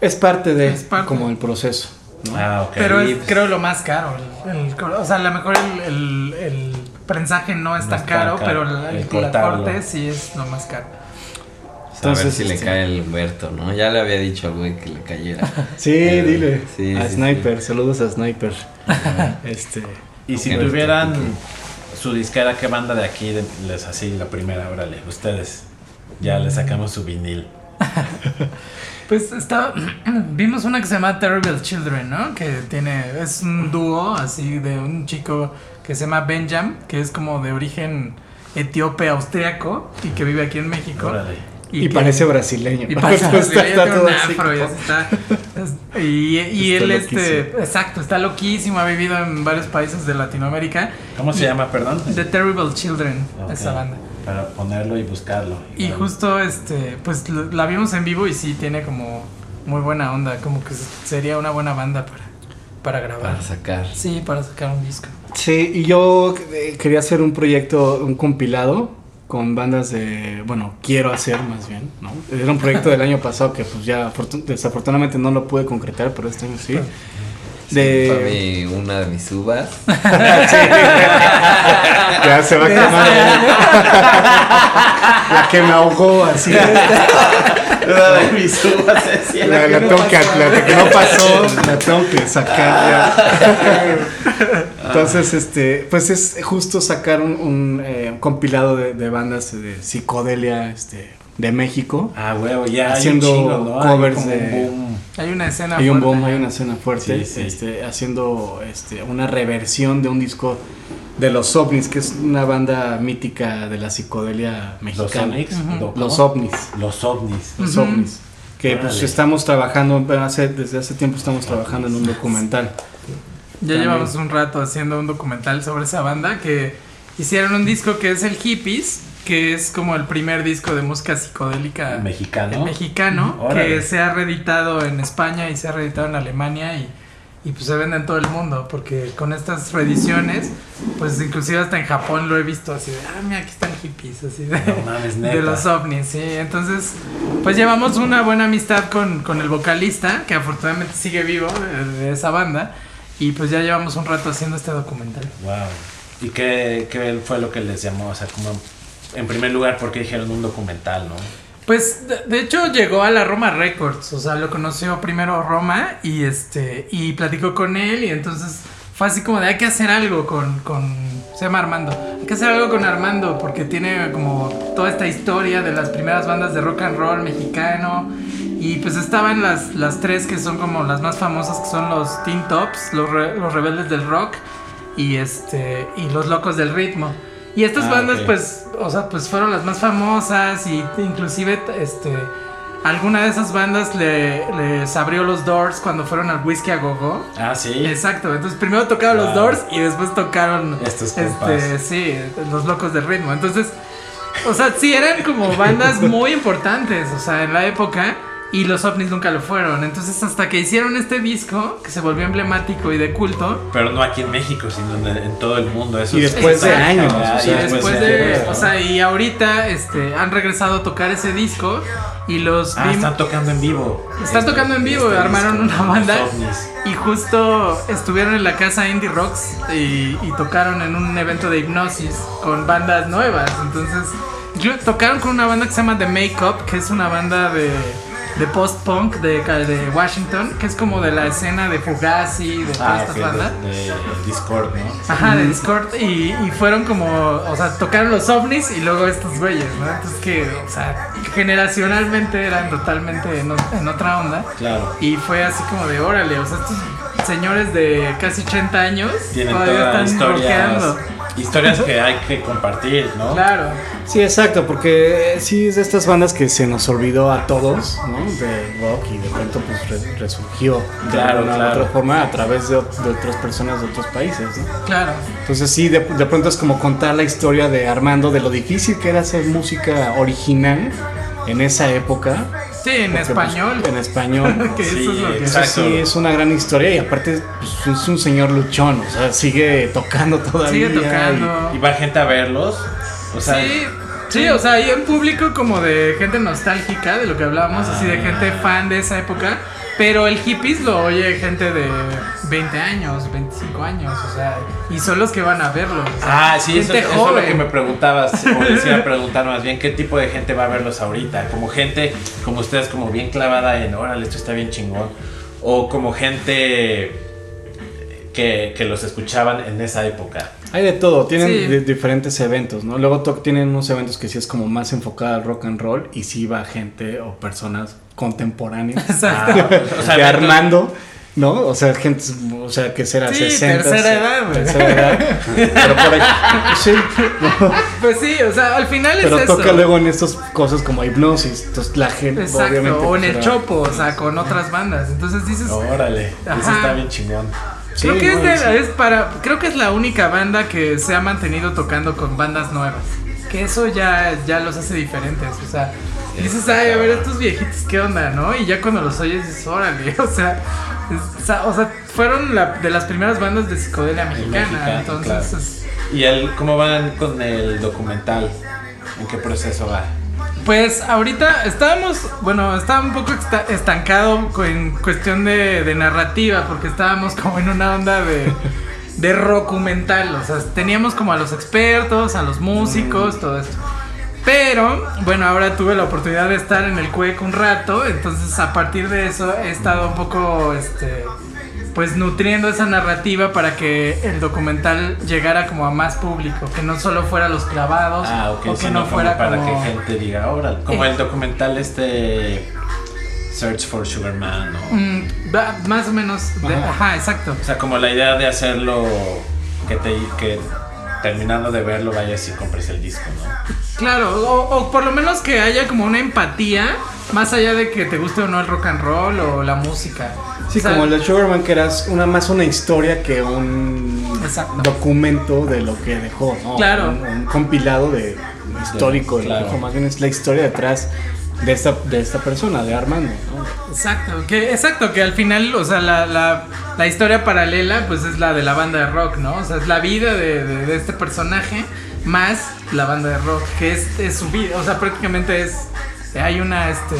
Speaker 4: Es parte de
Speaker 3: Es parte.
Speaker 4: como el proceso. ¿no?
Speaker 2: Ah, ok.
Speaker 3: Pero es, creo lo más caro. el- el- o sea, a lo mejor el, el- el prensaje no es
Speaker 2: No
Speaker 3: tan caro,
Speaker 2: caro,
Speaker 3: pero la,
Speaker 2: el
Speaker 3: corte sí es lo más caro.
Speaker 5: a ver
Speaker 4: Entonces,
Speaker 5: si le
Speaker 4: este-
Speaker 5: cae el Humberto, ¿no? Ya le había dicho al güey que le cayera.
Speaker 4: Sí,
Speaker 5: Eh,
Speaker 4: dile.
Speaker 5: sí,
Speaker 4: a
Speaker 5: sí,
Speaker 4: Sniper, saludos a Sniper. este,
Speaker 2: y si tuvieran su disquera, ¿qué banda de aquí de- les así la primera? Órale, ustedes. Ya le sacamos su vinil.
Speaker 3: Pues está, vimos una que se llama Terrible Children, ¿no? Que tiene, es un dúo así de un chico que se llama Benjam, que es como de origen etíope austriaco y que vive aquí en México.
Speaker 2: Órale.
Speaker 4: Y,
Speaker 3: que-
Speaker 4: parece brasileño.
Speaker 3: Y parece
Speaker 4: Está-
Speaker 3: brasileño,
Speaker 4: está
Speaker 3: tiene
Speaker 4: todo
Speaker 3: un
Speaker 4: así
Speaker 3: afro y así está. Es- Y, y
Speaker 4: Está
Speaker 3: él, este,
Speaker 4: loquísimo.
Speaker 3: exacto, está loquísimo, ha vivido en varios países de Latinoamérica.
Speaker 2: ¿Cómo se
Speaker 3: Y-
Speaker 2: llama, perdón?
Speaker 3: The Terrible Children,
Speaker 2: Ok,
Speaker 3: esa banda.
Speaker 2: Para ponerlo y buscarlo.
Speaker 3: Y justo, este, pues la vimos en vivo y sí tiene como muy buena onda, como que sería una buena banda para, para grabar.
Speaker 5: Para sacar.
Speaker 3: Sí, para sacar un disco.
Speaker 4: Sí, y yo eh, quería hacer un proyecto, un compilado con bandas de, bueno, quiero hacer más bien, ¿no? Era un proyecto del año pasado que pues ya afortun- desafortunadamente no lo pude concretar, pero este año sí.
Speaker 5: Fue
Speaker 4: De...
Speaker 5: mi- una de mis uvas.
Speaker 4: ya se va a quemar. la que me ahogó así.
Speaker 5: Una de mis uvas.
Speaker 4: La, la tengo que, la que no pasó, la tengo que sacar ya. Entonces, este, pues es justo sacar un, un, eh, compilado de, de bandas de psicodelia este, de México.
Speaker 2: Ah, huevo, ya
Speaker 4: Haciendo
Speaker 2: hay un chingo, ¿no? Hay
Speaker 4: covers
Speaker 2: como
Speaker 4: de-
Speaker 2: un boom.
Speaker 3: Hay una escena.
Speaker 4: Hay un
Speaker 3: fuerte.
Speaker 4: boom, hay una escena fuerte,
Speaker 2: Sí, sí.
Speaker 4: Este, haciendo este, una reversión de un disco de los ovnis, que es una banda mítica de la psicodelia
Speaker 2: Los
Speaker 4: mexicana. Los ovnis.
Speaker 2: Los ovnis.
Speaker 4: Los ovnis. Que pues estamos trabajando, hace, desde hace tiempo estamos trabajando en un documental.
Speaker 3: Ya
Speaker 4: También.
Speaker 3: llevamos un rato haciendo un documental sobre esa banda que hicieron un disco que es el Hippies, que es como el primer disco de música psicodélica
Speaker 2: Mexicano.
Speaker 3: mexicano,
Speaker 2: Órale.
Speaker 3: que se ha reeditado en España y se ha reeditado en Alemania y, y pues se vende en todo el mundo, porque con estas reediciones, pues inclusive hasta en Japón lo he visto así de, ah, mira, aquí están hippies, así de,
Speaker 2: No mames, neta.
Speaker 3: de los ovnis, sí. Entonces, pues llevamos una buena amistad con, con el vocalista, que afortunadamente sigue vivo de, de esa banda, y pues ya llevamos un rato haciendo este documental.
Speaker 2: Wow. ¿Y qué, qué fue lo que les llamó? O sea, como en primer lugar, ¿por qué dijeron un documental, no?
Speaker 3: Pues de, de hecho llegó a la Roma Records, o sea, lo conoció primero Roma y este y platicó con él y entonces fue así como de hay que hacer algo con, con se llama Armando, hay que hacer algo con Armando porque tiene como toda esta historia de las primeras bandas de rock and roll mexicano y pues estaban las, las tres que son como las más famosas que son los Teen Tops, los, re- los rebeldes del rock y este y los locos del ritmo. Y estas
Speaker 2: Ah,
Speaker 3: bandas pues, o sea, pues fueron las más famosas y inclusive este alguna de esas bandas le, les abrió los Doors cuando fueron al Whisky a Gogo.
Speaker 2: Ah, sí.
Speaker 3: Exacto, entonces primero tocaron los. Doors y después tocaron
Speaker 2: Estos
Speaker 3: este, sí, los locos del ritmo. Entonces, o sea, sí eran como bandas muy importantes, o sea, en la época y los ovnis nunca lo fueron. Entonces, hasta que hicieron este disco que se volvió emblemático y de culto,
Speaker 2: Pero no aquí en México, sino en, en todo el mundo. Eso
Speaker 4: Y
Speaker 2: es-
Speaker 4: después de años,
Speaker 3: y después de, o sea, y ahorita este han regresado a tocar ese disco y los
Speaker 2: Ah, están tocando en vivo.
Speaker 3: Están
Speaker 2: Este-
Speaker 3: tocando en vivo,
Speaker 2: este
Speaker 3: armaron
Speaker 2: disco,
Speaker 3: una banda y justo estuvieron en la casa Indie Rocks y, y tocaron en un evento de hipnosis con bandas nuevas. Entonces, yo- tocaron con una banda que se llama The Makeup, que es una banda de, de post-punk de, de Washington, que es como de la escena de Fugazi, de todas
Speaker 2: Ah,
Speaker 3: estas bandas.
Speaker 2: de, de Discord, ¿no?
Speaker 3: Ajá, de Discord y, y fueron como, o sea, tocaron los ovnis y luego estos güeyes, ¿no? Entonces que, o sea, generacionalmente eran totalmente en, otra onda.
Speaker 2: Claro.
Speaker 3: Y fue así como de órale, o sea, estos señores de casi 80 años
Speaker 2: Tienen
Speaker 3: todavía están rockeando.
Speaker 2: Historias que hay que compartir, ¿no?
Speaker 3: Claro.
Speaker 4: Sí, exacto, porque eh, sí es de estas bandas que se nos olvidó a todos, ¿no? De rock y de pronto pues re- resurgió de
Speaker 2: Claro,
Speaker 4: una
Speaker 2: claro.
Speaker 4: otra forma a través de otras personas de otros países, ¿no?
Speaker 3: Claro.
Speaker 4: Entonces sí, de, de pronto es como contar la historia de Armando, de lo difícil que era hacer música original en esa época.
Speaker 3: Sí, en
Speaker 4: Porque, pues,
Speaker 3: español.
Speaker 4: en español.
Speaker 3: que
Speaker 2: Sí,
Speaker 3: eso es lo que
Speaker 2: exacto.
Speaker 4: Sí, es una gran historia y aparte pues, es un señor luchón, o sea, sigue tocando todavía.
Speaker 3: Sigue tocando.
Speaker 2: Y va gente a verlos. O sea,
Speaker 3: Sí, sí, o sea, hay un público como de gente nostálgica, de lo que hablábamos, así de gente
Speaker 2: Ah.
Speaker 3: fan de esa época. Pero el hippies lo oye gente de 20 años, 25 años, o sea, y son los que van a verlo. o sea,
Speaker 2: Ah, sí, eso, eso es lo que me preguntabas, o les iba a preguntar más bien, ¿qué tipo de gente va a verlos ahorita? Como gente, como ustedes, como bien clavada en, órale, esto está bien chingón, o como gente que, que los escuchaban en esa época.
Speaker 4: Hay de todo, tienen
Speaker 3: Sí.
Speaker 4: di- diferentes eventos, ¿no? Luego to- tienen unos eventos que sí es como más enfocada al rock and roll y sí va gente o personas contemporáneas
Speaker 3: Exacto.
Speaker 2: o sea,
Speaker 4: de Armando, ¿no? O sea, gente, o sea, que será
Speaker 3: Sí,
Speaker 4: 60.
Speaker 3: tercera edad, güey.
Speaker 4: tercera edad. Pero por ahí, sí, ¿no?
Speaker 3: Pues sí, o sea, al final
Speaker 4: pero
Speaker 3: es eso.
Speaker 4: toca luego en estas cosas como hipnosis, entonces la gente
Speaker 3: Exacto,
Speaker 4: obviamente
Speaker 3: o en
Speaker 4: pues,
Speaker 3: el
Speaker 4: será-
Speaker 3: Chopo, o sea, con otras bandas. Entonces dices,
Speaker 2: Órale, eso
Speaker 3: Ajá.
Speaker 2: está bien chingón.
Speaker 4: Sí,
Speaker 3: creo que es, de-
Speaker 4: sí.
Speaker 3: es para, creo que es la única banda que se ha mantenido tocando con bandas nuevas. Que eso ya, ya los hace diferentes, o sea, dices, ay, a ver estos viejitos qué onda, ¿no? Y ya cuando los oyes dices, órale, o sea, es- o sea, fueron la- de las primeras bandas de psicodelia mexicana, entonces
Speaker 2: claro.
Speaker 3: es-
Speaker 2: ¿Y el, cómo van con el documental? ¿En qué proceso va?
Speaker 3: Pues ahorita estábamos, bueno, estaba un poco esta- estancado en cuestión de, narrativa, porque estábamos como en una onda de, de rockumental, o sea, teníamos como a los expertos, a los músicos, todo esto. Pero, bueno, ahora tuve la oportunidad de estar en el CUEC un rato, entonces a partir de eso he estado un poco, este, pues nutriendo esa narrativa para que el documental llegara como a más público, que no solo fuera los clavados,
Speaker 2: Ah,
Speaker 3: o que no fuera
Speaker 2: para
Speaker 3: como...
Speaker 2: que gente diga, órale, como
Speaker 3: Eh.
Speaker 2: el documental este Search for Sugar Man, ¿no?
Speaker 3: Mm, va- más o menos. de-
Speaker 4: Ajá.
Speaker 3: ajá. exacto.
Speaker 2: O sea, como la idea de hacerlo que te que terminando de verlo vayas y compres el disco, ¿no?
Speaker 3: Claro, o, o por lo menos que haya como una empatía, más allá de que te guste o no el rock and roll o la música.
Speaker 4: Sí,
Speaker 3: O sea,
Speaker 4: como el de Sugarman, que era una, más una historia que un
Speaker 3: Exacto.
Speaker 4: documento de lo que dejó, ¿no?
Speaker 3: Claro.
Speaker 4: Un, un compilado de histórico de lo
Speaker 2: claro.
Speaker 4: que dejó. Más bien es la historia detrás de esta, de esta persona, de Armando, ¿no?
Speaker 3: Exacto, que, exacto, que al final, o sea, la, la, la historia paralela, pues es la de la banda de rock, ¿no? O sea, es la vida de, de- de este personaje más la banda de rock, que es, es su vida, o sea, prácticamente es, hay una, este,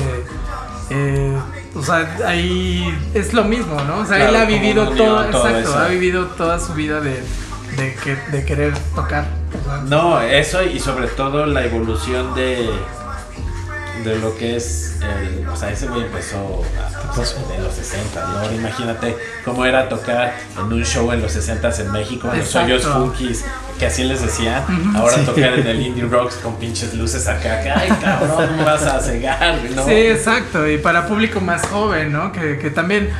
Speaker 3: eh, o sea, ahí es lo mismo, ¿no? O sea,
Speaker 2: Claro,
Speaker 3: él ha vivido todo,
Speaker 2: todo
Speaker 3: exacto,
Speaker 2: eso.
Speaker 3: ha vivido toda su vida de, de, que, de querer tocar. o sea,
Speaker 2: No, eso y sobre todo la evolución de de lo que es el, o sea, ese güey empezó a- en los 60, ¿no? Ahora Imagínate cómo era tocar en un show en los 60 en México, en los hoyos funkies, que así les decía, ahora tocar en el Indie Rocks con pinches luces acá, ay cabrón, ¿cómo vas a cegar? ¿no?
Speaker 3: Sí, exacto. Y para público más joven, ¿no? Que, que también,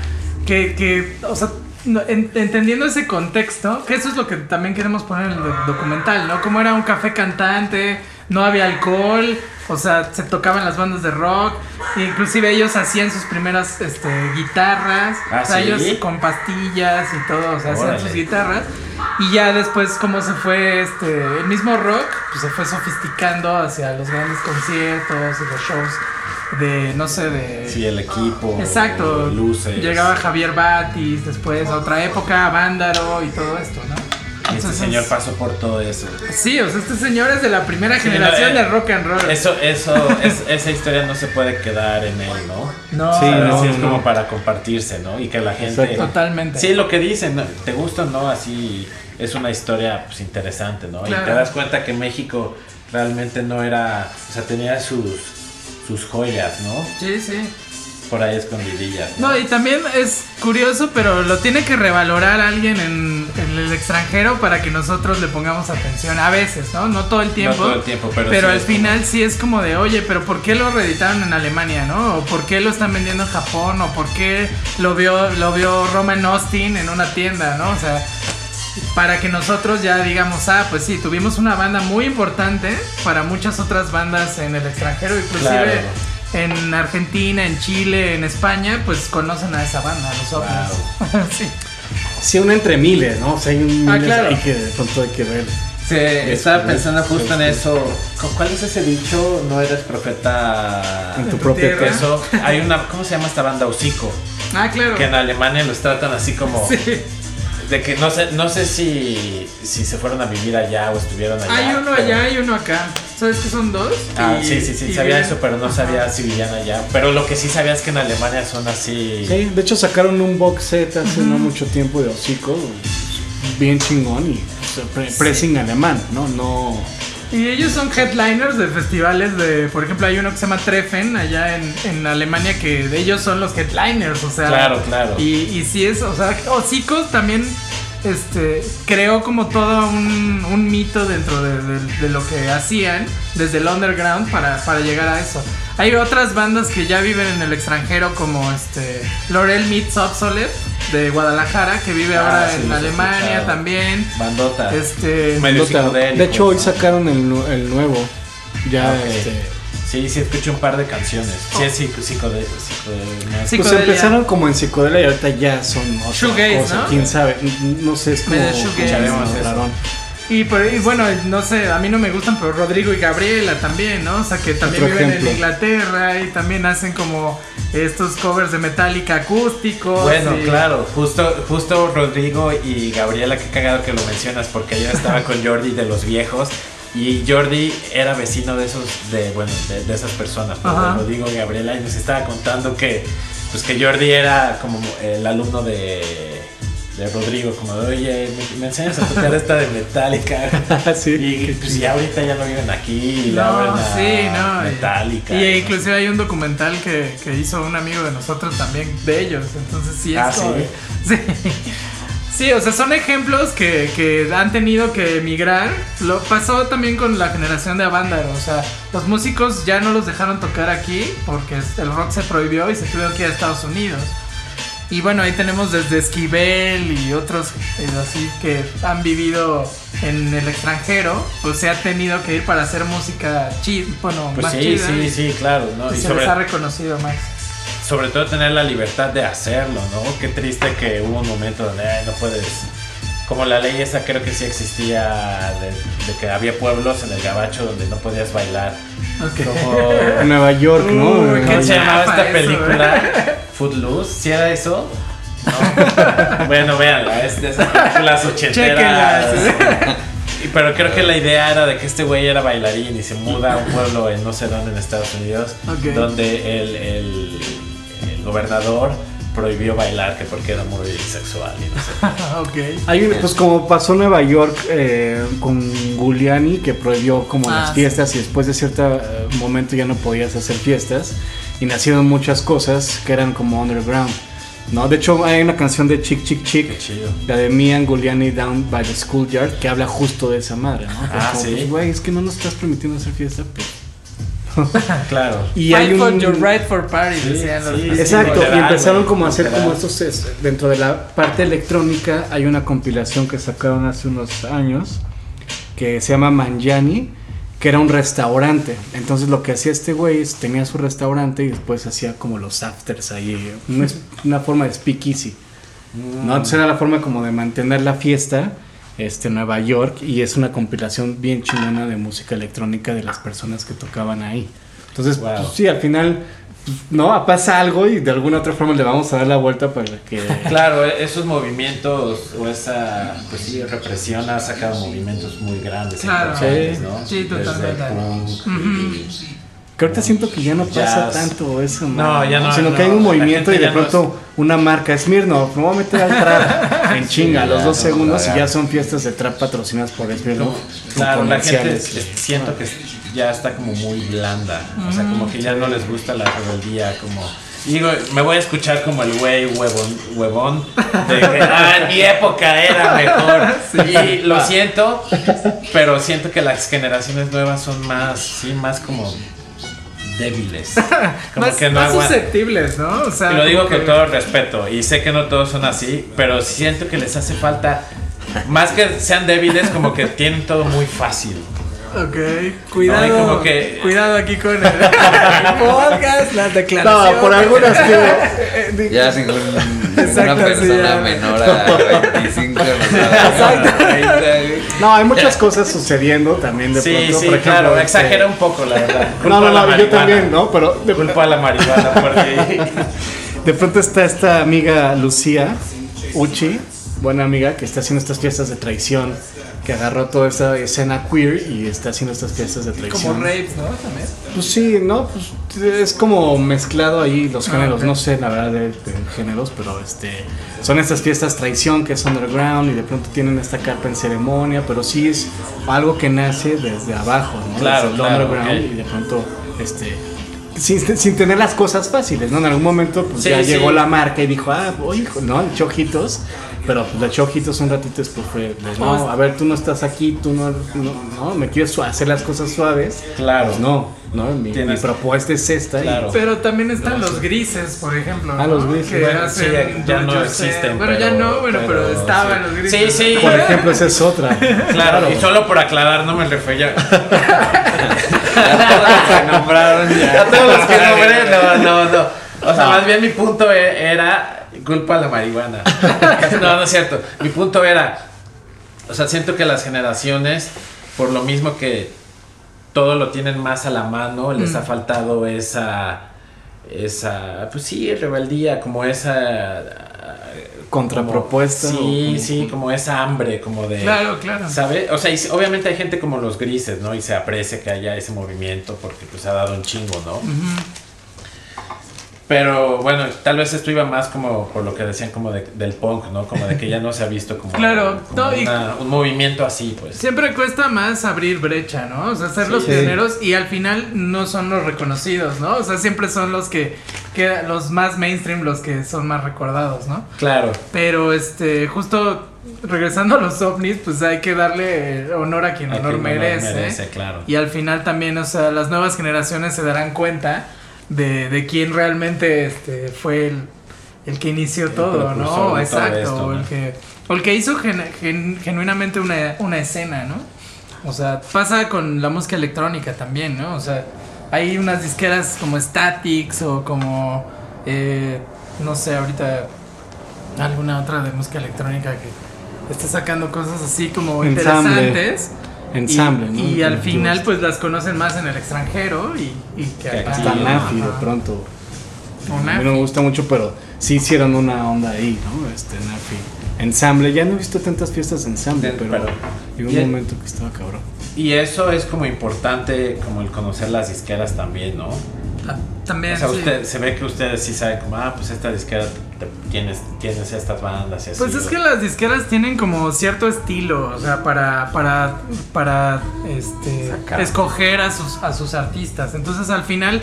Speaker 3: que, que, o sea, no, en- entendiendo ese contexto, que eso es lo que también queremos poner en el doc- documental, ¿no? Como era un café cantante, no había alcohol, o sea, se tocaban las bandas de rock, inclusive ellos hacían sus primeras este, guitarras,
Speaker 2: Ah,
Speaker 3: o sea,
Speaker 2: ¿sí?
Speaker 3: ellos con pastillas y todo, o sea, hacían sus guitarras. Y ya después, como se fue este, el mismo rock, pues se fue sofisticando hacia los grandes conciertos y los shows de, no sé, de...
Speaker 2: Sí, el equipo,
Speaker 3: Exacto.
Speaker 2: luces.
Speaker 3: Llegaba Javier Batis, después a otra época, Vándaro y todo esto, ¿no?
Speaker 2: Y este señor pasó por todo eso.
Speaker 3: Sí, o sea, este señor es de la primera
Speaker 2: Sí,
Speaker 3: generación
Speaker 2: no, eh,
Speaker 3: de rock and roll.
Speaker 2: Eso, eso, es- esa historia no se puede quedar en él, ¿no?
Speaker 3: no,
Speaker 4: Sí,
Speaker 2: O sea,
Speaker 4: no,
Speaker 2: sí es
Speaker 4: no.
Speaker 2: como para compartirse, ¿no? Y que la gente...
Speaker 4: Exacto.
Speaker 3: totalmente.
Speaker 2: Sí, lo que dicen, ¿no? te gusta o no, así es una historia pues, interesante, ¿no?
Speaker 3: Claro.
Speaker 2: Y te das cuenta que México realmente no era, o sea, tenía sus, sus joyas, ¿no?
Speaker 3: Sí, sí.
Speaker 2: Por ahí escondidillas.
Speaker 3: No, y también es curioso, pero lo tiene que revalorar alguien en, en el extranjero para que nosotros le pongamos atención. A veces, ¿no? No todo el tiempo.
Speaker 2: todo el tiempo, pero sí
Speaker 3: al
Speaker 2: como-
Speaker 3: final sí es como de, oye, pero ¿por qué lo reeditaron en Alemania, no? O ¿por qué lo están vendiendo en Japón? O ¿por qué lo vio, lo vio Roman Austin en una tienda, no? O sea, para que nosotros ya digamos, ah, pues sí, tuvimos una banda muy importante para muchas otras bandas en el extranjero, inclusive en Argentina, en Chile, en España, pues conocen a esa banda, los ovnis. sí.
Speaker 4: Sí, una entre miles, ¿no? O sea, hay un
Speaker 3: Ah,
Speaker 4: miles
Speaker 3: claro.
Speaker 4: ahí que de pronto hay que ver.
Speaker 2: Sí, estaba pensando justo en eso. ¿Cuál es ese dicho? No eres profeta
Speaker 4: En tu
Speaker 3: tu
Speaker 4: propia
Speaker 3: tierra.
Speaker 4: casa.
Speaker 2: Eso, hay una, ¿cómo se llama esta banda? Hocico.
Speaker 3: Ah, claro.
Speaker 2: Que en Alemania los tratan así como
Speaker 3: Sí.
Speaker 2: De que no sé, no sé si, si se fueron a vivir allá o estuvieron allá.
Speaker 3: Hay uno
Speaker 2: pero-
Speaker 3: allá y uno acá. ¿Sabes que son dos?
Speaker 2: Ah,
Speaker 3: Y-
Speaker 2: sí, sí, sí, sabía eso, pero no
Speaker 3: Ajá.
Speaker 2: sabía si vivían allá. Pero lo que sí sabía es que en Alemania son así.
Speaker 4: Sí, de hecho sacaron un box set hace no mucho tiempo de hocico, bien chingón y o sea, pre- pressing alemán, ¿no? No.
Speaker 3: Y ellos son headliners de festivales de, por ejemplo, hay uno que se llama Treffen allá en, en Alemania que de ellos son los headliners, o sea.
Speaker 2: Claro, claro.
Speaker 3: Y, y sí es, o sea, Hocicos también este, creó como todo un, un mito dentro de, de- de lo que hacían desde el underground para, para llegar a eso. Hay otras bandas que ya viven en el extranjero como este Laurel Meets Obsolete de Guadalajara que vive
Speaker 2: Ah,
Speaker 3: ahora
Speaker 2: sí,
Speaker 3: en Alemania
Speaker 2: escuchado.
Speaker 3: también.
Speaker 2: Bandota.
Speaker 3: Este,
Speaker 2: psicodélico.
Speaker 4: De hecho, hoy sacaron el, el nuevo. Ya,
Speaker 2: Ah, ok.
Speaker 4: este.
Speaker 2: Sí, sí, escuché un par de canciones. Sí, es psico, psicode- psicode- más-
Speaker 3: Sí.
Speaker 4: Pues
Speaker 3: Psicodelia.
Speaker 4: empezaron como en psicodelia y ahorita ya son otra
Speaker 3: Shoegaze,
Speaker 4: cosa.
Speaker 3: ¿no?
Speaker 4: Quién sabe, no sé, es como.
Speaker 3: Shoegaze.
Speaker 2: Escucharemos eso.
Speaker 3: Y, por, y bueno, no sé, a mí no me gustan, pero Rodrigo y Gabriela también, ¿no? O sea, que también
Speaker 4: Otro
Speaker 3: viven
Speaker 4: ejemplo.
Speaker 3: en Inglaterra y también hacen como estos covers de Metallica acústicos.
Speaker 2: Bueno,
Speaker 3: y-
Speaker 2: claro, justo, justo Rodrigo y Gabriela, qué cagado que lo mencionas, porque yo estaba con Jordi de los viejos y Jordi era vecino de esos, de, bueno, de, de esas personas, Rodrigo y Gabriela, y nos estaba contando que, pues que Jordi era como el alumno de, de Rodrigo, como de, oye, me, me enseñas a tocar esta de Metallica.
Speaker 4: sí.
Speaker 2: Y pues ya ahorita ya no viven aquí, y le abren
Speaker 3: No, sí, no. y-
Speaker 2: Metallica.
Speaker 3: Y, inclusive hay un documental que, que hizo un amigo de nosotros también de ellos. Entonces sí es
Speaker 2: Ah,
Speaker 3: como-
Speaker 2: ¿sí?
Speaker 3: Sí. Sí, o sea, son ejemplos que, que han tenido que emigrar. Lo pasó también con la generación de Avándaro. O sea, los músicos ya no los dejaron tocar aquí porque el rock se prohibió y se tuvieron que ir a Estados Unidos. Y bueno, ahí tenemos desde Esquivel y otros eh, así que han vivido en el extranjero, pues se ha tenido que ir para hacer música chida, bueno,
Speaker 2: Pues
Speaker 3: más
Speaker 2: sí,
Speaker 3: chida.
Speaker 2: sí, sí, claro, ¿no?
Speaker 3: Y
Speaker 2: Y
Speaker 3: se
Speaker 2: sobre,
Speaker 3: les ha reconocido más.
Speaker 2: sobre todo tener la libertad de hacerlo, ¿no? Qué triste que hubo un momento donde no puedes. Como la ley esa creo que sí existía de, de que había pueblos en el gabacho donde no podías bailar.
Speaker 3: Ok.
Speaker 2: Como.
Speaker 4: Nueva York, ¿no? En
Speaker 3: qué
Speaker 2: ¿Cómo se llamaba esta
Speaker 3: eso,
Speaker 2: película? Footloose, ¿sí era eso? No. bueno, véanla, es de esas películas ochenteras. Pero creo que la idea era de que este güey era bailarín y se muda a un pueblo en no sé dónde en Estados Unidos,
Speaker 3: Ok.
Speaker 2: donde el, el- el gobernador prohibió bailar que porque era muy sexual y no sé.
Speaker 3: ok.
Speaker 4: Hay pues como pasó en Nueva York eh, con Giuliani, que prohibió como
Speaker 3: Ah,
Speaker 4: las
Speaker 3: sí.
Speaker 4: fiestas y después de cierto eh, momento ya no podías hacer fiestas y nacieron muchas cosas que eran como underground. ¿no? De hecho hay una canción de Chick Chick Chick, la de Me and Giuliani Down by the Schoolyard, que habla justo de esa madre, ¿no? Que es
Speaker 2: Ah,
Speaker 4: como,
Speaker 2: ¿sí?
Speaker 4: pues, güey, es que no nos estás permitiendo hacer fiesta. pues.
Speaker 2: Claro.
Speaker 4: Y
Speaker 3: Fight
Speaker 4: hay
Speaker 3: for
Speaker 4: un...
Speaker 3: your right for party,
Speaker 2: Sí,
Speaker 3: decían los
Speaker 2: sí,
Speaker 3: festivos.
Speaker 4: Exacto, y empezaron como a hacer como estos, es- dentro de la parte electrónica hay una compilación que sacaron hace unos años que se llama Manjani, que era un restaurante. Entonces lo que hacía este güey es tenía su restaurante y después hacía como los afters ahí, una, es- una forma de speakeasy. ¿no? Entonces era la forma como de mantener la fiesta este, Nueva York y es una compilación bien chingona de música electrónica de las personas que tocaban ahí. Entonces,
Speaker 2: Wow.
Speaker 4: pues, sí, al final, pues, no, pasa algo y de alguna otra forma le vamos a dar la vuelta para que...
Speaker 2: Claro, esos movimientos o esa pues sí, represión ha sacado movimientos muy grandes.
Speaker 3: Claro.
Speaker 4: Sí.
Speaker 2: ¿no?
Speaker 3: Sí, totalmente.
Speaker 2: Desde punk y-
Speaker 4: Que ahorita siento que ya no pasa tanto eso,
Speaker 2: No, ya no,
Speaker 4: Sino que hay un movimiento y de
Speaker 2: no
Speaker 4: pronto una marca, Smirnoff, me voy a meter al trap en chinga, a los dos
Speaker 2: no,
Speaker 4: segundos y ya son fiestas de trap patrocinadas por Smirnoff.
Speaker 2: Claro, la gente es- siento que ya está como muy blanda. O sea, como que ya no les gusta la rebeldía, como. Digo, me voy a escuchar como el güey huevón, huevón de que ah, en mi época era mejor. Y lo siento, pero siento que las generaciones nuevas son más, sí, más como débiles. Como
Speaker 3: más,
Speaker 2: que no
Speaker 3: más susceptibles, ¿no? O sea,
Speaker 2: Y lo digo con todo respeto, y sé que no todos son así, pero siento que les hace falta más que sean débiles, como que tienen todo muy fácil.
Speaker 3: Ok, cuidado,
Speaker 2: No, y como que-
Speaker 3: cuidado aquí con el podcast, las declaraciones.
Speaker 4: No, por algunas que.
Speaker 5: Ya sin una
Speaker 3: Exacto, sí,
Speaker 5: persona
Speaker 3: ya.
Speaker 5: menor a 25 nos va a dar 30, güey.
Speaker 4: No, hay muchas cosas sucediendo también de
Speaker 2: Sí,
Speaker 4: pronto.
Speaker 2: sí,
Speaker 4: por ejemplo,
Speaker 2: claro,
Speaker 4: este-
Speaker 2: exagera un poco, la verdad. Culpa
Speaker 4: No, no, no, yo también, ¿no? Pero de,
Speaker 2: Culpa a la marihuana, porque.
Speaker 4: de pronto está esta amiga Lucía Uchi, buena amiga, que está haciendo estas fiestas de traición, que agarró toda esa escena queer y está haciendo estas fiestas de traición.
Speaker 3: Como rapes, ¿no? También.
Speaker 4: Pues sí, no, pues es como mezclado ahí los
Speaker 3: Ah,
Speaker 4: géneros, no sé la verdad de, de géneros, pero este son estas fiestas traición que es underground y de pronto tienen esta carpa en ceremonia, pero sí es algo que nace desde abajo, ¿no?
Speaker 2: Claro,
Speaker 4: Desde
Speaker 2: claro,
Speaker 4: underground y de pronto este sin, sin tener las cosas fáciles, ¿no? En algún momento pues
Speaker 2: Sí,
Speaker 4: ya
Speaker 2: sí.
Speaker 4: llegó la marca y dijo, ah, oye, ¿no? Le echó ojitos, pero pues le echó ojitos un ratito después fue, de, no, a ver, tú no estás aquí, tú no, no, no, me quieres hacer las cosas suaves.
Speaker 2: Claro.
Speaker 4: Pues no, no, mi, mi propuesta es esta. y-
Speaker 2: Claro.
Speaker 3: Pero también están los grises, por ejemplo.
Speaker 4: Ah,
Speaker 3: ¿no?
Speaker 4: los grises.
Speaker 3: Que
Speaker 2: Bueno,
Speaker 3: hacen
Speaker 2: sí, ya no existen,
Speaker 3: Bueno, ya no, bueno, pero,
Speaker 2: pero
Speaker 3: estaban
Speaker 2: sí.
Speaker 3: los grises.
Speaker 2: Sí, sí.
Speaker 4: Por ejemplo, esa es otra.
Speaker 2: Claro, y solo por aclarar, no me refería.
Speaker 5: Ya todos se nombraron ya.
Speaker 2: A todos los que nombré, no, no, no. O sea, más bien mi punto e- era culpa a la marihuana. No, no es cierto. Mi punto era, o sea, siento que las generaciones, por lo mismo que todo lo tienen más a la mano, les ha faltado esa, esa, pues sí, rebeldía, como esa...
Speaker 4: Contrapropuesta.
Speaker 2: como- sí,
Speaker 4: o-
Speaker 2: sí, como esa hambre, como de...
Speaker 3: Claro, claro.
Speaker 2: ¿Sabe? O sea, y obviamente hay gente como los grises, ¿no? Y se aprecia que haya ese movimiento porque pues ha dado un chingo, ¿no? Pero bueno, tal vez esto iba más como por lo que decían como de- del punk, ¿no? Como de que ya no se ha visto como,
Speaker 3: Claro,
Speaker 2: como
Speaker 3: no, y-
Speaker 2: una- un movimiento así, pues.
Speaker 3: Siempre cuesta más abrir brecha, ¿no? O sea, ser los
Speaker 4: Sí.
Speaker 3: pioneros y al final no son los reconocidos, ¿no? O sea, siempre son los que, que los más mainstream, los que son más recordados, ¿no?
Speaker 2: Claro,
Speaker 3: Pero este, justo regresando a los ovnis, pues hay que darle honor a quien
Speaker 2: a
Speaker 3: honor
Speaker 2: quien
Speaker 3: merece.
Speaker 2: merece, claro.
Speaker 3: Y al final también, o sea, las nuevas generaciones se darán cuenta de, de quién realmente este, fue el, el que inició
Speaker 2: El
Speaker 3: todo, ¿no?
Speaker 2: todo
Speaker 3: Exacto,
Speaker 2: esto,
Speaker 3: o, el que, o el que hizo gen- gen- genuinamente una, una escena, ¿no? O sea, pasa con la música electrónica también, ¿no? O sea, hay unas disqueras como Statics o como, eh, no sé, ahorita alguna otra de música electrónica que está sacando cosas así como
Speaker 4: Ensamble.
Speaker 3: interesantes.
Speaker 4: Ensamble,
Speaker 3: y,
Speaker 4: ¿no?
Speaker 3: y al final pues las conocen más en el extranjero y, y que
Speaker 2: Que
Speaker 3: acá.
Speaker 2: aquí.
Speaker 4: Hasta Nafi de pronto.
Speaker 3: O
Speaker 4: A mí no me gusta mucho, pero sí hicieron una onda ahí, ¿no? Este, Nafi. Ensamble, ya no he visto tantas fiestas de ensamble,
Speaker 2: De-
Speaker 4: pero,
Speaker 2: pero- y
Speaker 4: un momento que estaba cabrón.
Speaker 2: Y eso es como importante, como el conocer las disqueras también, ¿no?
Speaker 3: Ah, También
Speaker 2: O sea,
Speaker 3: sí.
Speaker 2: usted, se ve que ustedes sí saben como, ah, pues esta disquera te- tienes, tienes estas bandas y así.
Speaker 3: Pues es que las disqueras tienen como cierto estilo, o sea, para, para, para este,
Speaker 5: Sacar.
Speaker 3: escoger a sus, a sus artistas. Entonces al final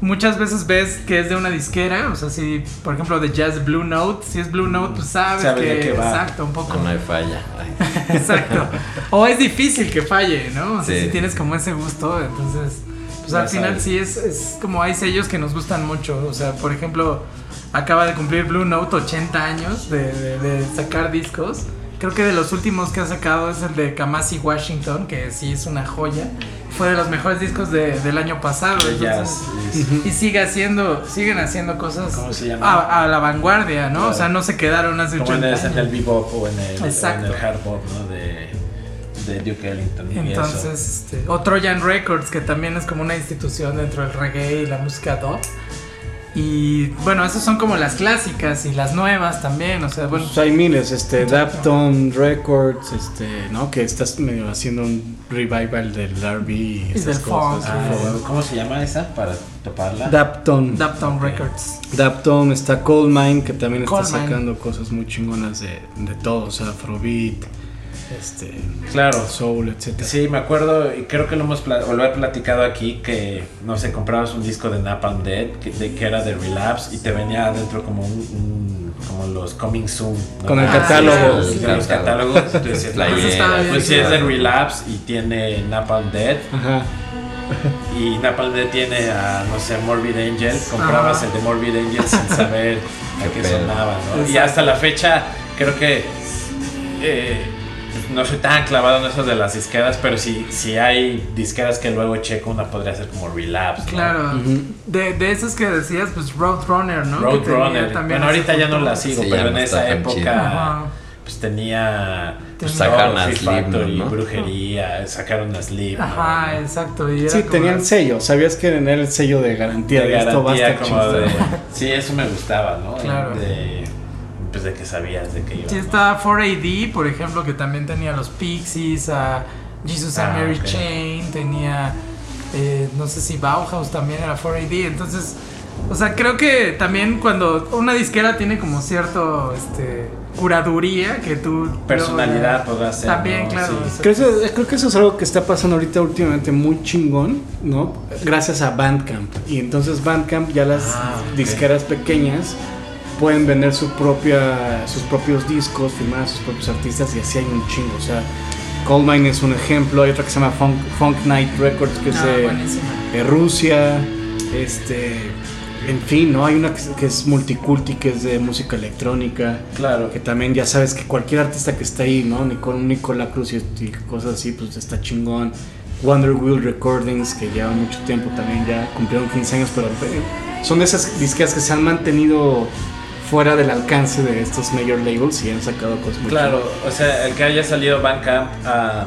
Speaker 3: muchas veces ves que es de una disquera, o sea, si por ejemplo de jazz Blue Note, si es Blue Note, pues sabes,
Speaker 2: Sabes
Speaker 3: que,
Speaker 2: de qué va.
Speaker 3: exacto, un poco.
Speaker 5: No, no hay falla.
Speaker 3: Exacto. O es difícil que falle, ¿no? O sea,
Speaker 5: Sí.
Speaker 3: si tienes como ese gusto, entonces, pues
Speaker 2: Ya
Speaker 3: al final sí es, es como hay sellos que nos gustan mucho. O sea, por ejemplo, acaba de cumplir Blue Note 80 años de, de- de sacar discos. Creo que de los últimos que ha sacado es el de Kamasi Washington, que sí es una joya. Fue de los mejores discos de- del año pasado. Entonces-
Speaker 2: y-
Speaker 3: y sigue haciendo, siguen haciendo cosas
Speaker 2: ¿Cómo se llama?
Speaker 3: A, a la vanguardia, ¿no?
Speaker 2: Claro.
Speaker 3: O sea, no se quedaron hace
Speaker 2: Como en
Speaker 3: 80
Speaker 2: el, en
Speaker 3: años.
Speaker 2: el bebop o en el, o en el hard bop, ¿no? De, de Duke Ellington. y.
Speaker 3: Entonces, este, o Trojan Records, que también es como una institución dentro del reggae y la música dub. Y bueno, esas son como las clásicas y las nuevas también, o sea, bueno,
Speaker 4: Pues hay miles, este, Dapton Records, este, ¿no? Que estás medio haciendo un revival del R&B y esas
Speaker 3: del
Speaker 4: cosas.
Speaker 3: funk.
Speaker 2: Ah. ¿Cómo se llama esa para toparla?
Speaker 4: Dapton.
Speaker 3: Dapton Records.
Speaker 4: Dapton, está Cold Mine, que también está
Speaker 3: Mine.
Speaker 4: sacando cosas muy chingonas de, de todo, o sea, Afrobeat, este,
Speaker 2: Claro.
Speaker 4: Soul, etcétera.
Speaker 2: Sí, me acuerdo, y creo que lo hemos o lo he platicado aquí, que, no sé, comprabas un disco de Napalm Dead, que, de, que era de Relapse, y te venía adentro como un, un- como los Coming Soon. ¿no?
Speaker 4: Con el
Speaker 3: Ah,
Speaker 4: catálogo.
Speaker 3: sí,
Speaker 2: los catálogos. tú decías, no,
Speaker 3: bien
Speaker 2: pues si es de. Relapse y tiene Napalm Dead,
Speaker 4: Ajá.
Speaker 2: y Napalm Dead tiene a, no sé, Morbid Angel, comprabas
Speaker 3: Ajá.
Speaker 2: el de Morbid Angel sin saber a qué sonaba, ¿no? Y hasta la fecha, creo que eh, no soy tan clavado en eso de las disqueras, pero si, si hay disqueras que luego checo, una podría ser como Relapse. ¿no?
Speaker 3: Claro. De, de esas que decías, pues Roadrunner, ¿no?
Speaker 2: Roadrunner.
Speaker 3: también
Speaker 2: Bueno, ahorita ya no la sigo,
Speaker 5: Sí,
Speaker 2: pero en
Speaker 5: no
Speaker 2: esa época pues tenía
Speaker 3: Pues
Speaker 5: sacaron
Speaker 2: todo,
Speaker 5: a ¿no?
Speaker 2: brujería, sacaron a Sleep.
Speaker 3: Ajá, exacto. Y era
Speaker 4: Sí,
Speaker 3: como-
Speaker 4: tenían sello. Sabías que era el sello de garantía de,
Speaker 2: de
Speaker 4: esto va a
Speaker 2: garantía
Speaker 4: estar
Speaker 2: como de, sí eso me gustaba no
Speaker 3: Claro.
Speaker 2: de, pues de que sabías de que iba
Speaker 3: Sí,
Speaker 2: ¿no?
Speaker 3: estaba 4AD, por ejemplo, que también tenía los Pixies, a Jesus and
Speaker 2: Ah,
Speaker 3: Mary. Chain, tenía, eh, no sé si Bauhaus también era 4AD, entonces, o sea, creo que también cuando una disquera tiene como cierto, este, curaduría, que tú...
Speaker 2: personalidad
Speaker 3: luego
Speaker 2: podrá
Speaker 3: ya-
Speaker 2: ser
Speaker 3: También,
Speaker 2: ¿no?
Speaker 3: claro.
Speaker 2: Sí.
Speaker 4: Creo, que- creo que eso es algo que está pasando ahorita últimamente muy chingón, ¿no? Gracias a Bandcamp. Y entonces Bandcamp ya las
Speaker 2: Ah,
Speaker 4: disqueras pequeñas pueden vender su propia, sus propios discos, firmar a sus propios artistas y así hay un chingo. O sea, Coldmine es un ejemplo, hay otra que se llama Funk, Funk Night Records que es
Speaker 3: ah,
Speaker 4: de, Rusia, este, en fin, ¿no? Hay una que es, que es Multiculti que es de música electrónica
Speaker 2: claro
Speaker 4: que también ya sabes que cualquier artista que está ahí, ¿no? Nicol, Nicola Cruz y, y cosas así, pues está chingón. Wonder Wheel Recordings, que lleva mucho tiempo también, ya cumplieron 15 años, pero eh, son de esas disqueras que se han mantenido fuera del alcance de estos major labels y han sacado cosas muy
Speaker 2: claro o sea el que haya salido Bandcamp ah,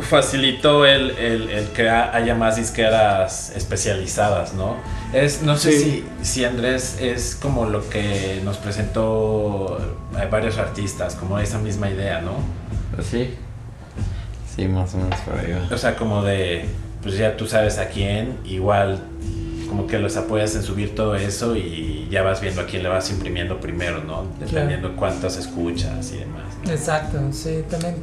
Speaker 2: facilitó el, el, el que ha- haya más disqueras especializadas no es no sé
Speaker 4: Sí.
Speaker 2: si si Andrés es como lo que nos presentó a varios artistas como esa misma idea no
Speaker 5: Pues sí. Sí, más o menos por ahí va.
Speaker 2: O sea, como de, pues ya tú sabes a quién, igual como que los apoyas en subir todo eso y ya vas viendo a quién le vas imprimiendo primero, ¿no? Dependiendo cuántas escuchas y demás. ¿no?
Speaker 3: Exacto, sí, también.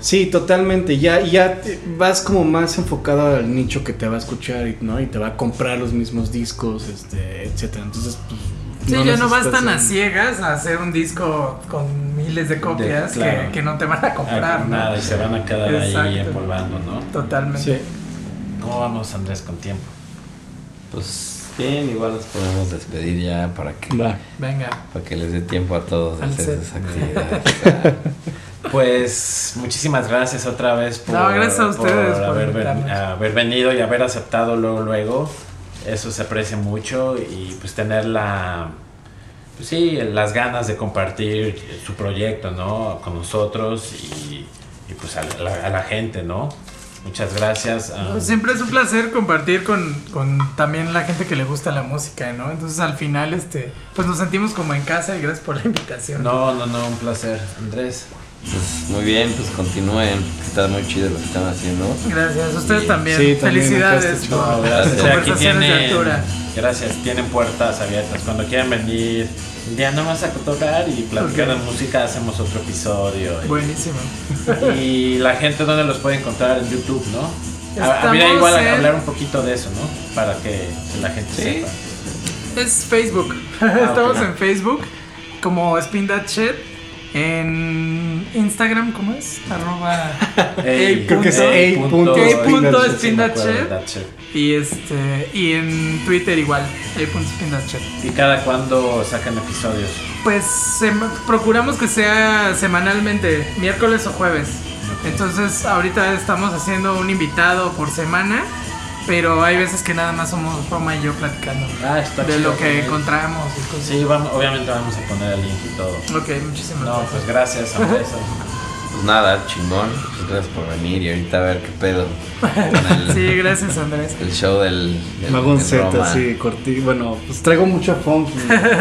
Speaker 4: Sí, totalmente. Ya, ya te- vas como más enfocado al nicho que te va a escuchar, y, ¿no? Y te va a comprar los mismos discos, este, etcétera. Entonces, pues,
Speaker 3: Sí, ya no vas tan a ciegas a hacer un disco con miles de copias que-
Speaker 2: claro.
Speaker 3: que, no te van a comprar,
Speaker 2: Ah,
Speaker 3: ¿no?
Speaker 2: Nada, y se van a quedar ahí empolvando, ¿no?
Speaker 3: Totalmente.
Speaker 4: Sí.
Speaker 2: ¿Cómo vamos, Andrés, con tiempo?
Speaker 5: Pues bien, igual nos podemos despedir ya para que,
Speaker 4: Va.
Speaker 3: Venga.
Speaker 5: para que les dé tiempo a todos de hacer sus actividades.
Speaker 2: Pues muchísimas gracias otra vez por,
Speaker 3: No, gracias a ustedes por
Speaker 2: haber,
Speaker 3: invitarnos.
Speaker 2: ven- haber venido y haber aceptado luego luego. Eso se aprecia mucho y pues tener la pues sí, las ganas de compartir su proyecto, ¿no? Con nosotros y, y, pues a la, a la gente, ¿no? Muchas gracias. ah,
Speaker 3: Pues siempre es un placer compartir con, con también la gente que le gusta la música, ¿no? Entonces al final, este, pues nos sentimos como en casa y gracias por la invitación.
Speaker 2: no, no, no, un placer. Andrés.
Speaker 5: Pues muy bien, pues continúen. Está muy chido lo que están haciendo.
Speaker 3: Gracias, ustedes también.
Speaker 4: Sí, también,
Speaker 3: Felicidades
Speaker 4: está
Speaker 3: por
Speaker 2: No, gracias.
Speaker 3: Conversaciones de
Speaker 2: tienen,
Speaker 3: altura.
Speaker 2: gracias, tienen puertas abiertas. Cuando quieran venir un día nomás a tocar y platicar de música, hacemos otro episodio. Y-
Speaker 3: Buenísimo.
Speaker 2: Y la gente dónde los puede encontrar en YouTube, ¿no? A, a
Speaker 3: Estamos
Speaker 2: mira, igual
Speaker 3: en-
Speaker 2: hablar un poquito de eso, ¿no? Para que la gente
Speaker 5: Sí.
Speaker 2: sepa.
Speaker 3: Es Facebook. Estamos
Speaker 2: ok.
Speaker 3: en Facebook como Spin That Shit. En Instagram, ¿cómo es? Arroba.
Speaker 2: Ey,
Speaker 3: Creo que es
Speaker 2: ey
Speaker 4: ey
Speaker 2: punto-
Speaker 4: punto
Speaker 2: ey
Speaker 3: spin that
Speaker 2: sí,
Speaker 3: shit. Y este. Y en Twitter igual.
Speaker 2: ¿Y cada cuándo sacan episodios?
Speaker 3: Pues procuramos que sea semanalmente, miércoles o jueves. Entonces ahorita estamos haciendo un invitado por semana, pero hay veces que nada más somos Roma y yo platicando
Speaker 2: Ah, está
Speaker 3: de
Speaker 2: chido
Speaker 3: lo que encontramos y cosas.
Speaker 2: Sí, vamos, obviamente vamos a poner el link y todo.
Speaker 3: Ok, muchísimas
Speaker 2: No,
Speaker 3: gracias.
Speaker 2: pues gracias, Andrés.
Speaker 5: Pues nada, chingón. Pues gracias por venir y ahorita a ver qué pedo. con el,
Speaker 3: Sí, gracias Andrés.
Speaker 5: el show del, del,
Speaker 4: Me hago un
Speaker 5: del
Speaker 4: set
Speaker 5: Roma.
Speaker 4: así, cortito. Bueno, pues traigo mucho funk.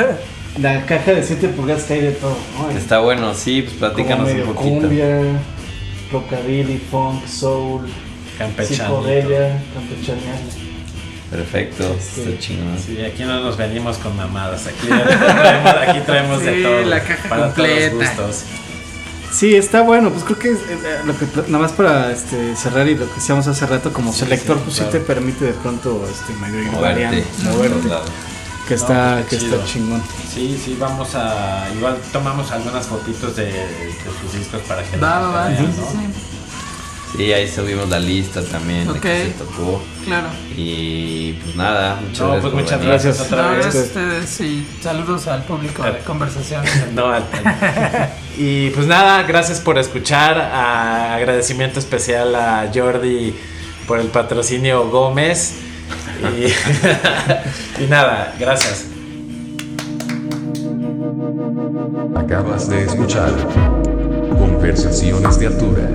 Speaker 4: la caja de 7 pulgadas que hay de todo. ¿no?
Speaker 5: Está bueno, sí, pues platícanos un poquito.
Speaker 4: cumbia, rockabilly, funk, soul,
Speaker 2: Campechanito.
Speaker 4: psicodelia, campechanía.
Speaker 5: Perfecto,
Speaker 4: Sí.
Speaker 5: está chingón.
Speaker 2: Sí, aquí no nos venimos con mamadas. Aquí traemos, aquí traemos de
Speaker 3: Sí,
Speaker 2: todo.
Speaker 3: la caja
Speaker 2: para
Speaker 3: completa.
Speaker 2: todos gustos.
Speaker 4: Sí, está bueno, pues creo que es, eh, lo que nada más para este, cerrar y lo que decíamos hace rato como
Speaker 2: Sí,
Speaker 4: selector
Speaker 2: sí,
Speaker 4: pues
Speaker 2: claro.
Speaker 4: sí te permite de pronto este medio ir
Speaker 5: Moverte.
Speaker 4: moverte,
Speaker 5: lados.
Speaker 4: que está
Speaker 2: No,
Speaker 4: que está chingón.
Speaker 2: Sí, sí, vamos a. Igual tomamos algunas fotitos de, de sus discos para que
Speaker 3: Va, va, va.
Speaker 2: gente
Speaker 3: Sí,
Speaker 2: vea,
Speaker 3: sí,
Speaker 2: ¿no?
Speaker 3: sí.
Speaker 5: Sí, ahí subimos la lista también de que se tocó.
Speaker 3: Claro.
Speaker 5: Y pues nada, muchas
Speaker 2: No,
Speaker 5: gracias.
Speaker 2: pues
Speaker 5: por
Speaker 2: muchas
Speaker 5: venir.
Speaker 2: gracias
Speaker 3: No,
Speaker 2: otra vez.
Speaker 3: gracias a ustedes y saludos al público de conversación.
Speaker 2: No, al- al- y pues nada, gracias por escuchar. Ah, agradecimiento especial a Jordi por el patrocinio Gómez. Y, y nada, gracias.
Speaker 1: Acabas de escuchar Conversaciones de Altura.